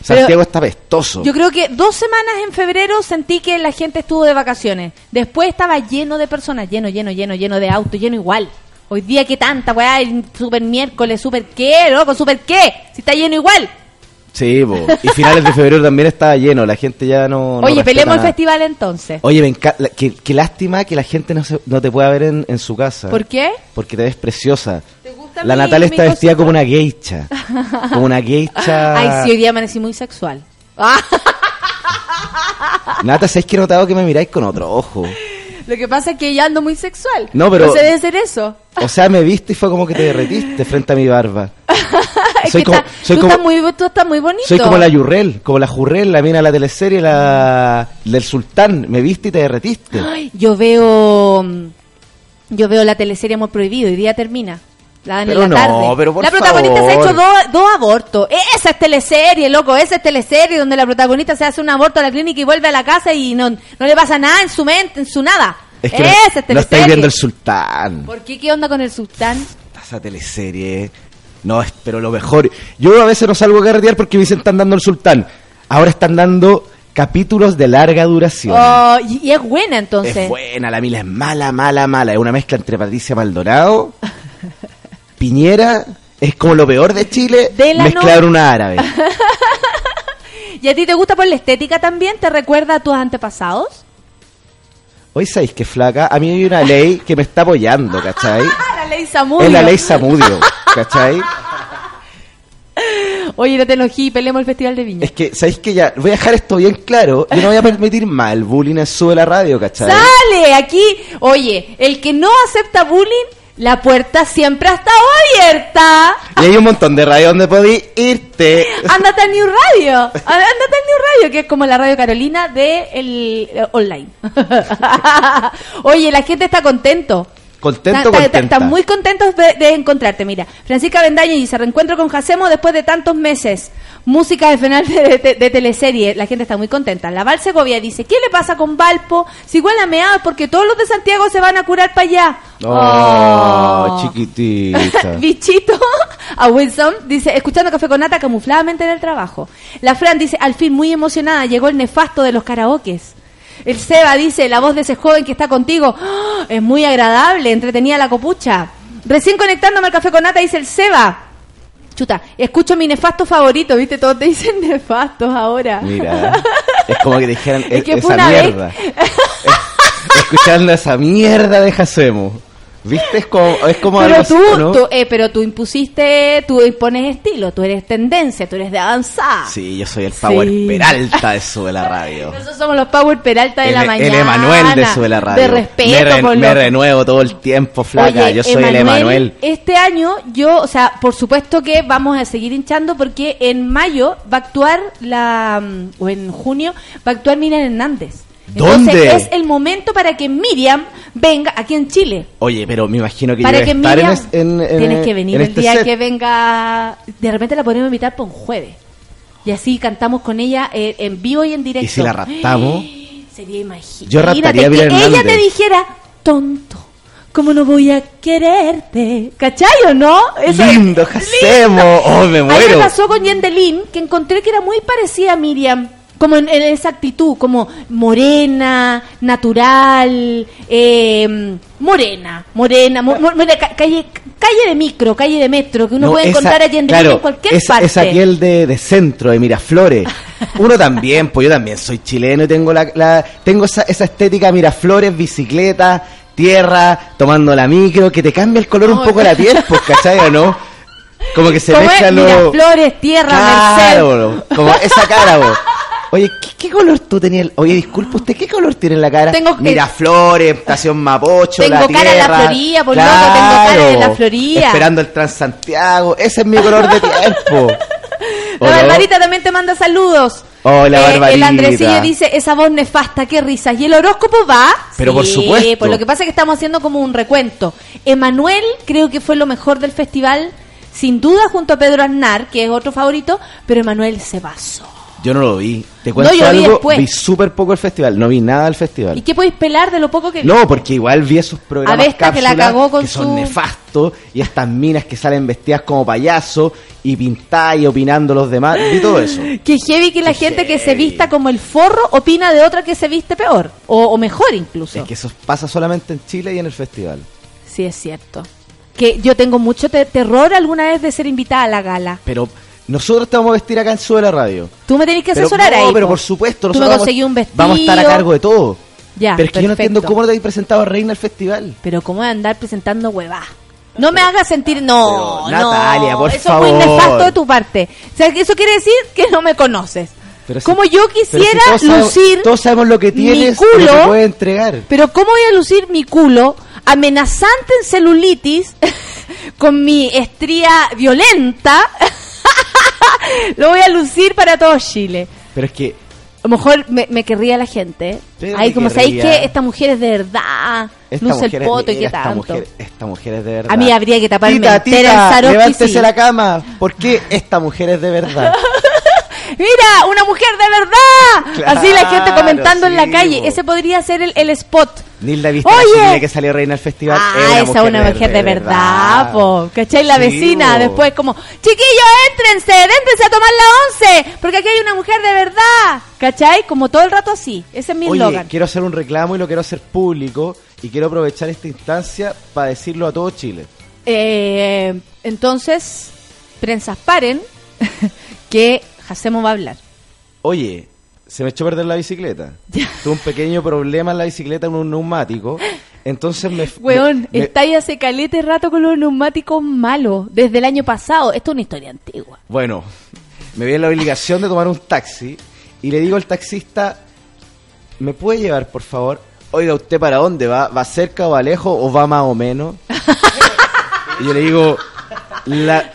Speaker 1: Pero
Speaker 14: Santiago está pestoso.
Speaker 1: yo creo que dos semanas en febrero sentí que la gente estuvo de vacaciones. Después estaba lleno de personas, lleno, lleno, lleno, lleno de autos, lleno igual. Hoy día que tanta, weá, el super miércoles, super qué, loco, super qué, si está lleno igual.
Speaker 14: Sí, po. y finales de febrero también estaba lleno, la gente ya no... no
Speaker 1: Oye,
Speaker 14: respeta
Speaker 1: peleemos el
Speaker 14: nada.
Speaker 1: festival entonces.
Speaker 14: Oye, me encanta, qué, qué lástima que la gente no, se- no te pueda ver en, en su casa.
Speaker 1: ¿Por qué?
Speaker 14: Porque te ves preciosa.
Speaker 1: gusta
Speaker 14: La
Speaker 1: mi-
Speaker 14: Natalia
Speaker 1: mi
Speaker 14: está vestida como una geisha. Como una geisha.
Speaker 1: Ay, sí, hoy día amanecí muy sexual. Ah,
Speaker 14: Nata, ¿sabes que he notado que me miráis con otro ojo?
Speaker 1: Lo que pasa es que yo ando muy sexual.
Speaker 14: No, pero-
Speaker 1: No se debe ser eso.
Speaker 14: O sea, me viste y fue como que te derretiste frente a mi barba.
Speaker 1: Es
Speaker 14: Soy
Speaker 1: que
Speaker 14: como-
Speaker 1: está-
Speaker 14: soy
Speaker 1: tú,
Speaker 14: como-
Speaker 1: estás muy, tú estás muy bonito.
Speaker 14: Soy como la Yurrel, como la Jurrel, la mina de la teleserie, la del Sultán. Me viste y te derretiste.
Speaker 1: Ay, yo veo mm, yo veo la teleserie Amor Prohibido, hoy día termina. La
Speaker 14: Pero
Speaker 1: en la
Speaker 14: no,
Speaker 1: tarde.
Speaker 14: pero por
Speaker 1: la protagonista se ha hecho dos, dos abortos. Esa es teleserie, loco, esa es teleserie donde la protagonista se hace un aborto a la clínica y vuelve a la casa y no, no le pasa nada en su mente, en su nada.
Speaker 14: Es que no,
Speaker 1: esa es
Speaker 14: no
Speaker 1: teleserie.
Speaker 14: estáis viendo el Sultán.
Speaker 1: ¿Por qué? ¿Qué onda con el sultán?
Speaker 14: Esa teleserie. No, es, pero lo mejor. Yo a veces no salgo a carretear porque me dicen están dando el Sultán. Ahora están dando capítulos de larga duración.
Speaker 1: Oh, y, y es buena entonces.
Speaker 14: Es buena, la mila es mala, mala, mala. Es una mezcla entre Patricia Maldonado, Piñera. Es como lo peor de Chile
Speaker 1: De no-
Speaker 14: en una árabe.
Speaker 1: ¿Y a ti te gusta por la estética también? ¿Te recuerda a tus antepasados?
Speaker 14: Hoy sabéis que flaca, a mí hay una ley que me está apoyando, ¿cachai?
Speaker 1: La ley Samudio.
Speaker 14: Es la ley Samudio, ¿cachai?
Speaker 1: Oye, no te enojí peleemos el Festival de Viña.
Speaker 14: Es que, ¿sabéis que ya? Voy a dejar esto bien claro. Yo no voy a permitir más el bullying en sube la radio, ¿cachai?
Speaker 1: ¡Sale! Aquí, oye, el que no acepta bullying, la puerta siempre ha estado abierta.
Speaker 14: Y hay un montón de radio donde podéis irte.
Speaker 1: Ándate al New Radio. Ándate al New Radio, que es como la Radio Carolina de el eh, online. Oye, la gente está contento.
Speaker 14: Contento.
Speaker 1: Están muy contentos de, de encontrarte. Mira, Francisca Bendaño dice, reencuentro con Jacemo después de tantos meses. Música de final de, de- de teleserie. La gente está muy contenta. La Val Segovia dice, ¿qué le pasa con Valpo? Si huele a meado porque todos los de Santiago se van a curar para allá.
Speaker 14: Oh, chiquitita.
Speaker 1: Bichito a Wilson dice, escuchando Café con Nata camufladamente en el trabajo. La Fran dice, al fin muy emocionada, llegó el nefasto de los karaokes. El Seba dice, la voz de ese joven que está contigo ¡Ah! es muy agradable, entretenida la copucha. Recién conectándome al Café con Nata dice el Seba. Chuta, escucho mi nefasto favorito, ¿viste? Todos te dicen nefastos ahora.
Speaker 14: Mira, es como que dijeran
Speaker 1: Es
Speaker 14: "E-
Speaker 1: que
Speaker 14: esa
Speaker 1: una vez-
Speaker 14: mierda. Escuchando esa mierda de Jacemo. ¿Viste? Es como, es como
Speaker 1: Pero
Speaker 14: algo así,
Speaker 1: tú,
Speaker 14: ¿no?
Speaker 1: tú, eh, pero tú impusiste, tú impones estilo, tú eres tendencia, tú eres de avanzada.
Speaker 14: Sí, yo soy el Power
Speaker 1: Sí.
Speaker 14: Peralta de Sube la Radio.
Speaker 1: Nosotros somos los Power Peralta de
Speaker 14: el,
Speaker 1: la
Speaker 14: el
Speaker 1: mañana.
Speaker 14: Emanuel de Sube la Radio.
Speaker 1: De respeto
Speaker 14: me, re-
Speaker 1: por
Speaker 14: me
Speaker 1: los-
Speaker 14: renuevo todo el tiempo, flaca.
Speaker 1: Oye,
Speaker 14: yo soy el Emanuel.
Speaker 1: Este año yo, o sea, por supuesto que vamos a seguir hinchando porque en mayo va a actuar la, mm, o en junio, va a actuar Miriam Hernández.
Speaker 14: ¿Dónde?
Speaker 1: Entonces es el momento para que Miriam venga aquí en Chile.
Speaker 14: Oye, pero me imagino que
Speaker 1: Para
Speaker 14: yo voy a
Speaker 1: que
Speaker 14: estar en
Speaker 1: Miriam,
Speaker 14: es- en, en-
Speaker 1: tienes que venir
Speaker 14: en
Speaker 1: el
Speaker 14: este
Speaker 1: día
Speaker 14: set.
Speaker 1: que venga. De repente la podemos invitar por un jueves. Y así cantamos con ella eh, en vivo y en directo.
Speaker 14: Y si la raptamos,
Speaker 1: Sería imagínate.
Speaker 14: Yo raptaría a
Speaker 1: que ella te dijera, tonto, ¿cómo no voy a quererte? ¿Cachai o no? Eso es-
Speaker 14: lindo, Jacemo. Oh, me
Speaker 1: me pasó con Yendelin, que encontré que era muy parecida a Miriam. Como en, en esa actitud, como morena, natural, eh, morena, morena, mo- calle, calle de micro, calle de metro, que uno
Speaker 14: No,
Speaker 1: puede
Speaker 14: esa-
Speaker 1: encontrar a Yendelin
Speaker 14: claro,
Speaker 1: en cualquier
Speaker 14: es,
Speaker 1: parte.
Speaker 14: Es aquel de, de centro, de Miraflores. Uno también, pues yo también soy chileno y tengo la, la- tengo esa, esa estética Miraflores, bicicleta, tierra, tomando la micro, que te cambia el color un poco la piel, pues, ¿cachai o no? Como que se mezclan los...
Speaker 1: Miraflores, tierra.
Speaker 14: Claro, como esa cara, vos. Oye, ¿qué, qué color tú tenías? Oye, disculpe, ¿usted qué color tiene en la cara?
Speaker 1: Tengo que-
Speaker 14: Miraflores, estación Mapocho,
Speaker 1: Tengo
Speaker 14: la
Speaker 1: cara en la
Speaker 14: tierra.
Speaker 1: Florida, por loco, tengo cara en la
Speaker 14: Claro,
Speaker 1: Florida.
Speaker 14: Esperando el Transantiago. Ese es mi color de tiempo. ¿O
Speaker 1: La
Speaker 14: no?
Speaker 1: Barbarita también te manda saludos.
Speaker 14: Hola,
Speaker 1: Eh,
Speaker 14: Barbarita.
Speaker 1: El Andresillo dice, esa voz nefasta, qué risas. ¿Y el horóscopo va?
Speaker 14: Pero por supuesto.
Speaker 1: Pues lo que pasa es que estamos haciendo como un recuento. Emanuel creo que fue lo mejor del festival, sin duda junto a Pedro Aznar, que es otro favorito, pero Emanuel se pasó.
Speaker 14: Yo no lo vi. Te cuento
Speaker 1: yo vi
Speaker 14: algo,
Speaker 1: después.
Speaker 14: vi súper poco el festival. No vi nada del festival.
Speaker 1: ¿Y qué podéis pelar de lo poco que
Speaker 14: No, porque igual vi esos programas
Speaker 1: que la cagó con
Speaker 14: que son
Speaker 1: su-
Speaker 14: nefastos y estas minas que salen vestidas como payasos y pintadas y opinando los demás. Vi todo eso.
Speaker 1: Que heavy que la gente que se vista como el forro opina de otra que se viste peor, o, o mejor incluso.
Speaker 14: Es que eso pasa solamente en Chile y en el festival.
Speaker 1: Sí, es cierto. Que yo tengo mucho te- terror alguna vez de ser invitada a la gala.
Speaker 14: Pero nosotros te vamos a vestir acá en Sube la Radio.
Speaker 1: Tú me tenés que
Speaker 14: Pero
Speaker 1: asesorar
Speaker 14: no,
Speaker 1: ahí.
Speaker 14: pero
Speaker 1: po.
Speaker 14: por supuesto.
Speaker 1: Tú me
Speaker 14: nosotros vamos-
Speaker 1: conseguí un vestido.
Speaker 14: Vamos a estar a cargo de todo.
Speaker 1: Ya,
Speaker 14: pero es que yo no entiendo cómo no te habéis presentado a Reina al festival.
Speaker 1: Pero cómo de andar presentando huevá. No me hagas sentir, no,
Speaker 14: Pero,
Speaker 1: no.
Speaker 14: Natalia, por
Speaker 1: eso es muy
Speaker 14: favor.
Speaker 1: nefasto de tu parte. O sea, eso quiere decir que no me conoces.
Speaker 14: Pero si-
Speaker 1: Como yo
Speaker 14: pero si
Speaker 1: quisiera
Speaker 14: sabemos-
Speaker 1: lucir
Speaker 14: Todos sabemos lo que
Speaker 1: mi
Speaker 14: tienes lo
Speaker 1: culo,
Speaker 14: que puedes entregar.
Speaker 1: Pero ¿cómo voy a lucir mi culo amenazante en celulitis con mi estría violenta? Lo voy a lucir para todo Chile.
Speaker 14: Pero es que
Speaker 1: A lo mejor me, me querría la gente. ¿eh?
Speaker 14: Me
Speaker 1: como sabéis que esta mujer es de verdad.
Speaker 14: esta
Speaker 1: luce el
Speaker 14: es-
Speaker 1: poto y qué
Speaker 14: esta
Speaker 1: tanto.
Speaker 14: Mujer, esta mujer es de verdad.
Speaker 1: A mí habría que taparme
Speaker 14: Tita, tita, levántese
Speaker 1: sí.
Speaker 14: la cama. ¿Por qué esta mujer es de verdad?
Speaker 1: Mira, una mujer de verdad.
Speaker 14: Claro,
Speaker 1: Así la gente comentando en la calle. Ese podría ser el, el spot.
Speaker 14: Nilda, ¿viste
Speaker 1: Oye.
Speaker 14: la que salió reina al festival?
Speaker 1: Ah, esa es una mujer de verdad, po. ¿Cachai? La
Speaker 14: Sí,
Speaker 1: vecina después como, chiquillos, éntrense, éntrense a tomar la once, porque aquí hay una mujer de verdad. ¿Cachai? Como todo el rato así. Ese es mi eslogan.
Speaker 14: quiero hacer un reclamo y lo quiero hacer público y quiero aprovechar esta instancia para decirlo a todo Chile.
Speaker 1: Eh, entonces, prensas paren, que Jacemo va a hablar.
Speaker 14: Oye, se me echó a perder la bicicleta. Tuve un pequeño problema en la bicicleta en un neumático. Entonces me.
Speaker 1: Weón,
Speaker 14: me-
Speaker 1: estáis hace calete rato con los neumáticos malos, desde el año pasado. Esto es una historia antigua.
Speaker 14: Bueno, me vi en la obligación de tomar un taxi y le digo al taxista, ¿me puede llevar, por favor? Oiga, ¿usted para dónde va? ¿Va cerca o va lejos o va más o menos? y yo le digo, la...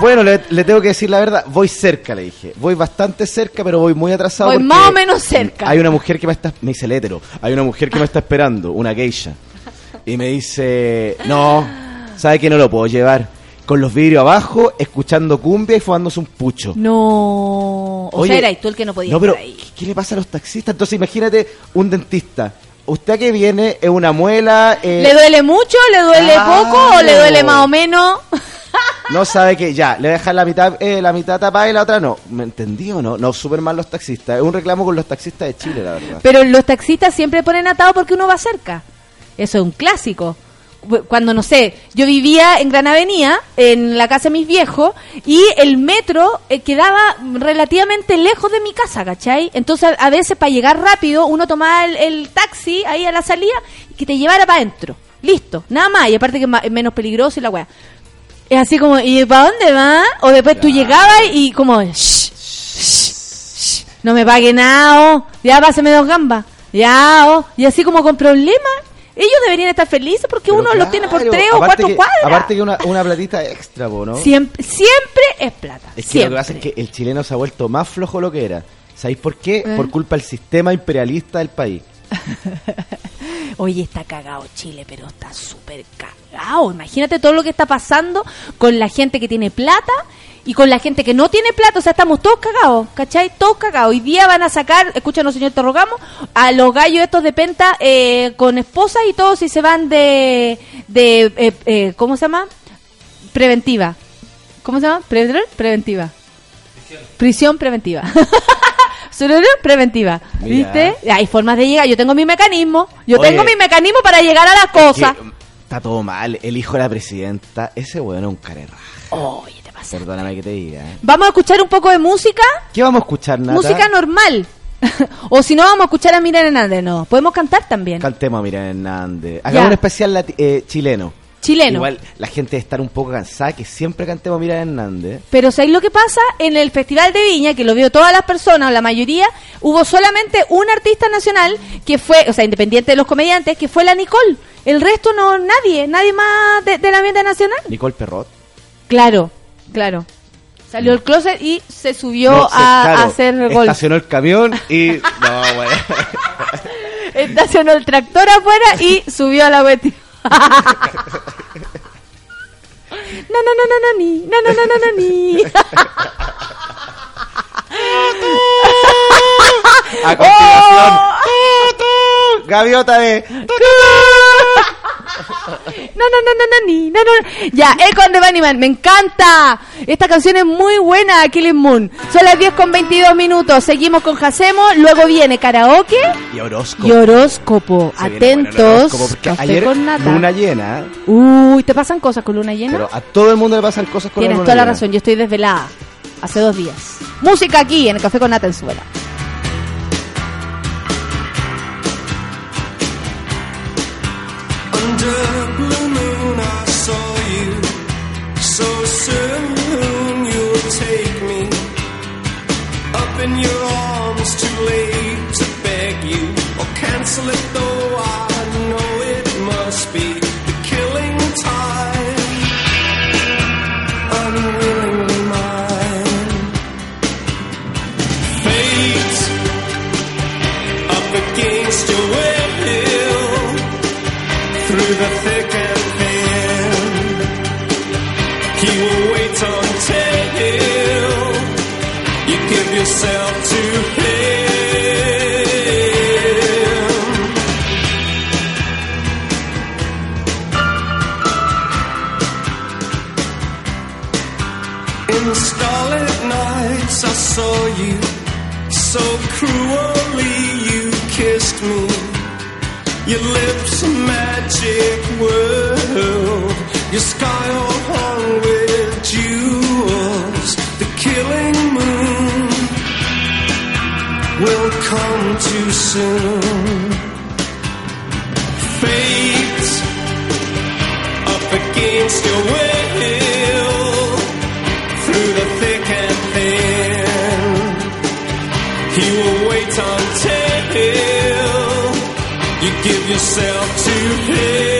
Speaker 14: Bueno, le, le tengo que decir la verdad, voy cerca, le dije. Voy bastante cerca, pero voy muy atrasado.
Speaker 1: Voy más o menos cerca.
Speaker 14: Hay una mujer que me está... Me dice el hétero. Hay una mujer que me está esperando, una geisha. Y me dice, no, ¿sabe que no lo puedo llevar? Con los vidrios abajo, escuchando cumbia y fumándose un pucho.
Speaker 1: No. O sea, eras tú el que no podías
Speaker 14: No, pero
Speaker 1: estar ahí.
Speaker 14: ¿qué, qué le pasa a los taxistas? Entonces imagínate un dentista. Usted que viene es una muela, eh,
Speaker 1: ¿Le duele mucho? ¿Le duele
Speaker 14: Claro.
Speaker 1: poco? ¿O le duele más o menos?
Speaker 14: No sabe que ya, le dejar la mitad, eh, la mitad tapada y la otra no. ¿Me entendí o no? No, súper mal los taxistas. Es un reclamo con los taxistas de Chile, la verdad.
Speaker 1: Pero los taxistas siempre ponen atado porque uno va cerca. Eso es un clásico. Cuando, no sé, yo vivía en Gran Avenida, en la casa de mis viejos, y el metro eh, quedaba relativamente lejos de mi casa, ¿cachai? Entonces, a veces, para llegar rápido, uno tomaba el, taxi ahí a la salida y que te llevara para adentro. Listo, nada más. Y aparte que es menos peligroso y la weá. Es así como, ¿y para dónde va? O después tú llegabas y como, "Shh, shh, shh, no me pague nada, oh, ya páseme dos gambas, ya, oh", y así como con problemas. Ellos deberían estar felices porque
Speaker 14: Pero
Speaker 1: uno los tiene por
Speaker 14: claro,
Speaker 1: tres o cuatro
Speaker 14: que-
Speaker 1: cuadras.
Speaker 14: Aparte que una, una platita extra, ¿no?
Speaker 1: Siempre, siempre es plata.
Speaker 14: Es que
Speaker 1: siempre.
Speaker 14: lo que pasa es que el chileno se ha vuelto más flojo lo que era. ¿Sabéis por qué?
Speaker 1: ¿Eh?
Speaker 14: Por culpa del sistema imperialista del país.
Speaker 1: Oye, está cagado Chile, pero está súper cagado. Imagínate todo lo que está pasando con la gente que tiene plata y con la gente que no tiene plata. O sea, estamos todos cagados, ¿cachai? Todos cagados. Hoy día van a sacar, escúchanos señor, te rogamos, a los gallos estos de penta eh, con esposas y todos y se van de, de eh, eh, ¿cómo se llama? Preventiva. ¿Cómo se llama? Pre- preventiva. Prisión preventiva. Preventiva.
Speaker 14: Mira.
Speaker 1: ¿Viste? Hay formas de llegar. Yo tengo mi mecanismo. Yo
Speaker 14: Oye.
Speaker 1: tengo mi mecanismo para llegar a las cosas.
Speaker 14: Está todo mal. El hijo de la presidenta, ese weón es un carerra.
Speaker 1: Oye, te pasa.
Speaker 14: Perdóname que te diga. ¿eh?
Speaker 1: Vamos a escuchar un poco de música.
Speaker 14: ¿Qué vamos a escuchar, Nata?
Speaker 1: Música normal. o si no, vamos a escuchar a Miriam Hernández. No, podemos cantar también.
Speaker 14: Cantemos a Miriam Hernández.
Speaker 1: Ya.
Speaker 14: Hagamos un especial eh, chileno.
Speaker 1: Chileno.
Speaker 14: Igual la gente debe estar un poco cansada que siempre cantemos a Miriam Hernández.
Speaker 1: Pero ¿sabéis lo que pasa? En el Festival de Viña, que lo vio todas las personas, o la mayoría, hubo solamente un artista nacional que fue, o sea, independiente de los comediantes, que fue la Nicole. El resto no, nadie, nadie más de- del ambiente nacional.
Speaker 14: Nicole Perrot.
Speaker 1: Claro, claro. Salió el closet y se subió
Speaker 14: No,
Speaker 1: a,
Speaker 14: claro,
Speaker 1: a hacer golf.
Speaker 14: Estacionó el camión y... No, bueno.
Speaker 1: Estacionó el tractor afuera y subió a la cuestión. No, no, no, no, no, ni. No, no, no, no, no, ni.
Speaker 14: A continuación,
Speaker 1: Oh.
Speaker 14: gaviota de...
Speaker 1: No, no, no, no, no, ni. No, no. Ya, Econ de Bunnyman, me encanta. Esta canción es muy buena, Killing Moon. Son las 10 con 22 minutos. Seguimos con Jacemo. Luego viene karaoke
Speaker 14: Y horóscopo.
Speaker 1: y horóscopo.
Speaker 14: Se viene bueno el
Speaker 1: Atentos.
Speaker 14: horóscopo, porque
Speaker 1: Café
Speaker 14: ayer
Speaker 1: con nata.
Speaker 14: luna llena,
Speaker 1: Uy, ¿te pasan cosas con luna llena?
Speaker 14: pero a todo el mundo le pasan cosas con
Speaker 1: Tienes
Speaker 14: la luna
Speaker 1: toda la
Speaker 14: llena.
Speaker 1: razón, yo estoy desvelada. Hace dos días. Música aquí en el Café con Nata en Suela.
Speaker 6: consolate though I cruelly. You kissed me. Your lips a magic world. Your sky all hung with jewels. The killing moon will come too soon. Fate up against your will through the He will wait until you give yourself to him.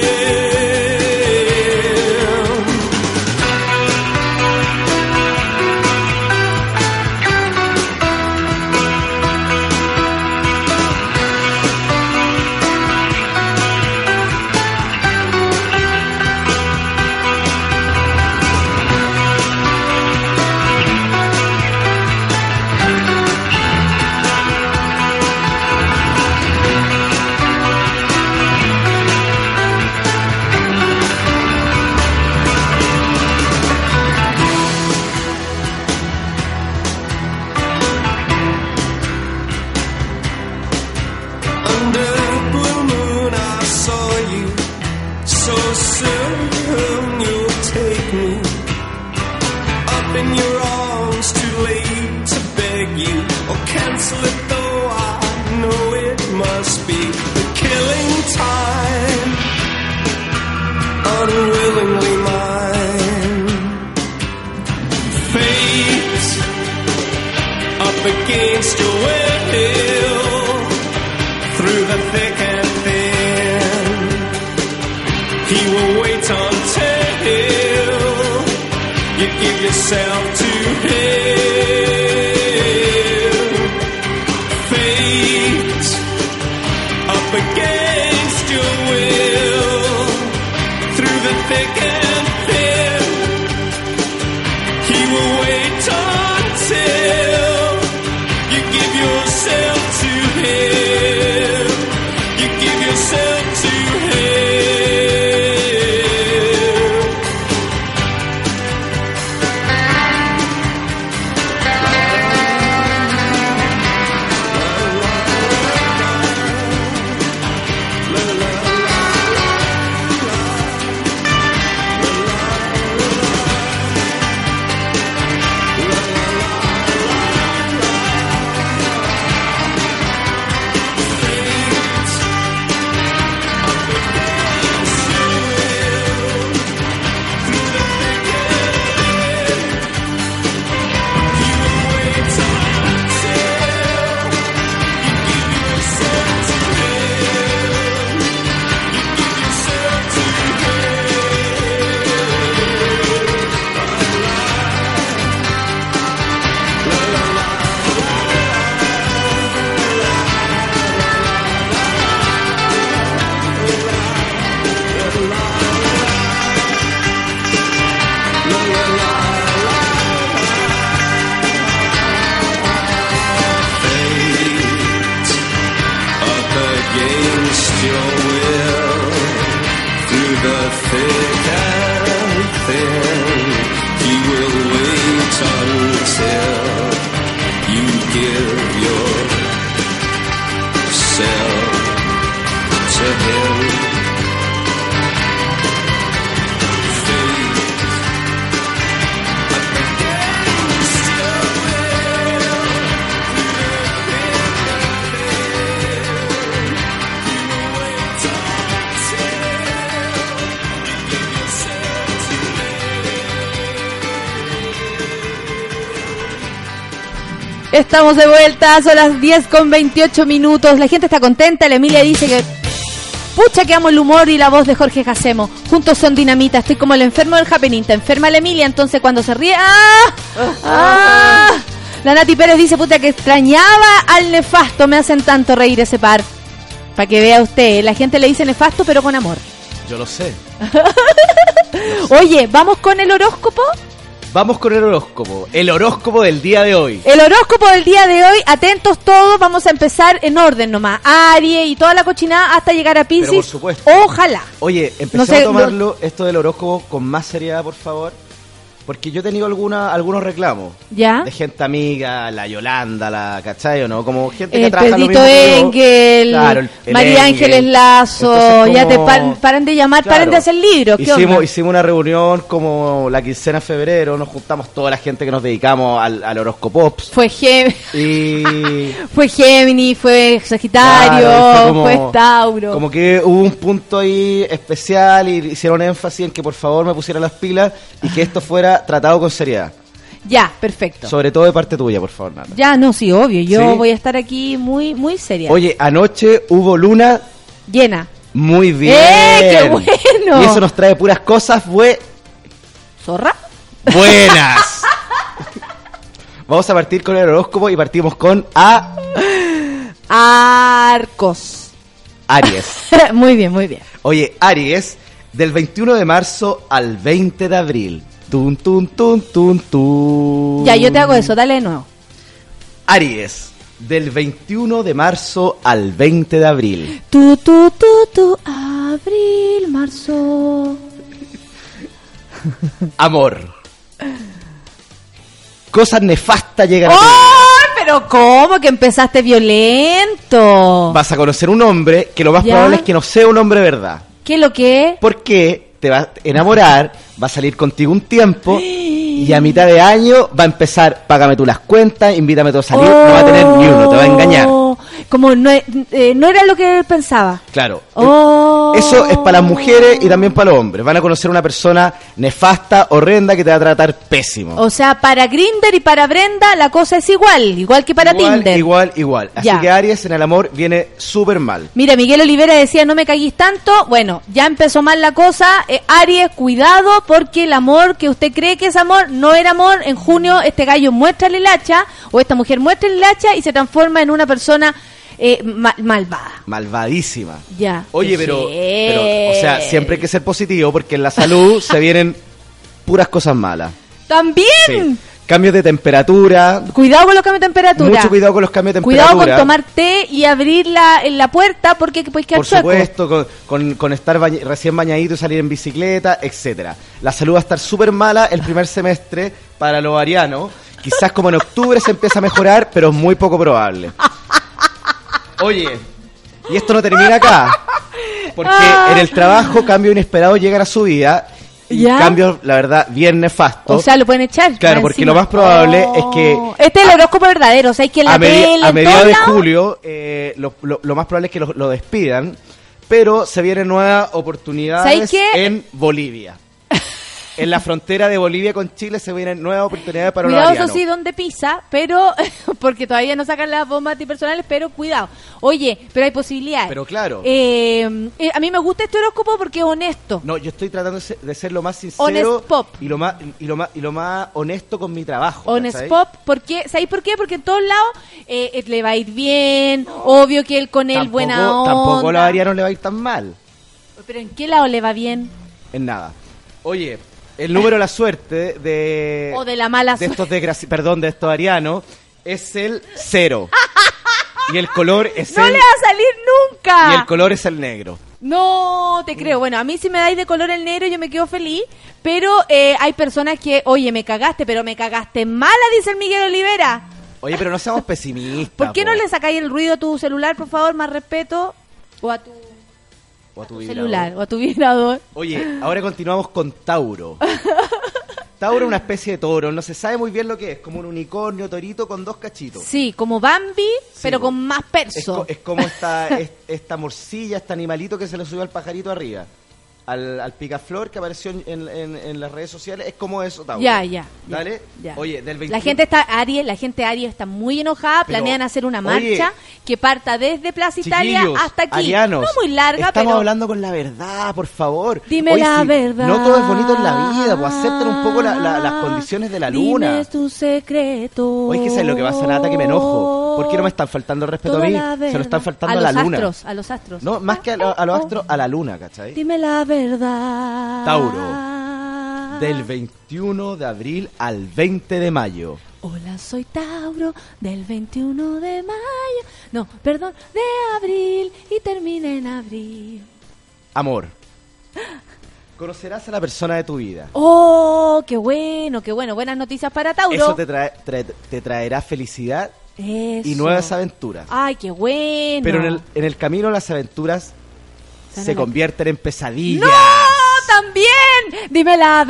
Speaker 1: Estamos de vuelta, son las 10 con 28 minutos. La gente está contenta. La Emilia dice que. Pucha, que amo el humor y la voz de Jorge Jacemo. Juntos son dinamita. Estoy como el enfermo del happening. Te enferma la Emilia, entonces cuando se ríe. ¡Ah! ¡Ah! La Nati Pérez dice, puta, que extrañaba al nefasto. Me hacen tanto reír ese par. Para que vea usted, la gente le dice nefasto, pero con amor.
Speaker 14: Yo lo sé.
Speaker 1: Oye, ¿vamos con el horóscopo?
Speaker 14: Vamos con el horóscopo. El horóscopo del día de hoy.
Speaker 1: El horóscopo del día de hoy, atentos todos, vamos a empezar en orden nomás. Aries y toda la cochinada hasta llegar a Pisces.
Speaker 14: Pero por supuesto.
Speaker 1: Ojalá.
Speaker 14: Oye, empecemos
Speaker 1: No sé,
Speaker 14: a tomarlo esto del horóscopo con más seriedad, por favor. Porque yo he tenido alguna, algunos reclamos.
Speaker 1: ¿Ya?
Speaker 14: De gente amiga, la Yolanda, la ¿cachai o no? Como gente que
Speaker 1: El
Speaker 14: trabaja lo
Speaker 1: Pedrito
Speaker 14: mismo que yo.
Speaker 1: Engel,
Speaker 14: Claro, el- el
Speaker 1: María. Ángeles Lazo,
Speaker 14: Entonces,
Speaker 1: ya te
Speaker 14: como-
Speaker 1: par- paran de llamar,
Speaker 14: Claro.
Speaker 1: paren de hacer libros. ¿Qué
Speaker 14: Hicimos,
Speaker 1: onda?
Speaker 14: hicimos una reunión como la quincena de febrero, nos juntamos toda la gente que nos dedicamos al, al horóscopops.
Speaker 1: Fue, Gem-
Speaker 14: Y
Speaker 1: fue Gemini, fue Sagitario,
Speaker 14: Claro, y
Speaker 1: fue, Tauro.
Speaker 14: Como que hubo un punto ahí especial y hicieron énfasis en que por favor me pusiera las pilas y que esto fuera tratado con seriedad.
Speaker 1: Ya, perfecto.
Speaker 14: Sobre todo de parte tuya, por favor, Nata.
Speaker 1: Ya, no, sí, obvio. Yo
Speaker 14: Sí.
Speaker 1: voy a estar aquí muy, muy seria.
Speaker 14: Oye, anoche hubo luna
Speaker 1: Llena.
Speaker 14: muy bien.
Speaker 1: ¡Eh, qué bueno!
Speaker 14: Y eso nos trae puras cosas bue-
Speaker 1: ¿Zorra?
Speaker 14: buenas. Vamos a partir con el horóscopo y partimos con A,
Speaker 1: Arcos.
Speaker 14: Aries.
Speaker 1: muy bien, muy bien.
Speaker 14: Oye, Aries, del 21 de marzo al 20 de abril. Tun, tun, tun, tun, tun.
Speaker 1: Ya, yo te hago eso, dale de nuevo.
Speaker 14: Aries, del 21 de marzo al 20 de abril.
Speaker 1: Tu, tu, tu, tu, abril, marzo.
Speaker 14: Amor. Cosas nefastas llegan a tu vida.
Speaker 1: ¡Ay, pero cómo que empezaste violento!
Speaker 14: Vas a conocer un hombre que lo más
Speaker 1: ¿Ya?
Speaker 14: probable es que no sea un hombre de verdad.
Speaker 1: ¿Qué lo que?
Speaker 14: Porque te va a enamorar, va a salir contigo un tiempo y a mitad de año va a empezar, págame tú las cuentas, invítame tú a salir, no va a tener ni uno, te va a engañar.
Speaker 1: Oh, Como no, eh, no era lo que él pensaba.
Speaker 14: Claro.
Speaker 1: Oh.
Speaker 14: Eso es para las mujeres y también para los hombres. Van a conocer una persona nefasta, horrenda, que te va a tratar pésimo.
Speaker 1: O sea, para Grinder y para Brenda la cosa es igual, igual que para
Speaker 14: igual,
Speaker 1: Tinder.
Speaker 14: igual, igual. Así
Speaker 1: Ya.
Speaker 14: que Aries en el amor viene súper mal.
Speaker 1: Mira, Miguel Olivera decía, no me caguís tanto. Bueno, ya empezó mal la cosa. Eh, Aries, cuidado, porque el amor que usted cree que es amor, no era amor. En junio este gallo muestra el hacha, o esta mujer muestra el hacha y se transforma en una persona eh, ma- malvada.
Speaker 14: Malvadísima.
Speaker 1: Ya.
Speaker 14: Oye, pero, o sea, siempre hay que ser positivo porque en la salud se vienen puras cosas malas.
Speaker 1: También.
Speaker 14: Sí. Cambios de temperatura.
Speaker 1: Cuidado con los cambios de temperatura.
Speaker 14: Mucho cuidado con los cambios de
Speaker 1: Cuidado
Speaker 14: temperatura.
Speaker 1: con tomar té y abrir la, la puerta porque puedes quedar
Speaker 14: Por
Speaker 1: chueco.
Speaker 14: supuesto, con, con- con estar recién bañadito y salir en bicicleta, etcétera. La salud va a estar súper mala el primer semestre para los arianos. Quizás como en octubre se empieza a mejorar, pero es muy poco probable. Oye, y esto no termina acá. Porque en el trabajo cambios inesperados llegan a su vida. Y
Speaker 1: ¿Ya?
Speaker 14: cambios, la verdad, bien nefastos.
Speaker 1: O sea, lo pueden echar.
Speaker 14: Claro, porque
Speaker 1: encima.
Speaker 14: lo más probable es que
Speaker 1: Este es el horóscopo verdadero, o sea, hay que la
Speaker 14: a, medi- a mediados de julio, eh, lo, lo- lo más probable es que lo, lo despidan, pero se vienen nuevas oportunidades en Bolivia. en la frontera de Bolivia con Chile se vienen nuevas oportunidades para
Speaker 1: Cuidado,
Speaker 14: los
Speaker 1: sí, donde pisa, pero, porque todavía no sacan las bombas antipersonales, pero cuidado. Oye, pero hay posibilidades.
Speaker 14: Pero claro.
Speaker 1: Eh, eh, a mí me gusta este horóscopo porque es honesto.
Speaker 14: No, yo estoy tratando de ser, lo más sincero
Speaker 1: Honest pop.
Speaker 14: y lo más y lo más y lo más honesto con mi trabajo.
Speaker 1: Honest. Pop, porque, ¿sabéis por qué? Porque en todos lados eh, eh, le va a ir bien, obvio que él con él
Speaker 14: Tampoco,
Speaker 1: buena onda.
Speaker 14: tampoco a los arianos le va a ir tan mal.
Speaker 1: Pero ¿en qué lado le va bien?
Speaker 14: En nada. Oye, el número de la suerte de
Speaker 1: O de la mala
Speaker 14: de
Speaker 1: suerte.
Speaker 14: estos desgraci- perdón, de estos arianos es el cero. y el color es
Speaker 1: ¡No
Speaker 14: el
Speaker 1: le va a salir nunca!
Speaker 14: y el color es el negro.
Speaker 1: No, te creo. Bueno, a mí si me dais de color el negro yo me quedo feliz, pero eh, hay personas que, oye, me cagaste, pero me cagaste mala, dice el Miguel Olivera.
Speaker 14: Oye, pero no seamos pesimistas.
Speaker 1: ¿Por qué no le sacáis el ruido a tu celular, por favor, más respeto? O a tu
Speaker 14: O a tu vibrador.
Speaker 1: celular, o a tu vibrador.
Speaker 14: Oye, ahora continuamos con Tauro. Tauro es una especie de toro, no se sabe muy bien lo que es, como un unicornio torito con dos cachitos.
Speaker 1: Sí, como Bambi, pero con más
Speaker 14: Es,
Speaker 1: perso.
Speaker 14: co- es como esta, es- esta morcilla, este animalito que se le subió al pajarito arriba. Al, al picaflor que apareció en, en- en- las redes sociales. Es como eso, Tauro.
Speaker 1: Ya, ya, ya,
Speaker 14: Dale.
Speaker 1: ya.
Speaker 14: Oye, del 21
Speaker 1: La gente está, Aries, la gente Aries está muy enojada,
Speaker 14: Pero,
Speaker 1: planean hacer una
Speaker 14: oye,
Speaker 1: marcha que parta desde Plaza Italia hasta aquí.
Speaker 14: arianos,
Speaker 1: no muy larga,
Speaker 14: Estamos
Speaker 1: pero
Speaker 14: hablando con la verdad, por favor.
Speaker 1: Dime
Speaker 14: Oye,
Speaker 1: la
Speaker 14: sí,
Speaker 1: verdad.
Speaker 14: No todo es bonito en la vida, pues acepten un poco la- la- las condiciones de la luna.
Speaker 1: Dime tu secreto.
Speaker 14: Oye, que sabes lo que pasa, Nata, que me enojo. ¿Por qué no me están faltando el respeto a
Speaker 1: Toda
Speaker 14: mí?
Speaker 1: la
Speaker 14: Se lo están faltando
Speaker 1: a
Speaker 14: a, la
Speaker 1: los
Speaker 14: luna.
Speaker 1: astros, a los astros.
Speaker 14: No, más que a, a los astros, a la luna, ¿cachai?
Speaker 1: Dime la verdad.
Speaker 14: Tauro. Del 21 de abril al 20 de mayo.
Speaker 1: Hola, soy Tauro, del 21 de mayo. No, perdón, de abril y termina en abril.
Speaker 14: Amor. Conocerás a la persona de tu vida.
Speaker 1: Oh, qué bueno, qué bueno. Buenas noticias para Tauro.
Speaker 14: Eso te, trae- trae- te traerá felicidad y nuevas aventuras.
Speaker 1: Ay, qué bueno.
Speaker 14: Pero en el, en el camino las aventuras se
Speaker 1: la-
Speaker 14: convierten en pesadillas.
Speaker 1: ¡No! ¡También! Dime la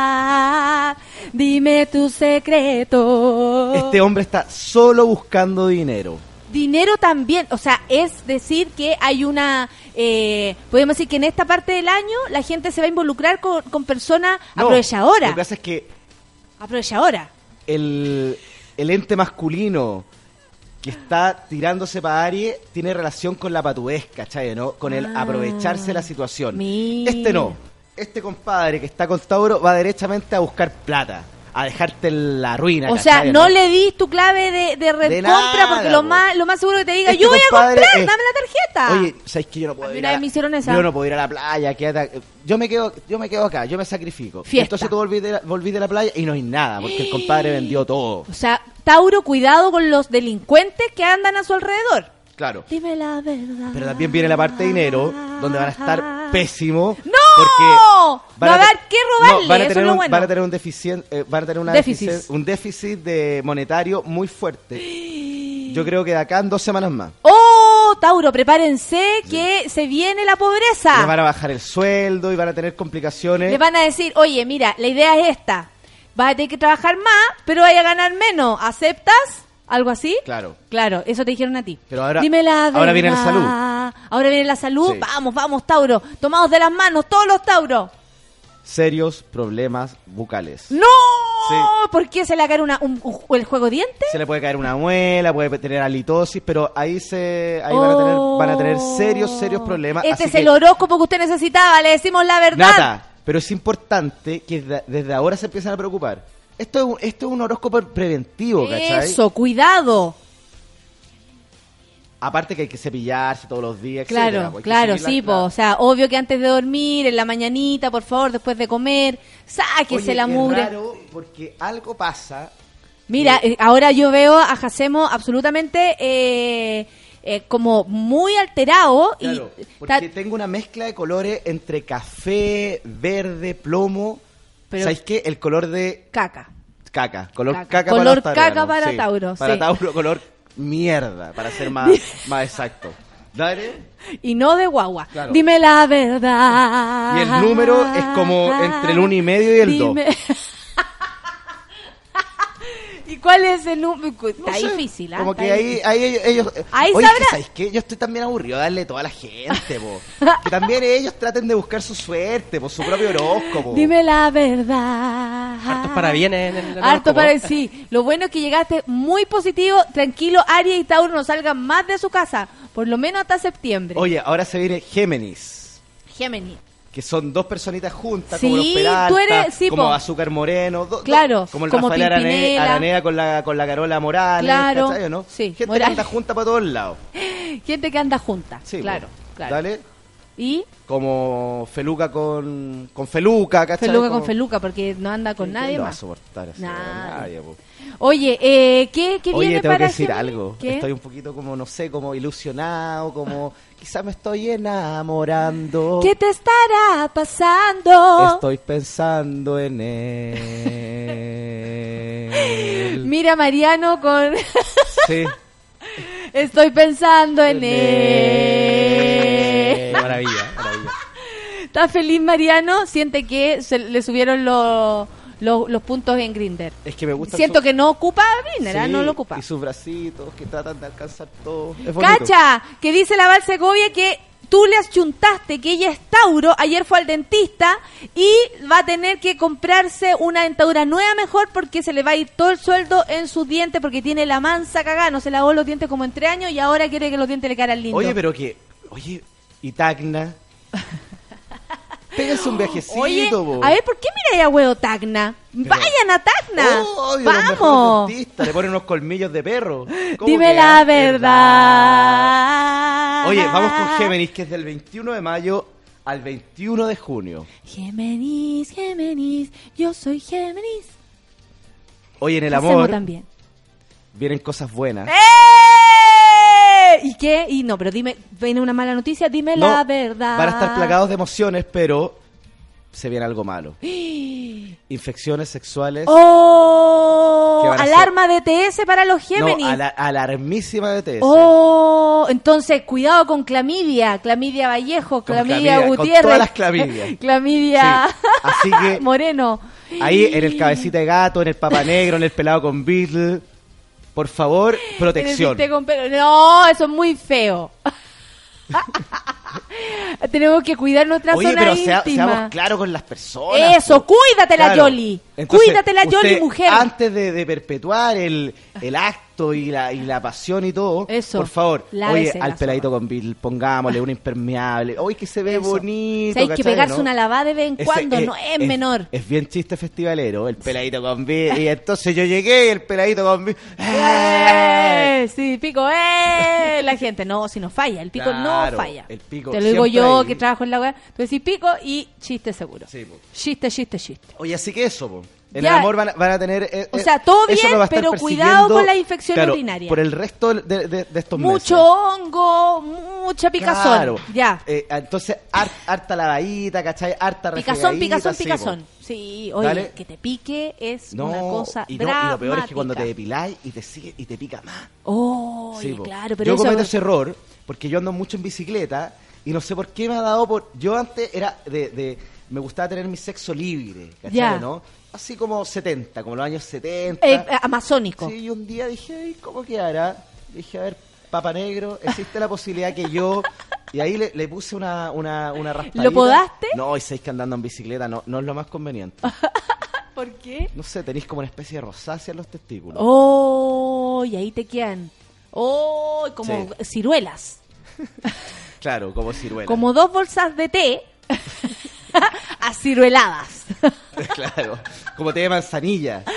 Speaker 1: verdad. Dime tu secreto.
Speaker 14: Este hombre está solo buscando dinero.
Speaker 1: Dinero también. O sea, es decir que hay una... Eh, podemos decir que en esta parte del año la gente se va a involucrar con, con personas
Speaker 14: No,
Speaker 1: aprovechadoras.
Speaker 14: Lo que pasa es que
Speaker 1: Aprovechadoras.
Speaker 14: el, el ente masculino que está tirándose para Aries tiene relación con la patudez, ¿cachai? ¿no? Con el
Speaker 1: Ah.
Speaker 14: aprovecharse de la situación.
Speaker 1: Mira.
Speaker 14: Este no. Este compadre que está con Tauro va derechamente a buscar plata, a dejarte en la ruina.
Speaker 1: O sea,
Speaker 14: ¿cachai,
Speaker 1: no le dis tu clave de, de porque lo más, lo más seguro que te diga,
Speaker 14: Este
Speaker 1: yo voy a comprar,
Speaker 14: es-
Speaker 1: dame la tarjeta.
Speaker 14: Oye, ¿sabes que yo no puedo
Speaker 1: A
Speaker 14: ir a
Speaker 1: me hicieron esa.
Speaker 14: Yo no puedo ir a la playa, quédate- Yo me quedo, yo me quedo acá, yo me sacrifico.
Speaker 1: Fiesta.
Speaker 14: Entonces tú volví de, la, volví de la playa y no hay nada, porque el compadre vendió todo.
Speaker 1: O sea, Tauro, cuidado con los delincuentes que andan a su alrededor.
Speaker 14: Claro.
Speaker 1: Dime la verdad.
Speaker 14: Pero también viene la parte de dinero, donde van a estar pésimos.
Speaker 1: ¡No!
Speaker 14: Porque
Speaker 1: No va a
Speaker 14: te-
Speaker 1: haber qué robarle,
Speaker 14: no, van a tener un,
Speaker 1: bueno.
Speaker 14: van a tener un deficien- eh, van a tener una
Speaker 1: Déficit.
Speaker 14: deficien- un déficit de monetario muy fuerte. Yo creo que de acá en dos semanas más.
Speaker 1: ¡Oh, Tauro, prepárense que se viene la
Speaker 14: Les
Speaker 1: pobreza!
Speaker 14: van a bajar el sueldo y van a tener complicaciones.
Speaker 1: Le van a decir, oye, mira, la idea es esta. Vas a tener que trabajar más, pero vaya a ganar menos. ¿Aceptas? ¿Algo así?
Speaker 14: Claro.
Speaker 1: Claro, eso te dijeron a ti.
Speaker 14: Pero ahora-
Speaker 1: Dime la
Speaker 14: ahora viene la salud.
Speaker 1: Ahora viene la salud.
Speaker 14: Sí.
Speaker 1: Vamos, vamos, Tauro. Tomados de las manos, todos los Tauros.
Speaker 14: Serios problemas bucales.
Speaker 1: ¡No!
Speaker 14: Sí.
Speaker 1: ¿Por qué se le caer una, un- un- el juego diente?
Speaker 14: Se le puede caer una muela, puede tener halitosis, pero ahí se ahí van, a tener, van a tener serios, serios problemas.
Speaker 1: Este
Speaker 14: así
Speaker 1: es el horóscopo que usted necesitaba, le decimos la verdad.
Speaker 14: Nata, pero es importante que da- desde ahora se empiecen a preocupar. Esto es un, esto es un horóscopo preventivo, ¿cachai?
Speaker 1: Eso, cuidado.
Speaker 14: Aparte que hay que cepillarse todos los días,
Speaker 1: Claro,
Speaker 14: etcétera, pues
Speaker 1: claro,
Speaker 14: la-
Speaker 1: sí, po. o sea, obvio que antes de dormir, en la mañanita, por favor, después de comer, sáquese
Speaker 14: Oye,
Speaker 1: la mugre.
Speaker 14: raro porque algo pasa.
Speaker 1: Mira, eh, ahora yo veo a Jacemo absolutamente eh, eh, como muy alterado
Speaker 14: Claro,
Speaker 1: y
Speaker 14: porque tengo una mezcla de colores entre café, verde, plomo.
Speaker 1: Pero
Speaker 14: ¿Sabéis qué? El color de...
Speaker 1: Caca.
Speaker 14: Caca. Color
Speaker 1: caca,
Speaker 14: caca
Speaker 1: color
Speaker 14: para
Speaker 1: caca para. Tauro.
Speaker 14: Para. Tauro, color mierda, para ser más, más exacto. Dale.
Speaker 1: Y no de guagua. Dime la verdad.
Speaker 14: Y el número es como entre el 1 y medio y el
Speaker 1: 2. cuál es el número? Está
Speaker 14: sé,
Speaker 1: difícil, ¿ah?
Speaker 14: Como
Speaker 1: Está
Speaker 14: que ahí,
Speaker 1: difícil.
Speaker 14: ahí ellos...
Speaker 1: Ahí
Speaker 14: Oye,
Speaker 1: sabrá.
Speaker 14: que, ¿sabes qué? Yo estoy también aburrido de darle toda la gente, po. Que también ellos traten de buscar su suerte, por su propio horóscopo.
Speaker 1: Dime la verdad.
Speaker 4: Hartos parabienes en el
Speaker 1: Harto
Speaker 4: horóscopo.
Speaker 1: para sí. Lo bueno es que llegaste muy positivo. Tranquilo, Aries y Tauro no salgan más de su casa. Por lo menos hasta septiembre.
Speaker 14: Oye, ahora se viene Géminis.
Speaker 1: Géminis.
Speaker 14: Que son dos personitas juntas,
Speaker 1: Sí,
Speaker 14: como los Peralta,
Speaker 1: tú eres- sí,
Speaker 14: como
Speaker 1: po.
Speaker 14: Azúcar Moreno, do- do-
Speaker 1: Claro,
Speaker 14: como el
Speaker 1: como
Speaker 14: Rafael Arane-
Speaker 1: Pimpinela.
Speaker 14: Araneda con la, con la Carola Morales,
Speaker 1: Claro,
Speaker 14: ¿cachai o no?
Speaker 1: sí,
Speaker 14: Gente
Speaker 1: Morales.
Speaker 14: que anda junta para todos lados.
Speaker 1: Gente que anda junta.
Speaker 14: Sí,
Speaker 1: claro,
Speaker 14: po.
Speaker 1: claro.
Speaker 14: Dale.
Speaker 1: Y
Speaker 14: Como Feluca con, con Feluca, ¿cachai?
Speaker 1: Feluca
Speaker 14: Como-
Speaker 1: con Feluca, porque no anda con nadie
Speaker 14: ¿Quién lo va a soportar así?
Speaker 1: Nadie.
Speaker 14: Nadie.
Speaker 1: Oye, eh, ¿qué, qué
Speaker 14: Oye,
Speaker 1: viene
Speaker 14: tengo
Speaker 1: para
Speaker 14: que decir algo.
Speaker 1: ¿Qué?
Speaker 14: Estoy un poquito como, no sé, como ilusionado, como quizás me estoy enamorando.
Speaker 1: ¿Qué te estará pasando?
Speaker 14: Estoy pensando en él.
Speaker 1: Mira Mariano con...
Speaker 14: Sí.
Speaker 1: Estoy pensando en
Speaker 14: En
Speaker 1: él.
Speaker 4: Maravilla, maravilla.
Speaker 1: ¿Está feliz Mariano? Siente que se le subieron los, los, los puntos en Grinder.
Speaker 14: Es que me gusta
Speaker 1: Siento
Speaker 14: su-
Speaker 1: que no ocupa Grinder, ¿ah?
Speaker 14: Sí,
Speaker 1: no lo ocupa.
Speaker 14: Y sus bracitos que tratan de alcanzar todo. Es.
Speaker 1: Cacha, que dice la Val Segovia que tú le achuntaste que ella es Tauro, ayer fue al dentista y va a tener que comprarse una dentadura nueva mejor porque se le va a ir todo el sueldo en sus dientes porque tiene la mansa cagada, no se lavó los dientes como en tres años y ahora quiere que los dientes le quedaran lindos.
Speaker 14: Oye, pero que. Oye, y Tacna. Pégase un viajecito,
Speaker 1: Oye, a ver, ¿por qué mira a huevo Tacna? Vayan a Tacna.
Speaker 14: Mejores
Speaker 1: Vamos.
Speaker 14: Le ponen unos colmillos de perro. ¿Cómo
Speaker 1: Dime la verdad.
Speaker 14: Oye, vamos con Géminis, que es del 21 de mayo al 21 de junio.
Speaker 1: Géminis, Géminis, yo soy Géminis.
Speaker 14: Hoy en el amor
Speaker 1: también.
Speaker 14: vienen cosas buenas.
Speaker 1: ¡Eh! ¡Eh! ¿Y qué? Y no, pero dime, viene una mala noticia, dime
Speaker 14: No,
Speaker 1: la verdad.
Speaker 14: Van a estar plagados de emociones, pero se viene algo malo. Infecciones sexuales.
Speaker 1: ¡Oh!
Speaker 14: ¿Qué van a
Speaker 1: Alarma de TS para los Géminis.
Speaker 14: No, ala- alarmísima de TS.
Speaker 1: ¡Oh! Entonces, cuidado con clamidia, clamidia Vallejo, clamidia,
Speaker 14: clamidia, con
Speaker 1: Gutiérrez.
Speaker 14: todas las clamidias.
Speaker 1: clamidia
Speaker 14: Sí, así que-
Speaker 1: Moreno.
Speaker 14: Ahí en el cabecita de gato, en el papa negro, en el pelado con Beatle. Por favor, protección.
Speaker 1: Con. No, eso es muy feo. Tenemos que cuidar nuestra
Speaker 14: Oye,
Speaker 1: zona
Speaker 14: pero sea-
Speaker 1: íntima.
Speaker 14: seamos claros con las personas.
Speaker 1: Eso,
Speaker 14: po.
Speaker 1: cuídatela,
Speaker 14: Claro.
Speaker 1: Yoli.
Speaker 14: Entonces,
Speaker 1: Cuídatela, Yoli,
Speaker 14: usted,
Speaker 1: mujer.
Speaker 14: Antes de, de perpetuar el, el acto y la, y la pasión y todo,
Speaker 1: Eso,
Speaker 14: por favor,
Speaker 1: lávese
Speaker 14: oye, al peladito con Bill, pongámosle un impermeable. Oye, que se ve
Speaker 1: Eso.
Speaker 14: bonito.
Speaker 1: Si hay que
Speaker 14: ¿cachai,
Speaker 1: pegarse
Speaker 14: no?
Speaker 1: una lavada de vez en cuando, no es, menor.
Speaker 14: Es bien chiste festivalero, el peladito con Bill. Y entonces yo llegué y el peladito con Bill.
Speaker 1: ¡Eh! Sí, pico, ¡eh! La gente, no, si no falla, el pico
Speaker 14: Claro,
Speaker 1: no falla.
Speaker 14: el pico
Speaker 1: Te lo digo yo que trabajo en la web. Tú decís pico y chiste seguro.
Speaker 14: Sí.
Speaker 1: Chiste, chiste, chiste.
Speaker 14: Oye, así que eso, po. En
Speaker 1: Ya.
Speaker 14: el amor van a, van a tener. eh,
Speaker 1: O
Speaker 14: eh,
Speaker 1: sea, todo bien, pero cuidado con la infección
Speaker 14: claro,
Speaker 1: urinaria.
Speaker 14: Por el resto de, de- de estos
Speaker 1: Mucho
Speaker 14: meses.
Speaker 1: hongo, mucha picazón.
Speaker 14: Claro.
Speaker 1: Ya.
Speaker 14: Eh, entonces, har- harta lavadita, ¿cachai? Harta
Speaker 1: Picazón, picazón,
Speaker 14: sí,
Speaker 1: picazón.
Speaker 14: po.
Speaker 1: Sí, oye,
Speaker 14: Dale.
Speaker 1: que te pique es
Speaker 14: No,
Speaker 1: una cosa
Speaker 14: y, no, y lo peor es que cuando te depiláis y te sigue y te pica más.
Speaker 1: Oh,
Speaker 14: Sí,
Speaker 1: claro, pero
Speaker 14: yo
Speaker 1: eso...
Speaker 14: cometo ese error porque yo ando mucho en bicicleta y no sé por qué me ha dado por... Yo antes era de... de- me gustaba tener mi sexo libre, ¿cachai?
Speaker 1: Ya.
Speaker 14: ¿no? Así como 70, como los años 70.
Speaker 1: Eh, amazónico.
Speaker 14: Sí, y un día dije, "Ay, ¿cómo quedará? Dije, a ver, Papa Negro, existe la posibilidad que yo... Y ahí le, le puse una, una, una raspadita.
Speaker 1: ¿Lo podaste?
Speaker 14: No, y sabéis que andando en bicicleta no, no es lo más conveniente.
Speaker 1: ¿Por qué?
Speaker 14: No sé, tenéis como una especie de rosácea en los testículos.
Speaker 1: Oh, y ahí te quedan. Oh, como
Speaker 14: Sí.
Speaker 1: ciruelas.
Speaker 14: Claro, como ciruela.
Speaker 1: Como dos bolsas de té acirueladas.
Speaker 14: claro, como té de manzanilla.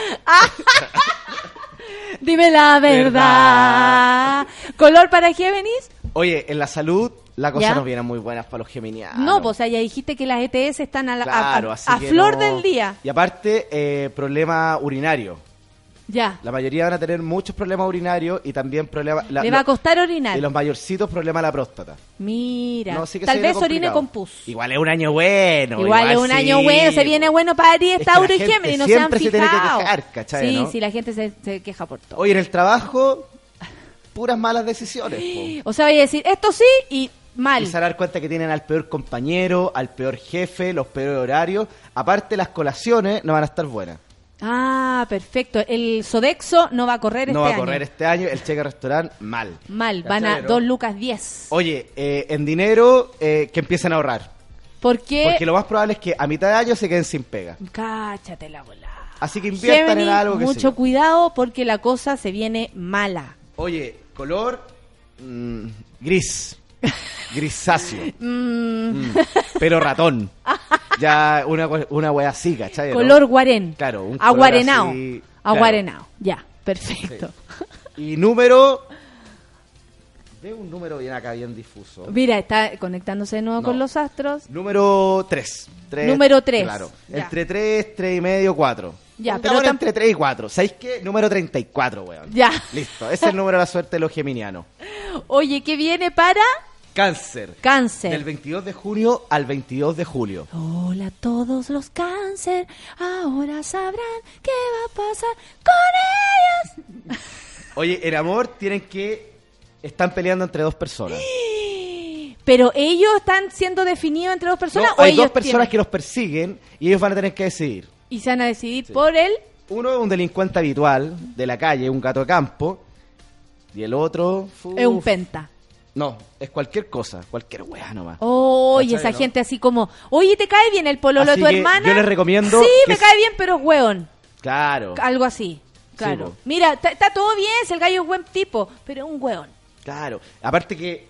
Speaker 1: Dime la verdad. ¿Color para Géminis?
Speaker 14: Oye, en la salud la cosa
Speaker 1: ¿Ya?
Speaker 14: no viene muy buena para los geminianos.
Speaker 1: No, pues o sea, ya dijiste que las ETS están a, la- a-
Speaker 14: Claro,
Speaker 1: a- a flor
Speaker 14: no.
Speaker 1: del día.
Speaker 14: Y aparte, eh, problema urinario.
Speaker 1: Ya.
Speaker 14: La mayoría van a tener muchos problemas urinarios y también problemas... la-
Speaker 1: Le va a costar orinar.
Speaker 14: Y los mayorcitos, problema de la próstata.
Speaker 1: Mira.
Speaker 14: No, sí que
Speaker 1: Tal vez orine con pus.
Speaker 14: Igual es un año bueno.
Speaker 1: Igual, es un
Speaker 14: sí.
Speaker 1: año bueno, se viene bueno para Aries,
Speaker 14: Es que
Speaker 1: Tauro y Géminis, no se han
Speaker 14: siempre se tiene que
Speaker 1: fijado.
Speaker 14: quejar, ¿cachai,
Speaker 1: Sí,
Speaker 14: no?
Speaker 1: sí, la gente se, se queja por todo.
Speaker 14: Hoy en el trabajo, puras malas decisiones. po.
Speaker 1: O sea, voy a decir, esto sí y mal.
Speaker 14: Y se a dar cuenta que tienen al peor compañero, al peor jefe, los peores horarios. Aparte, las colaciones no van a estar buenas.
Speaker 1: Ah, perfecto. El Sodexo no va a correr
Speaker 14: no
Speaker 1: este
Speaker 14: va a
Speaker 1: año.
Speaker 14: correr este año, el cheque restaurante mal.
Speaker 1: Mal, van a
Speaker 14: ¿Cachai, no?
Speaker 1: 2 lucas 10.
Speaker 14: Oye, eh, en dinero, eh, que empiecen a ahorrar.
Speaker 1: ¿Por qué?
Speaker 14: Porque lo más probable es que a mitad de año se queden sin pega.
Speaker 1: Cáchate la bola.
Speaker 14: Así que inviertan en algo que
Speaker 1: mucho cuidado porque la cosa se viene mala.
Speaker 14: Oye, color mm, gris. Grisáceo.
Speaker 1: Mm,
Speaker 14: Mm, Pero ratón. Ya una, una wea así, ¿cachai? no?
Speaker 1: Color guarén.
Speaker 14: Claro, un color
Speaker 1: Aguarenao.
Speaker 14: así, claro.
Speaker 1: Aguarenao. Ya, perfecto.
Speaker 14: Y número. Veo un número bien acá, bien difuso.
Speaker 1: Mira, está conectándose de nuevo
Speaker 14: No.
Speaker 1: con los astros.
Speaker 14: Número 3.
Speaker 1: Número tres.
Speaker 14: Claro.
Speaker 1: Ya.
Speaker 14: Entre 3, 3 y medio, 4.
Speaker 1: Ya, pero tam-
Speaker 14: entre 3 y 4. ¿Sabéis qué? Número 34, weón.
Speaker 1: Ya.
Speaker 14: Listo. Ese es el número de la suerte de los geminianos.
Speaker 1: Oye, ¿qué viene para
Speaker 14: Cáncer.
Speaker 1: cáncer?
Speaker 14: Del 22 de junio al 22 de julio.
Speaker 1: Hola a todos los cáncer, ahora sabrán qué va a pasar con ellos.
Speaker 14: Oye, en amor tienen que. Están peleando entre dos personas.
Speaker 1: Pero ellos están siendo definidos entre dos personas
Speaker 14: No,
Speaker 1: o
Speaker 14: hay
Speaker 1: ellos
Speaker 14: dos personas
Speaker 1: tienen?
Speaker 14: que los persiguen y ellos van a tener que decidir.
Speaker 1: y se van a decidir por él.
Speaker 14: Uno es un delincuente habitual de la calle, un gato de campo. Y el otro. uf,
Speaker 1: Es un penta.
Speaker 14: No, es cualquier cosa, cualquier weá nomás.
Speaker 1: Oye,
Speaker 14: ¿Cachai,
Speaker 1: esa
Speaker 14: no?
Speaker 1: gente así como, oye, ¿te cae bien el pololo
Speaker 14: Así
Speaker 1: de tu
Speaker 14: que
Speaker 1: hermana?
Speaker 14: yo les recomiendo
Speaker 1: Sí, me cae bien, pero es hueón.
Speaker 14: Claro.
Speaker 1: Algo así. Claro. Mira, está- todo bien, si el gallo es buen tipo, pero es un hueón.
Speaker 14: Claro. Aparte que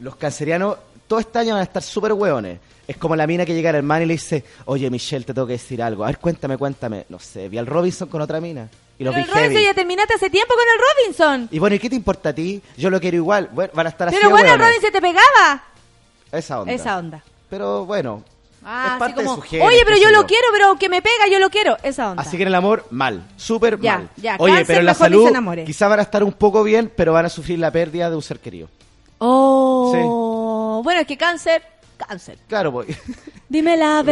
Speaker 14: los cancerianos todo este año van a estar súper hueones. Es como la mina que llega al hermano y le dice, oye Michelle, te tengo que decir algo. A ver, cuéntame, cuéntame. No sé, vi al Robinson con otra mina. Y los
Speaker 1: Pero el Robinson
Speaker 14: heavy.
Speaker 1: ya terminaste hace tiempo con el Robinson.
Speaker 14: Y bueno, ¿y qué te importa a ti? Yo lo quiero igual. Bueno, van a estar así
Speaker 1: Pero
Speaker 14: de
Speaker 1: bueno, el
Speaker 14: hueones.
Speaker 1: Robinson te pegaba.
Speaker 14: Esa onda.
Speaker 1: Esa onda.
Speaker 14: Pero bueno,
Speaker 1: Ah,
Speaker 14: es
Speaker 1: así
Speaker 14: parte
Speaker 1: como,
Speaker 14: de su género,
Speaker 1: Oye, pero
Speaker 14: qué
Speaker 1: yo
Speaker 14: sé
Speaker 1: lo quiero, pero que me pega, yo lo quiero. Esa onda.
Speaker 14: Así que en el amor, mal. Súper
Speaker 1: Ya,
Speaker 14: mal.
Speaker 1: ya,
Speaker 14: Oye,
Speaker 1: cáncer,
Speaker 14: pero en la
Speaker 1: mejor ni
Speaker 14: salud
Speaker 1: enamore.
Speaker 14: quizá van a estar un poco bien, pero van a sufrir la pérdida de un ser querido.
Speaker 1: Oh, bueno, es que cáncer, cáncer.
Speaker 14: Claro, pues.
Speaker 1: Dime la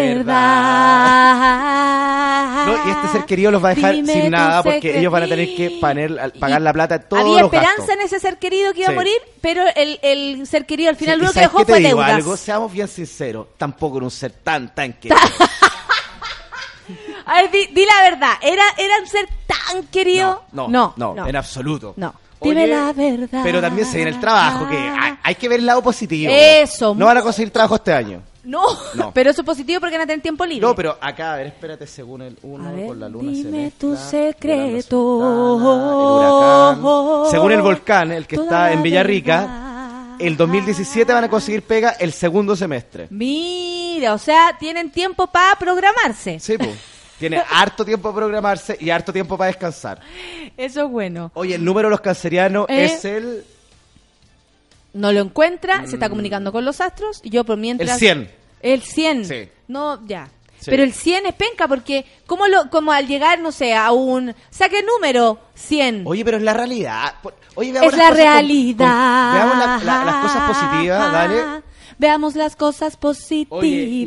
Speaker 1: verdad.
Speaker 14: No, y este ser querido los va a dejar
Speaker 1: Dime
Speaker 14: sin nada porque ellos van a tener que paner- pagar la plata de todos
Speaker 1: Había
Speaker 14: los
Speaker 1: esperanza
Speaker 14: gastos.
Speaker 1: en ese ser querido que iba
Speaker 14: Sí.
Speaker 1: a morir, pero el, el ser querido al final
Speaker 14: Sí,
Speaker 1: lo
Speaker 14: ¿y
Speaker 1: único que dejó fue
Speaker 14: digo
Speaker 1: deudas.
Speaker 14: algo? Seamos bien sinceros, tampoco era un ser tan, tan querido.
Speaker 1: A ver, di, di la verdad, ¿Era, ¿era un ser tan querido?
Speaker 14: No,
Speaker 1: no,
Speaker 14: no, en absoluto.
Speaker 1: No.
Speaker 14: Oye,
Speaker 1: Dime la verdad.
Speaker 14: Pero también se viene el trabajo, que hay, hay que ver el lado positivo.
Speaker 1: Eso,
Speaker 14: No van a conseguir trabajo este año.
Speaker 1: No,
Speaker 14: No.
Speaker 1: pero eso es positivo porque van a tener tiempo libre.
Speaker 14: No, pero acá, a ver, espérate, según el uno, con la luna se
Speaker 1: Dime
Speaker 14: mezcla,
Speaker 1: tu secreto.
Speaker 14: el huracán. Según el volcán, el que
Speaker 1: Toda
Speaker 14: está
Speaker 1: la
Speaker 14: en Villarrica, el 2017 van a conseguir pega el segundo semestre.
Speaker 1: Mira, o sea, tienen tiempo para programarse.
Speaker 14: Sí, pues. Tiene harto tiempo para programarse y harto tiempo para descansar.
Speaker 1: Eso es bueno.
Speaker 14: Oye, el número de los cancerianos
Speaker 1: Eh.
Speaker 14: es el,
Speaker 1: No lo encuentra, se está comunicando con los astros y yo por mientras...
Speaker 14: Mm. el 100.
Speaker 1: El 100.
Speaker 14: Sí.
Speaker 1: No, ya.
Speaker 14: Sí.
Speaker 1: Pero el 100 es penca porque como lo como al llegar, no sé, a un saque número 100.
Speaker 14: Oye, pero es la realidad. Oye, veamos
Speaker 1: es
Speaker 14: las
Speaker 1: la
Speaker 14: cosas con-
Speaker 1: realidad.
Speaker 14: con- veamos la- la- las cosas positivas, dale.
Speaker 1: Veamos las cosas positivas.
Speaker 14: Y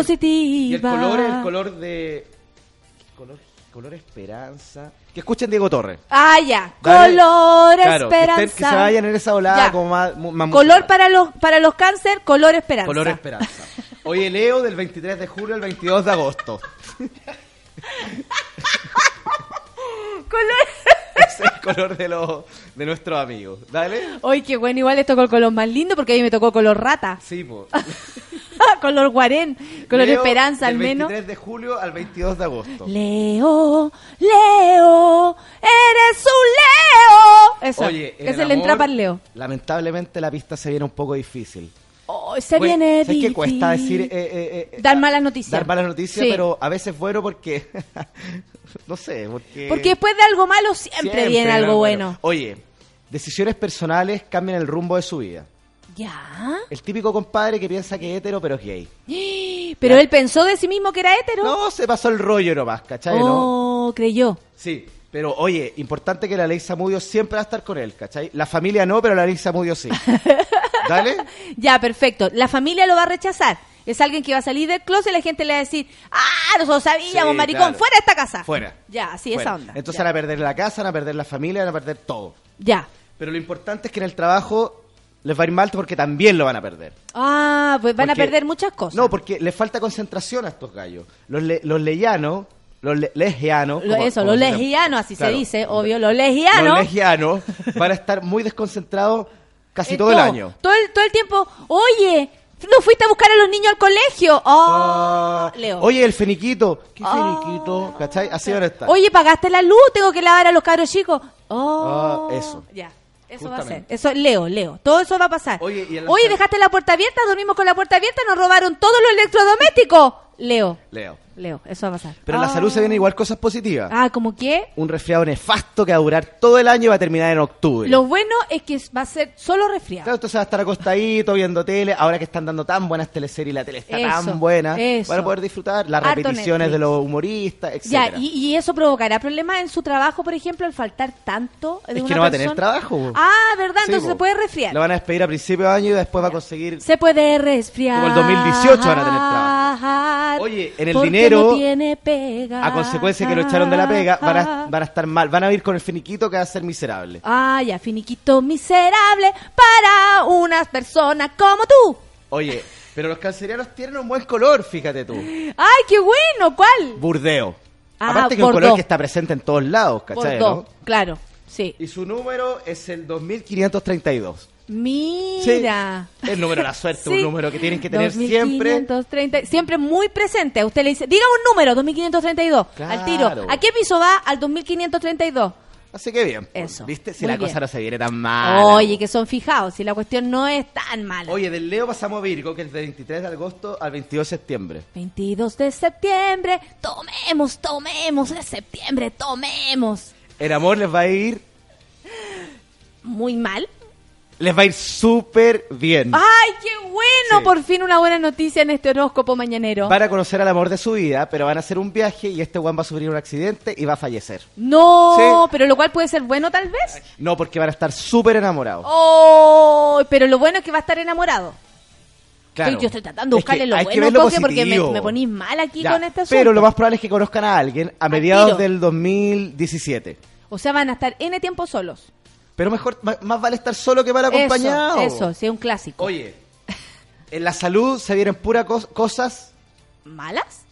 Speaker 14: el color es el color de. Color, color esperanza. Que escuchen Diego Torres.
Speaker 1: Ah, ya.
Speaker 14: Dale.
Speaker 1: Color
Speaker 14: Claro, que estén-
Speaker 1: esperanza.
Speaker 14: Que, se vayan en esa volada
Speaker 1: Ya.
Speaker 14: como más, más
Speaker 1: Color
Speaker 14: musical.
Speaker 1: para los para los cáncer, color esperanza.
Speaker 14: Color esperanza. Oye, Leo del 23 de julio al 22 de agosto.
Speaker 1: Color.
Speaker 14: es el color de, los de nuestros amigos. Dale.
Speaker 1: Oye, qué bueno, igual les tocó el color más lindo porque a mí me tocó color rata.
Speaker 14: Sí, pues.
Speaker 1: color guarén, color
Speaker 14: Leo,
Speaker 1: esperanza al
Speaker 14: del
Speaker 1: menos.
Speaker 14: 23 de julio al 22 de agosto.
Speaker 1: Leo, Leo, eres un Leo. Eso,
Speaker 14: Oye,
Speaker 1: es
Speaker 14: el
Speaker 1: el el Leo.
Speaker 14: Lamentablemente la pista se viene un poco difícil.
Speaker 1: Se viene
Speaker 14: ¿sabes qué cuesta decir eh, eh, eh,
Speaker 1: Dar malas noticias.
Speaker 14: dar malas noticias,
Speaker 1: Sí.
Speaker 14: pero a veces bueno porque no sé, porque
Speaker 1: Porque después de algo malo siempre,
Speaker 14: siempre
Speaker 1: viene algo bueno.
Speaker 14: Oye, decisiones personales cambian el rumbo de su vida.
Speaker 1: ¿Ya?
Speaker 14: El típico compadre que piensa que es hetero pero es gay.
Speaker 1: Pero él pensó de sí mismo que era hetero.
Speaker 14: No, se pasó el rollo nomás, ¿cachai? ¿no?
Speaker 1: Oh, creyó.
Speaker 14: Sí, pero oye, importante que la ley Samudio siempre va a estar con él, ¿cachai? La familia no, pero la ley Samudio sí. Dale.
Speaker 1: Ya, perfecto. La familia lo va a rechazar. Es alguien que va a salir del closet y la gente le va a decir, ah, nosotros sabíamos,
Speaker 14: Sí,
Speaker 1: maricón,
Speaker 14: claro.
Speaker 1: fuera de esta casa.
Speaker 14: Fuera.
Speaker 1: Ya, así, esa onda.
Speaker 14: Entonces
Speaker 1: ya.
Speaker 14: van a perder la casa, van a perder la familia, van a perder todo.
Speaker 1: Ya.
Speaker 14: Pero lo importante es que en el trabajo les va a ir mal porque también lo van a perder.
Speaker 1: Ah, pues van a
Speaker 14: Porque-
Speaker 1: perder muchas cosas.
Speaker 14: No, porque les falta concentración a estos gallos. Los, le- los leyanos, los le- lesgianos.
Speaker 1: Lo-
Speaker 14: como-
Speaker 1: eso,
Speaker 14: como
Speaker 1: los
Speaker 14: se llama.
Speaker 1: lesgianos, así
Speaker 14: Claro.
Speaker 1: se dice, obvio, los lesgianos.
Speaker 14: Los lesgianos van a estar muy desconcentrados casi
Speaker 1: Eh,
Speaker 14: todo el año.
Speaker 1: Todo el, todo el tiempo, oye, no fuiste a buscar a los niños al colegio. Oh,
Speaker 14: Ah,
Speaker 1: Leo.
Speaker 14: Oye, el feniquito. ¿Qué
Speaker 1: Ah.
Speaker 14: feniquito? ¿Cachai? Así van a estar.
Speaker 1: Oye, pagaste la luz, tengo que lavar a los cabros chicos. Oh,
Speaker 14: Ah, eso.
Speaker 1: Ya, eso va a ser. Eso, Leo, Leo, todo eso va a pasar.
Speaker 14: Oye, y
Speaker 1: Oye, dejaste la puerta abierta, dormimos con la puerta abierta, nos robaron todos los electrodomésticos. Leo,
Speaker 14: Leo.
Speaker 1: Leo, eso va a pasar.
Speaker 14: Pero en la
Speaker 1: Ah.
Speaker 14: salud se vienen igual cosas positivas.
Speaker 1: Ah, ¿como qué?
Speaker 14: Un resfriado nefasto que va a durar todo el año y va a terminar en octubre.
Speaker 1: Lo bueno es que va a ser solo resfriado.
Speaker 14: Claro, entonces va a estar acostadito viendo tele. Ahora que están dando tan buenas teleseries y la tele está
Speaker 1: Eso,
Speaker 14: tan buena,
Speaker 1: eso.
Speaker 14: van a poder disfrutar las
Speaker 1: Harto
Speaker 14: repeticiones
Speaker 1: Netflix.
Speaker 14: de los humoristas,
Speaker 1: Ya,
Speaker 14: etcétera.
Speaker 1: y, y eso provocará problemas en su trabajo, por ejemplo, al faltar tanto de
Speaker 14: Es que
Speaker 1: una
Speaker 14: no va a tener
Speaker 1: persona?
Speaker 14: trabajo. po.
Speaker 1: Ah, ¿verdad?
Speaker 14: Sí,
Speaker 1: Entonces
Speaker 14: po.
Speaker 1: se puede resfriar.
Speaker 14: Lo van a despedir a principio de año y después va a conseguir.
Speaker 1: Se puede resfriar.
Speaker 14: Como el 2018 van a tener trabajo. Oye, en el
Speaker 1: porque
Speaker 14: dinero,
Speaker 1: no tiene pega.
Speaker 14: A consecuencia que lo echaron de la pega, van a, van a estar mal. Van a ir con el finiquito que va a ser miserable.
Speaker 1: Ah, ya, finiquito miserable para unas personas como tú.
Speaker 14: Oye, pero los cancerianos tienen un buen color, fíjate tú.
Speaker 1: Ay, qué bueno, ¿cuál?
Speaker 14: Burdeo.
Speaker 1: Ah,
Speaker 14: Aparte que es un color que está presente en todos lados, ¿cachai?
Speaker 1: Bordeaux,
Speaker 14: no?
Speaker 1: claro, sí.
Speaker 14: Y su número es el 2532.
Speaker 1: Mira.
Speaker 14: El número de la suerte,
Speaker 1: Sí.
Speaker 14: un número que tienen que tener siempre.
Speaker 1: 2530, siempre muy presente. Usted le dice, diga un número, 2532, al tiro.
Speaker 14: Claro.
Speaker 1: ¿A qué piso va? Al 2532.
Speaker 14: Así que bien. pues,
Speaker 1: Eso,
Speaker 14: ¿Viste? Si
Speaker 1: muy
Speaker 14: la
Speaker 1: bien.
Speaker 14: cosa no se viene tan mal.
Speaker 1: Oye, que son fijados, si la cuestión no es tan mala.
Speaker 14: Oye, del Leo pasamos a Virgo, que es del 23 de agosto al 22 de septiembre.
Speaker 1: 22 de septiembre, tomemos, tomemos, de septiembre, tomemos.
Speaker 14: El amor les va a ir
Speaker 1: Muy mal.
Speaker 14: Les va a ir súper bien.
Speaker 1: ¡Ay, qué bueno!
Speaker 14: Sí.
Speaker 1: Por fin una buena noticia en este horóscopo mañanero.
Speaker 14: Van a conocer al amor de su vida, pero van a hacer un viaje y este Juan va a sufrir un accidente y va a fallecer.
Speaker 1: No,
Speaker 14: Sí.
Speaker 1: pero lo cual puede ser bueno tal vez.
Speaker 14: No, porque van a estar súper enamorados.
Speaker 1: Oh, pero lo bueno es que va a estar enamorado.
Speaker 14: Claro.
Speaker 1: Yo, yo estoy tratando de
Speaker 14: Es que
Speaker 1: buscarle lo
Speaker 14: que
Speaker 1: bueno,
Speaker 14: lo
Speaker 1: Coque, porque me, me ponís mal aquí
Speaker 14: Ya,
Speaker 1: con este asunto.
Speaker 14: Pero lo más probable es que conozcan a alguien a mediados del 2017.
Speaker 1: O sea, van a estar N tiempo solos.
Speaker 14: Pero mejor, más, vale estar solo que mal acompañado.
Speaker 1: Eso, eso, sí, es un clásico.
Speaker 14: Oye, en la salud se vienen puras cos- cosas
Speaker 1: ¿Malas?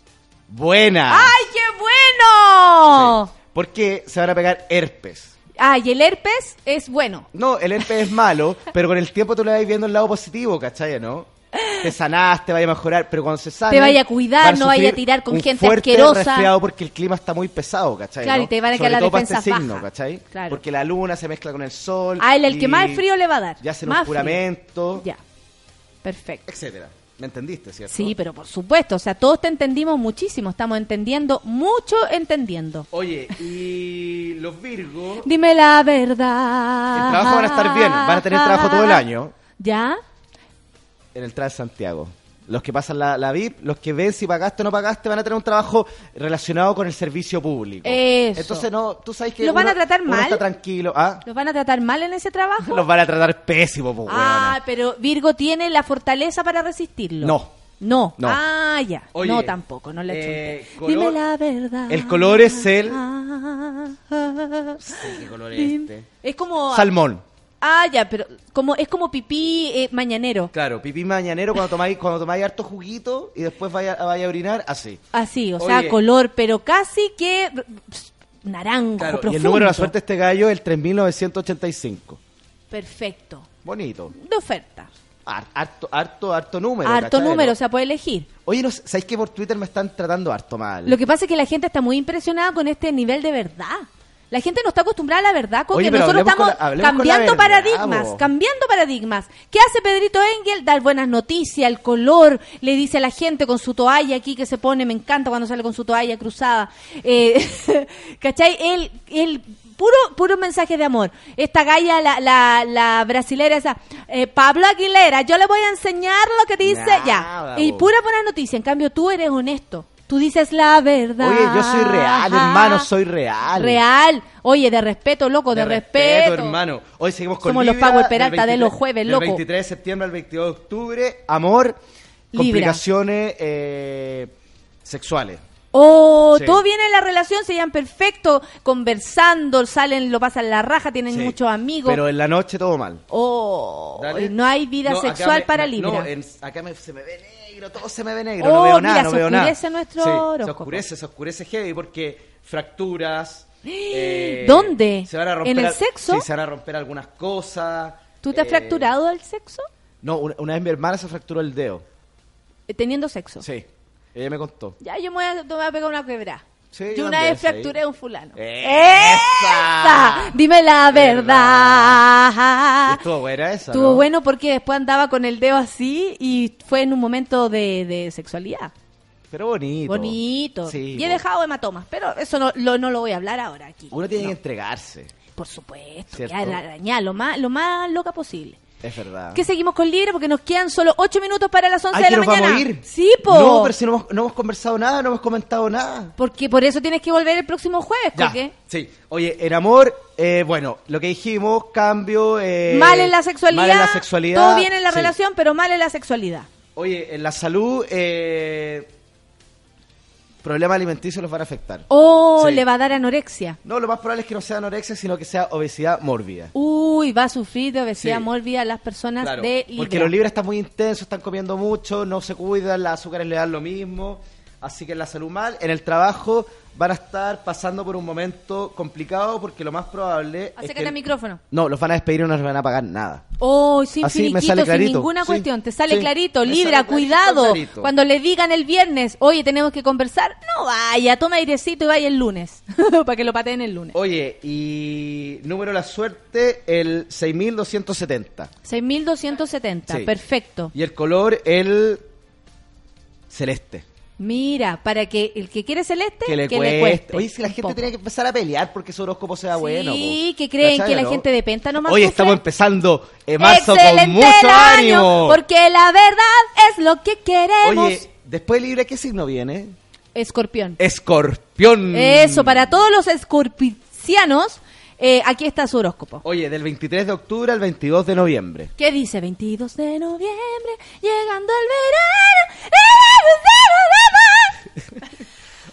Speaker 14: buenas.
Speaker 1: ¡Ay, qué bueno!
Speaker 14: Porque se van a pegar herpes.
Speaker 1: Ah, y el herpes es bueno.
Speaker 14: No, el herpes es malo, pero con el tiempo tú le vas viendo el lado positivo, ¿cachai? ¿No? Te sanás, te vaya a mejorar, pero cuando se sana.
Speaker 1: Te vaya a cuidar, no vaya a tirar con gente
Speaker 14: fuerte
Speaker 1: asquerosa.
Speaker 14: resfriado porque el clima está muy pesado, ¿cachai?
Speaker 1: Claro,
Speaker 14: no?
Speaker 1: y te van a quedar
Speaker 14: todo para este
Speaker 1: defensas
Speaker 14: signo. ¿cachai?
Speaker 1: Claro.
Speaker 14: Porque la luna se mezcla con el sol.
Speaker 1: Ah, el, el que más frío le va a dar.
Speaker 14: Ya hacen
Speaker 1: Más
Speaker 14: un juramento.
Speaker 1: Ya. Perfecto.
Speaker 14: etcétera. ¿Me entendiste, cierto?
Speaker 1: Sí, pero por supuesto, o sea, todos te entendimos muchísimo, estamos entendiendo, mucho entendiendo.
Speaker 14: Oye, y los Virgos.
Speaker 1: Dime la verdad.
Speaker 14: El trabajo van a estar bien, van a tener trabajo todo el año
Speaker 1: ¿Ya?
Speaker 14: En el Trans Santiago. Los que pasan la, la VIP, los que ven si pagaste o no pagaste, van a tener un trabajo relacionado con el servicio público.
Speaker 1: Eso.
Speaker 14: Entonces, no, tú sabes que.
Speaker 1: ¿Los van
Speaker 14: uno-
Speaker 1: a tratar mal?
Speaker 14: está tranquilo. ¿Ah?
Speaker 1: ¿Los van a tratar mal en ese trabajo?
Speaker 14: Los van a tratar pésimo, pues,
Speaker 1: ah, pero Virgo tiene la fortaleza para resistirlo.
Speaker 14: No.
Speaker 1: No.
Speaker 14: No.
Speaker 1: Ah, ya.
Speaker 14: Oye,
Speaker 1: no, tampoco, no le
Speaker 14: eh, color-
Speaker 1: Dime la verdad.
Speaker 14: El color es el.
Speaker 1: ¿Qué
Speaker 14: color
Speaker 1: es este? Es como...
Speaker 14: Salmón.
Speaker 1: Ah, ya, pero como es como pipí eh, mañanero.
Speaker 14: Claro, pipí mañanero cuando tomáis, cuando tomáis harto juguito y después vaya, vaya a orinar, así.
Speaker 1: Así, o sea,
Speaker 14: Oye.
Speaker 1: color, pero casi que pss, naranjo,
Speaker 14: Claro, y
Speaker 1: profundo.
Speaker 14: el número de la suerte de este gallo es el 3985.
Speaker 1: Perfecto.
Speaker 14: Bonito.
Speaker 1: De oferta.
Speaker 14: Har- Harto, harto, harto número.
Speaker 1: harto
Speaker 14: ¿cachai,
Speaker 1: número, o sea, puede elegir.
Speaker 14: Oye, no, sé, ¿sabéis que por Twitter me están tratando harto mal?
Speaker 1: Lo que pasa es que la gente está muy impresionada con este nivel de verdad. La gente no está acostumbrada a la verdad, con
Speaker 14: Oye,
Speaker 1: nosotros estamos
Speaker 14: la-
Speaker 1: cambiando
Speaker 14: verdad,
Speaker 1: paradigmas, cambiando paradigmas. ¿Qué hace Pedrito Engel? Dar buenas noticias, el color, le dice a la gente con su toalla aquí que se pone, me encanta cuando sale con su toalla cruzada. Eh, ¿Cachai? Él, él, puro, puro mensaje de amor. Esta galla, la, la, la brasilera esa, eh, Pablo Aguilera, yo le voy a enseñar lo que dice,
Speaker 14: Nada,
Speaker 1: ya. Y pura buena noticia. En cambio, tú eres honesto. Tú dices la verdad.
Speaker 14: Oye, yo soy real, hermano, soy real.
Speaker 1: Real. Oye, de respeto, loco, de, respeto.
Speaker 14: hermano. Hoy seguimos con
Speaker 1: Somos los Power
Speaker 14: del
Speaker 1: Peralta de
Speaker 14: 23
Speaker 1: los jueves,
Speaker 14: del
Speaker 1: loco.
Speaker 14: 23 de septiembre al 22 de octubre, amor,
Speaker 1: Libra.
Speaker 14: complicaciones eh, sexuales.
Speaker 1: Oh,
Speaker 14: Sí.
Speaker 1: todo viene en la relación, se llevan perfecto, conversando, salen, lo pasan la raja, tienen
Speaker 14: Sí.
Speaker 1: muchos amigos.
Speaker 14: Pero en la noche todo mal.
Speaker 1: Oh,
Speaker 14: Dale.
Speaker 1: no hay vida
Speaker 14: No,
Speaker 1: sexual
Speaker 14: me-
Speaker 1: para
Speaker 14: no,
Speaker 1: Libra.
Speaker 14: No, en- acá me- se me ve negro, todo se me ve negro,
Speaker 1: Oh,
Speaker 14: no veo nada, no
Speaker 1: se
Speaker 14: veo nada.
Speaker 1: oscurece nuestro
Speaker 14: Sí, se oscurece, se oscurece heavy porque fracturas. eh,
Speaker 1: ¿Dónde?
Speaker 14: Se van a romper
Speaker 1: ¿En el
Speaker 14: al-
Speaker 1: sexo?
Speaker 14: Sí, se van a romper algunas cosas.
Speaker 1: ¿Tú te has
Speaker 14: eh,
Speaker 1: fracturado el sexo?
Speaker 14: No, una, una vez mi hermana se fracturó el dedo.
Speaker 1: Eh, Teniendo sexo.
Speaker 14: Sí, ella me contó.
Speaker 1: Ya, yo me voy a, me voy a pegar una quebra.
Speaker 14: Sí,
Speaker 1: yo una vez fracturé a un fulano.
Speaker 14: ¡Esa!
Speaker 1: ¡Esa! Dime la verdad.
Speaker 14: Y estuvo buena esa,
Speaker 1: Estuvo
Speaker 14: ¿no?
Speaker 1: bueno porque después andaba con el dedo así y fue en un momento de, de sexualidad.
Speaker 14: Pero bonito.
Speaker 1: Bonito.
Speaker 14: Sí,
Speaker 1: y he dejado hematomas, pero eso no lo, no lo voy a hablar ahora aquí.
Speaker 14: Uno tiene
Speaker 1: No,
Speaker 14: que entregarse.
Speaker 1: Por supuesto, ya arañar lo más, lo más loca posible.
Speaker 14: Es verdad.
Speaker 1: ¿Qué seguimos con Libre? Porque nos quedan solo 8 minutos para las 11
Speaker 14: Ay,
Speaker 1: de
Speaker 14: que
Speaker 1: la
Speaker 14: nos
Speaker 1: mañana.
Speaker 14: vamos a ir.
Speaker 1: Sí, po.
Speaker 14: No, pero si no hemos, no hemos conversado nada, no hemos comentado nada.
Speaker 1: Porque por eso tienes que volver el próximo jueves,
Speaker 14: Ya,
Speaker 1: Coque.
Speaker 14: sí. Oye, en amor, eh, bueno, lo que dijimos, cambio... eh,
Speaker 1: mal en la sexualidad.
Speaker 14: Mal en la sexualidad.
Speaker 1: Todo bien en la
Speaker 14: sí.
Speaker 1: relación, pero mal en la sexualidad.
Speaker 14: Oye, en la salud, eh, problemas alimenticios los van a afectar.
Speaker 1: O
Speaker 14: Sí.
Speaker 1: le va a dar anorexia.
Speaker 14: No, lo más probable es que no sea anorexia, sino que sea obesidad mórbida.
Speaker 1: Uy, va a sufrir de obesidad
Speaker 14: Sí.
Speaker 1: mórbida las personas
Speaker 14: Claro,
Speaker 1: de Libra.
Speaker 14: Porque los libres están muy intensos, están comiendo mucho, no se cuidan, las azúcares le dan lo mismo. Así que en la salud mal, en el trabajo van a estar pasando por un momento complicado porque lo más probable es
Speaker 1: Acércate
Speaker 14: que...
Speaker 1: al micrófono.
Speaker 14: No, los van a despedir y no les van a pagar nada.
Speaker 1: Oh, sin
Speaker 14: Así me sale
Speaker 1: sin
Speaker 14: clarito.
Speaker 1: ninguna
Speaker 14: Sí,
Speaker 1: cuestión. Te sale
Speaker 14: sí,
Speaker 1: clarito.
Speaker 14: me
Speaker 1: Libra,
Speaker 14: sale clarito,
Speaker 1: cuidado.
Speaker 14: clarito.
Speaker 1: Cuando le digan el viernes, oye, tenemos que conversar, no vaya, toma airecito y vaya el lunes. Para que lo pateen el lunes.
Speaker 14: Oye, y número de la suerte, el 6270.
Speaker 1: 6.270,
Speaker 14: Sí.
Speaker 1: perfecto.
Speaker 14: Y el color, el celeste.
Speaker 1: Mira, para que el que quiere celeste,
Speaker 14: Que le, cueste. Oye, si la gente
Speaker 1: poco.
Speaker 14: tiene que empezar a pelear porque su horóscopo sea bueno.
Speaker 1: Sí, que creen
Speaker 14: ¿Cachai,
Speaker 1: que la
Speaker 14: no?
Speaker 1: gente de Penta nomás
Speaker 14: Hoy estamos empezando eh, marzo
Speaker 1: Excelente
Speaker 14: con mucho
Speaker 1: año,
Speaker 14: ánimo.
Speaker 1: porque la verdad es lo que queremos.
Speaker 14: Oye, después de Libre, ¿qué signo viene?
Speaker 1: Escorpión.
Speaker 14: Escorpión.
Speaker 1: Eso, para todos los escorpicianos, eh, aquí está su horóscopo.
Speaker 14: Oye, del 23 de octubre al 22 de noviembre.
Speaker 1: ¿Qué dice? 22 de noviembre, llegando el verano.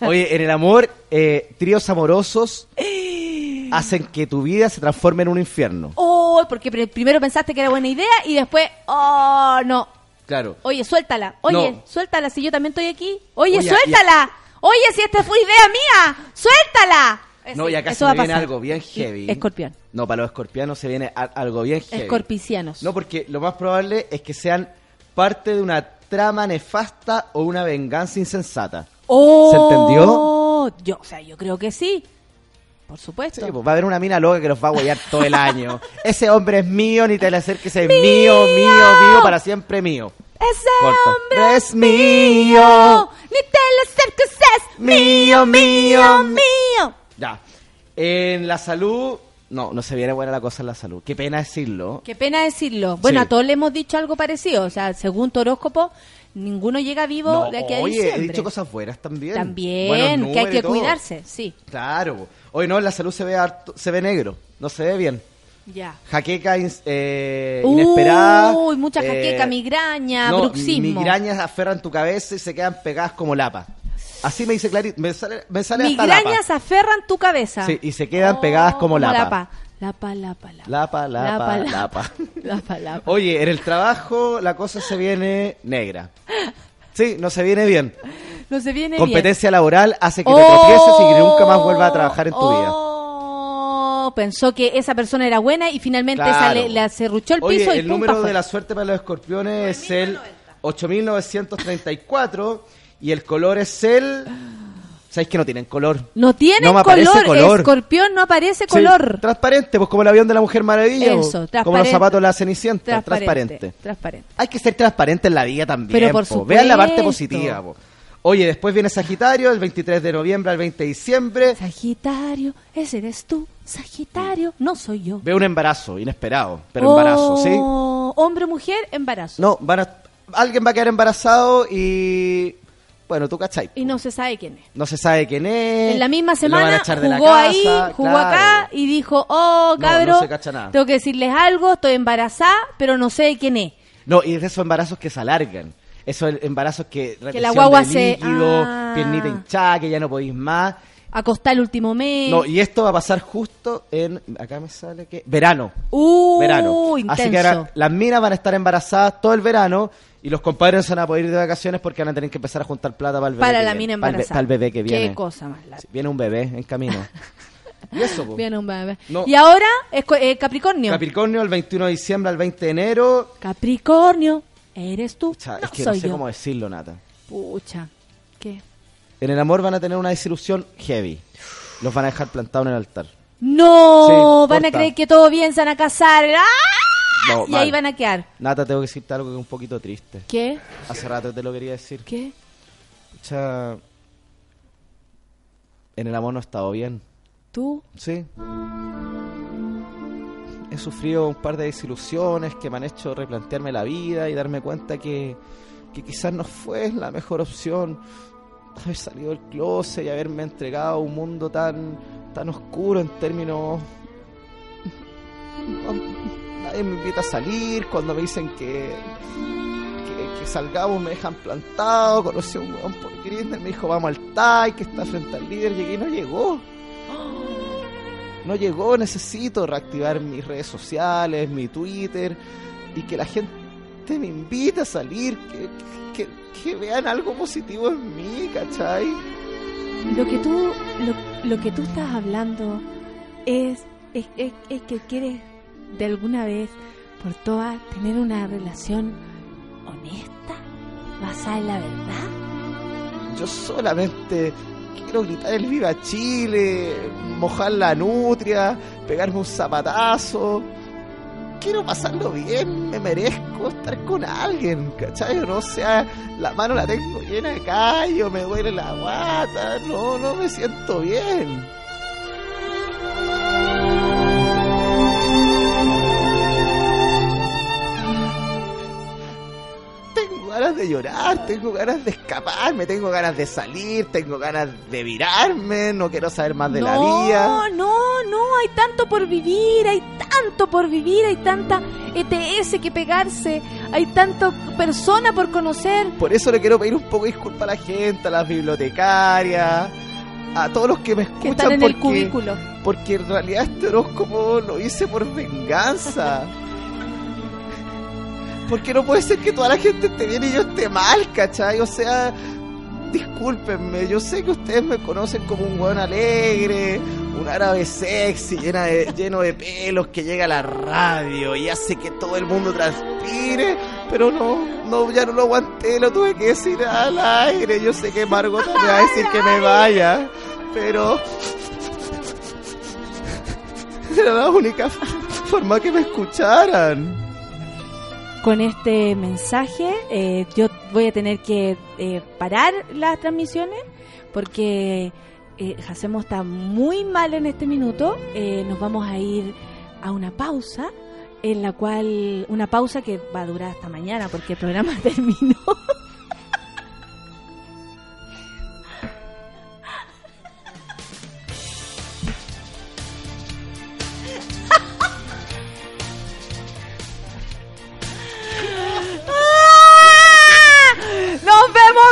Speaker 14: Oye, en el amor, eh, tríos amorosos hacen que tu vida se transforme en un infierno.
Speaker 1: Oh, porque pr- primero pensaste que era buena idea y después, oh, no.
Speaker 14: Claro.
Speaker 1: Oye, suéltala. Oye,
Speaker 14: No.
Speaker 1: suéltala si yo también estoy aquí. Oye,
Speaker 14: Oye,
Speaker 1: suéltala. Oye, si esta fue idea mía, suéltala.
Speaker 14: No, y acá
Speaker 1: Eso
Speaker 14: se me viene
Speaker 1: pasar.
Speaker 14: algo bien heavy.
Speaker 1: Escorpión.
Speaker 14: No, para los escorpianos se viene a- algo bien heavy.
Speaker 1: Escorpicianos.
Speaker 14: No, porque lo más probable es que sean parte de una trama nefasta o una venganza insensata.
Speaker 1: Oh,
Speaker 14: ¿Se entendió?
Speaker 1: Yo, o sea, yo creo que sí. Por supuesto.
Speaker 14: Sí, pues va a haber una mina loca que los va a huellar todo el año. Ese hombre es mío, ni te le acerques, es mío, mío, mío, para siempre mío.
Speaker 1: Ese
Speaker 14: Corta.
Speaker 1: hombre
Speaker 14: Es mío.
Speaker 1: Ni te le acerques, es
Speaker 14: Mío, mío,
Speaker 1: mío.
Speaker 14: Ya. En la salud, no, no se viene buena la cosa en la salud. Qué pena decirlo.
Speaker 1: Qué pena decirlo. Bueno,
Speaker 14: Sí.
Speaker 1: a todos le hemos dicho algo parecido. O sea, según tu horóscopo, ninguno llega vivo
Speaker 14: No,
Speaker 1: de aquí a
Speaker 14: oye,
Speaker 1: diciembre.
Speaker 14: he dicho cosas buenas también.
Speaker 1: También, que hay
Speaker 14: números y
Speaker 1: que
Speaker 14: todo.
Speaker 1: cuidarse, sí.
Speaker 14: Claro. Hoy no, en la salud se ve harto- se ve negro. No se ve bien.
Speaker 1: Ya.
Speaker 14: Jaqueca ins- eh, inesperada.
Speaker 1: Uy, mucha
Speaker 14: eh,
Speaker 1: jaqueca, migraña,
Speaker 14: no,
Speaker 1: bruxismo.
Speaker 14: migrañas aferran tu cabeza y se quedan pegadas como lapa. Así me dice Clarita. Me sale, me sale hasta
Speaker 1: Migrañas
Speaker 14: lapa.
Speaker 1: aferran tu cabeza.
Speaker 14: Sí, y se quedan pegadas como lapa.
Speaker 1: lapa. Lapa, lapa, lapa.
Speaker 14: Lapa, lapa,
Speaker 1: Lapa,
Speaker 14: lapa.
Speaker 1: Lapa, lapa.
Speaker 14: Oye, en el trabajo la cosa se viene negra. Sí, no se viene bien.
Speaker 1: No se viene
Speaker 14: Competencia laboral hace que te tropieces y que nunca más vuelvas a trabajar en tu vida.
Speaker 1: Oh, pensó que esa persona era buena y finalmente
Speaker 14: Claro.
Speaker 1: sale, le cerruchó el
Speaker 14: Oye,
Speaker 1: piso y
Speaker 14: el número de la suerte para los escorpiones es el 8934 y el color es el... ¿Sabéis que no tienen color?
Speaker 1: No tiene
Speaker 14: No me
Speaker 1: color.
Speaker 14: color.
Speaker 1: Escorpión no aparece
Speaker 14: Sí,
Speaker 1: color.
Speaker 14: transparente, pues como el avión de la Mujer Maravilla.
Speaker 1: Eso,
Speaker 14: o como
Speaker 1: transparente.
Speaker 14: los zapatos de la Cenicienta.
Speaker 1: Transparente.
Speaker 14: Transparente.
Speaker 1: Transparente.
Speaker 14: Hay que ser transparente en la vida también.
Speaker 1: Pero por
Speaker 14: po. Vean la parte
Speaker 1: supuesto.
Speaker 14: positiva. po. Oye, después viene Sagitario, el 23 de noviembre al 20 de diciembre.
Speaker 1: Sagitario, ese eres tú. Sagitario, no soy yo.
Speaker 14: Ve un embarazo, inesperado, pero embarazo, ¿sí?
Speaker 1: Oh, Hombre mujer, embarazo.
Speaker 14: No, van a- alguien va a quedar embarazado y... Bueno, tú cachai.
Speaker 1: Y no se sabe quién es.
Speaker 14: No se sabe quién es.
Speaker 1: En la misma
Speaker 14: lo van a
Speaker 1: semana
Speaker 14: de la
Speaker 1: jugó ahí, jugó
Speaker 14: claro.
Speaker 1: acá y dijo, oh,
Speaker 14: No, no nada.
Speaker 1: tengo que decirles algo, estoy embarazada, pero no sé de quién es.
Speaker 14: No, y es de esos embarazos que se alargan. Esos embarazos que... retención
Speaker 1: guagua
Speaker 14: de
Speaker 1: se-
Speaker 14: líquido,
Speaker 1: Ah.
Speaker 14: piernita hinchada, que ya no podéis más.
Speaker 1: Acostar el último mes.
Speaker 14: No, y esto va a pasar justo en... Acá me sale que... Verano.
Speaker 1: uh,
Speaker 14: verano.
Speaker 1: intenso.
Speaker 14: Así que ahora las minas van a estar embarazadas todo el verano y los compadres se van a poder ir de vacaciones porque van a tener que empezar a juntar plata para el bebé.
Speaker 1: Para la
Speaker 14: viene,
Speaker 1: mina embarazada.
Speaker 14: Para el bebé que viene.
Speaker 1: Qué cosa más larga.
Speaker 14: Viene un bebé en camino. y eso, po.
Speaker 1: Viene un bebé.
Speaker 14: No.
Speaker 1: Y ahora, esco- eh, Capricornio.
Speaker 14: Capricornio, el 21 de diciembre al 20 de enero.
Speaker 1: Capricornio, eres tú.
Speaker 14: Cha,
Speaker 1: no
Speaker 14: es que no
Speaker 1: soy
Speaker 14: sé
Speaker 1: yo.
Speaker 14: cómo decirlo, Nata.
Speaker 1: Pucha. ¿Qué?
Speaker 14: En el amor van a tener una desilusión heavy. Los van a dejar plantados en el altar.
Speaker 1: No,
Speaker 14: Sí,
Speaker 1: van a creer que todo bien, se van a casar. ¡Ah!
Speaker 14: No,
Speaker 1: y
Speaker 14: mal.
Speaker 1: ahí van a quedar.
Speaker 14: Nata, tengo que decirte algo que es un poquito triste.
Speaker 1: ¿Qué?
Speaker 14: Hace rato te lo quería decir.
Speaker 1: ¿Qué?
Speaker 14: Pucha, en el amor no he estado bien.
Speaker 1: ¿Tú?
Speaker 14: Sí. He sufrido un par de desilusiones que me han hecho replantearme la vida y darme cuenta que, que quizás no fue la mejor opción haber salido del closet y haberme entregado a un mundo tan, tan oscuro en términos... Nadie me invita a salir cuando me dicen que, que, salgamos me dejan plantado. Conocí a un weón por Grindr, me dijo vamos al TAI que está frente al líder. Llegué y no llegó. No llegó, necesito reactivar mis redes sociales, mi Twitter y que la gente me invite a salir, que, que vean algo positivo en mí, ¿cachai?
Speaker 1: Lo que tú, lo, lo que tú estás hablando es, es, es- es que quieres de alguna vez por todas tener una relación honesta, basada en la verdad.
Speaker 14: Yo solamente quiero gritar el Viva Chile, mojar la nutria, pegarme un zapatazo. Quiero pasarlo bien, me merezco estar con alguien, ¿cachai? O No sea, la mano la tengo llena de callo, me duele la guata, no, no me siento bien. Ganas de llorar, tengo ganas de escaparme, tengo ganas de salir, tengo ganas de virarme, no quiero saber más de la vida.
Speaker 1: No, no, no, hay tanto por vivir, hay tanto por vivir, hay tanta ETS que pegarse, hay tanto persona por conocer.
Speaker 14: Por eso le quiero pedir un poco de disculpa a la gente, a las bibliotecarias, a todos los que me escuchan.
Speaker 1: Que están en el
Speaker 14: porque-
Speaker 1: cubículo.
Speaker 14: Porque en realidad este horóscopo lo hice por venganza. Porque no puede ser que toda la gente esté bien y yo esté mal, ¿cachai? O sea, discúlpenme, yo sé que ustedes me conocen como un weón alegre, un árabe sexy, llena de- lleno de pelos, que llega a la radio y hace que todo el mundo transpire, pero no, no, ya no lo aguanté, lo tuve que decir al aire. Yo sé que Margot me va a decir que me vaya, pero era la única forma que me escucharan.
Speaker 1: Con este mensaje eh, yo voy a tener que eh, parar las transmisiones porque eh, Hacemos está muy mal en este minuto. Eh, nos vamos a ir a una pausa en la cual una pausa que va a durar hasta mañana porque el programa terminó.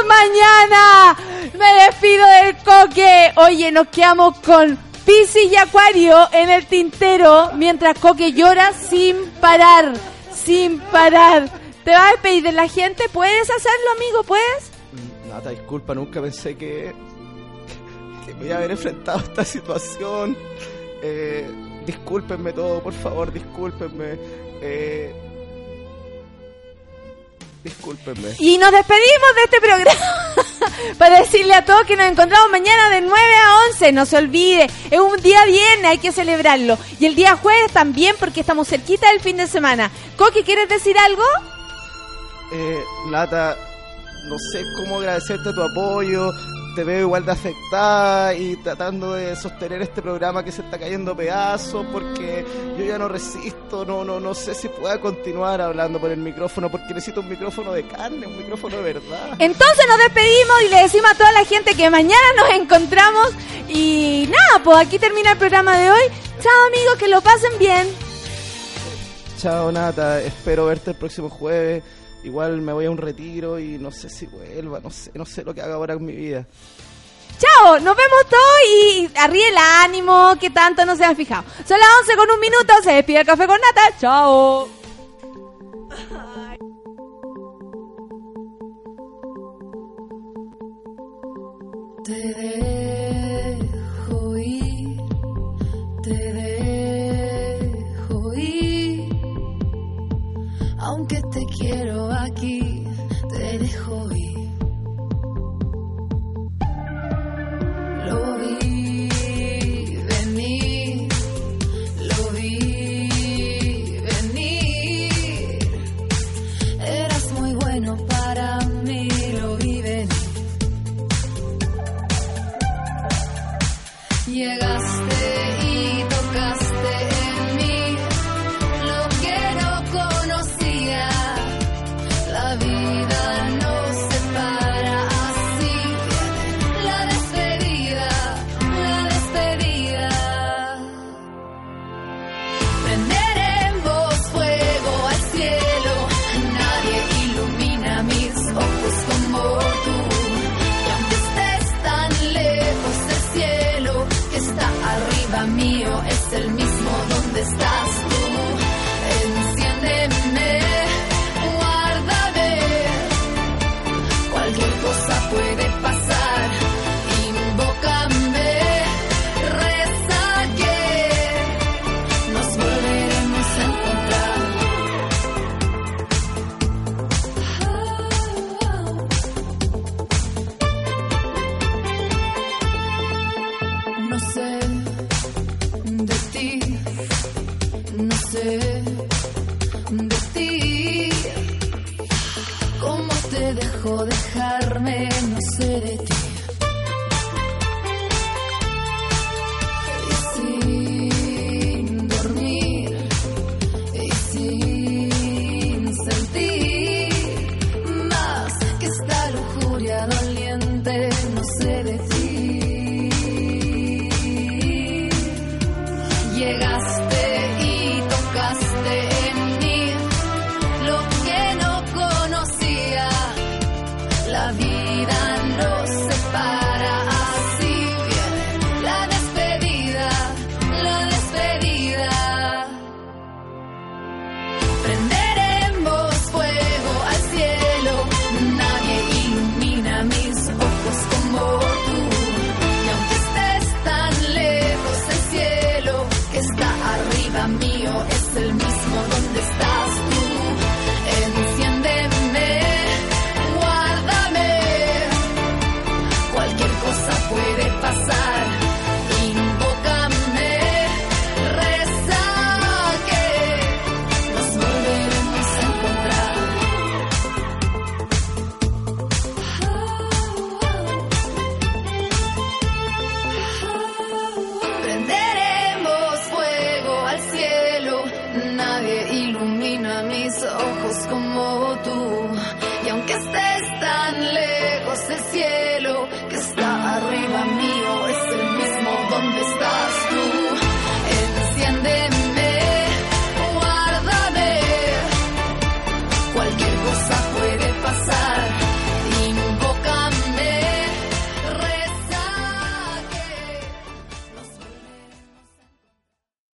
Speaker 1: Mañana! Me despido del coque. Oye, nos quedamos con Piscis y Acuario en el tintero mientras Coque llora sin parar. Sin parar. ¿Te vas a despedir de la gente? ¿Puedes hacerlo, amigo? ¿Puedes?
Speaker 14: Nata, disculpa, nunca pensé que, que me iba a haber enfrentado a esta situación. Eh, discúlpenme todo, por favor, discúlpenme. Eh, discúlpenme.
Speaker 1: Y nos despedimos de este programa para decirle a todos que nos encontramos mañana de 9 a 11. No se olvide, es un día viernes, hay que celebrarlo. Y el día jueves también porque estamos cerquita del fin de semana. Coqui, ¿quieres decir algo?
Speaker 14: Eh, Nata, no sé cómo agradecerte tu apoyo. Te veo igual de afectada y tratando de sostener este programa que se está cayendo pedazos porque yo ya no resisto, no, no, no sé si pueda continuar hablando por el micrófono porque necesito un micrófono de carne, un micrófono de verdad.
Speaker 1: Entonces nos despedimos y le decimos a toda la gente que mañana nos encontramos. Y nada, pues aquí termina el programa de hoy. Chao amigos, que lo pasen bien.
Speaker 14: Chao Nata, espero verte el próximo jueves. Igual me voy a un retiro y no sé si vuelva, no sé, no sé lo que haga ahora en mi vida.
Speaker 1: Chao, nos vemos todos y arriba el ánimo, que tanto no se han fijado. Son las 11 con un minuto, se despide el café con nata. Chao.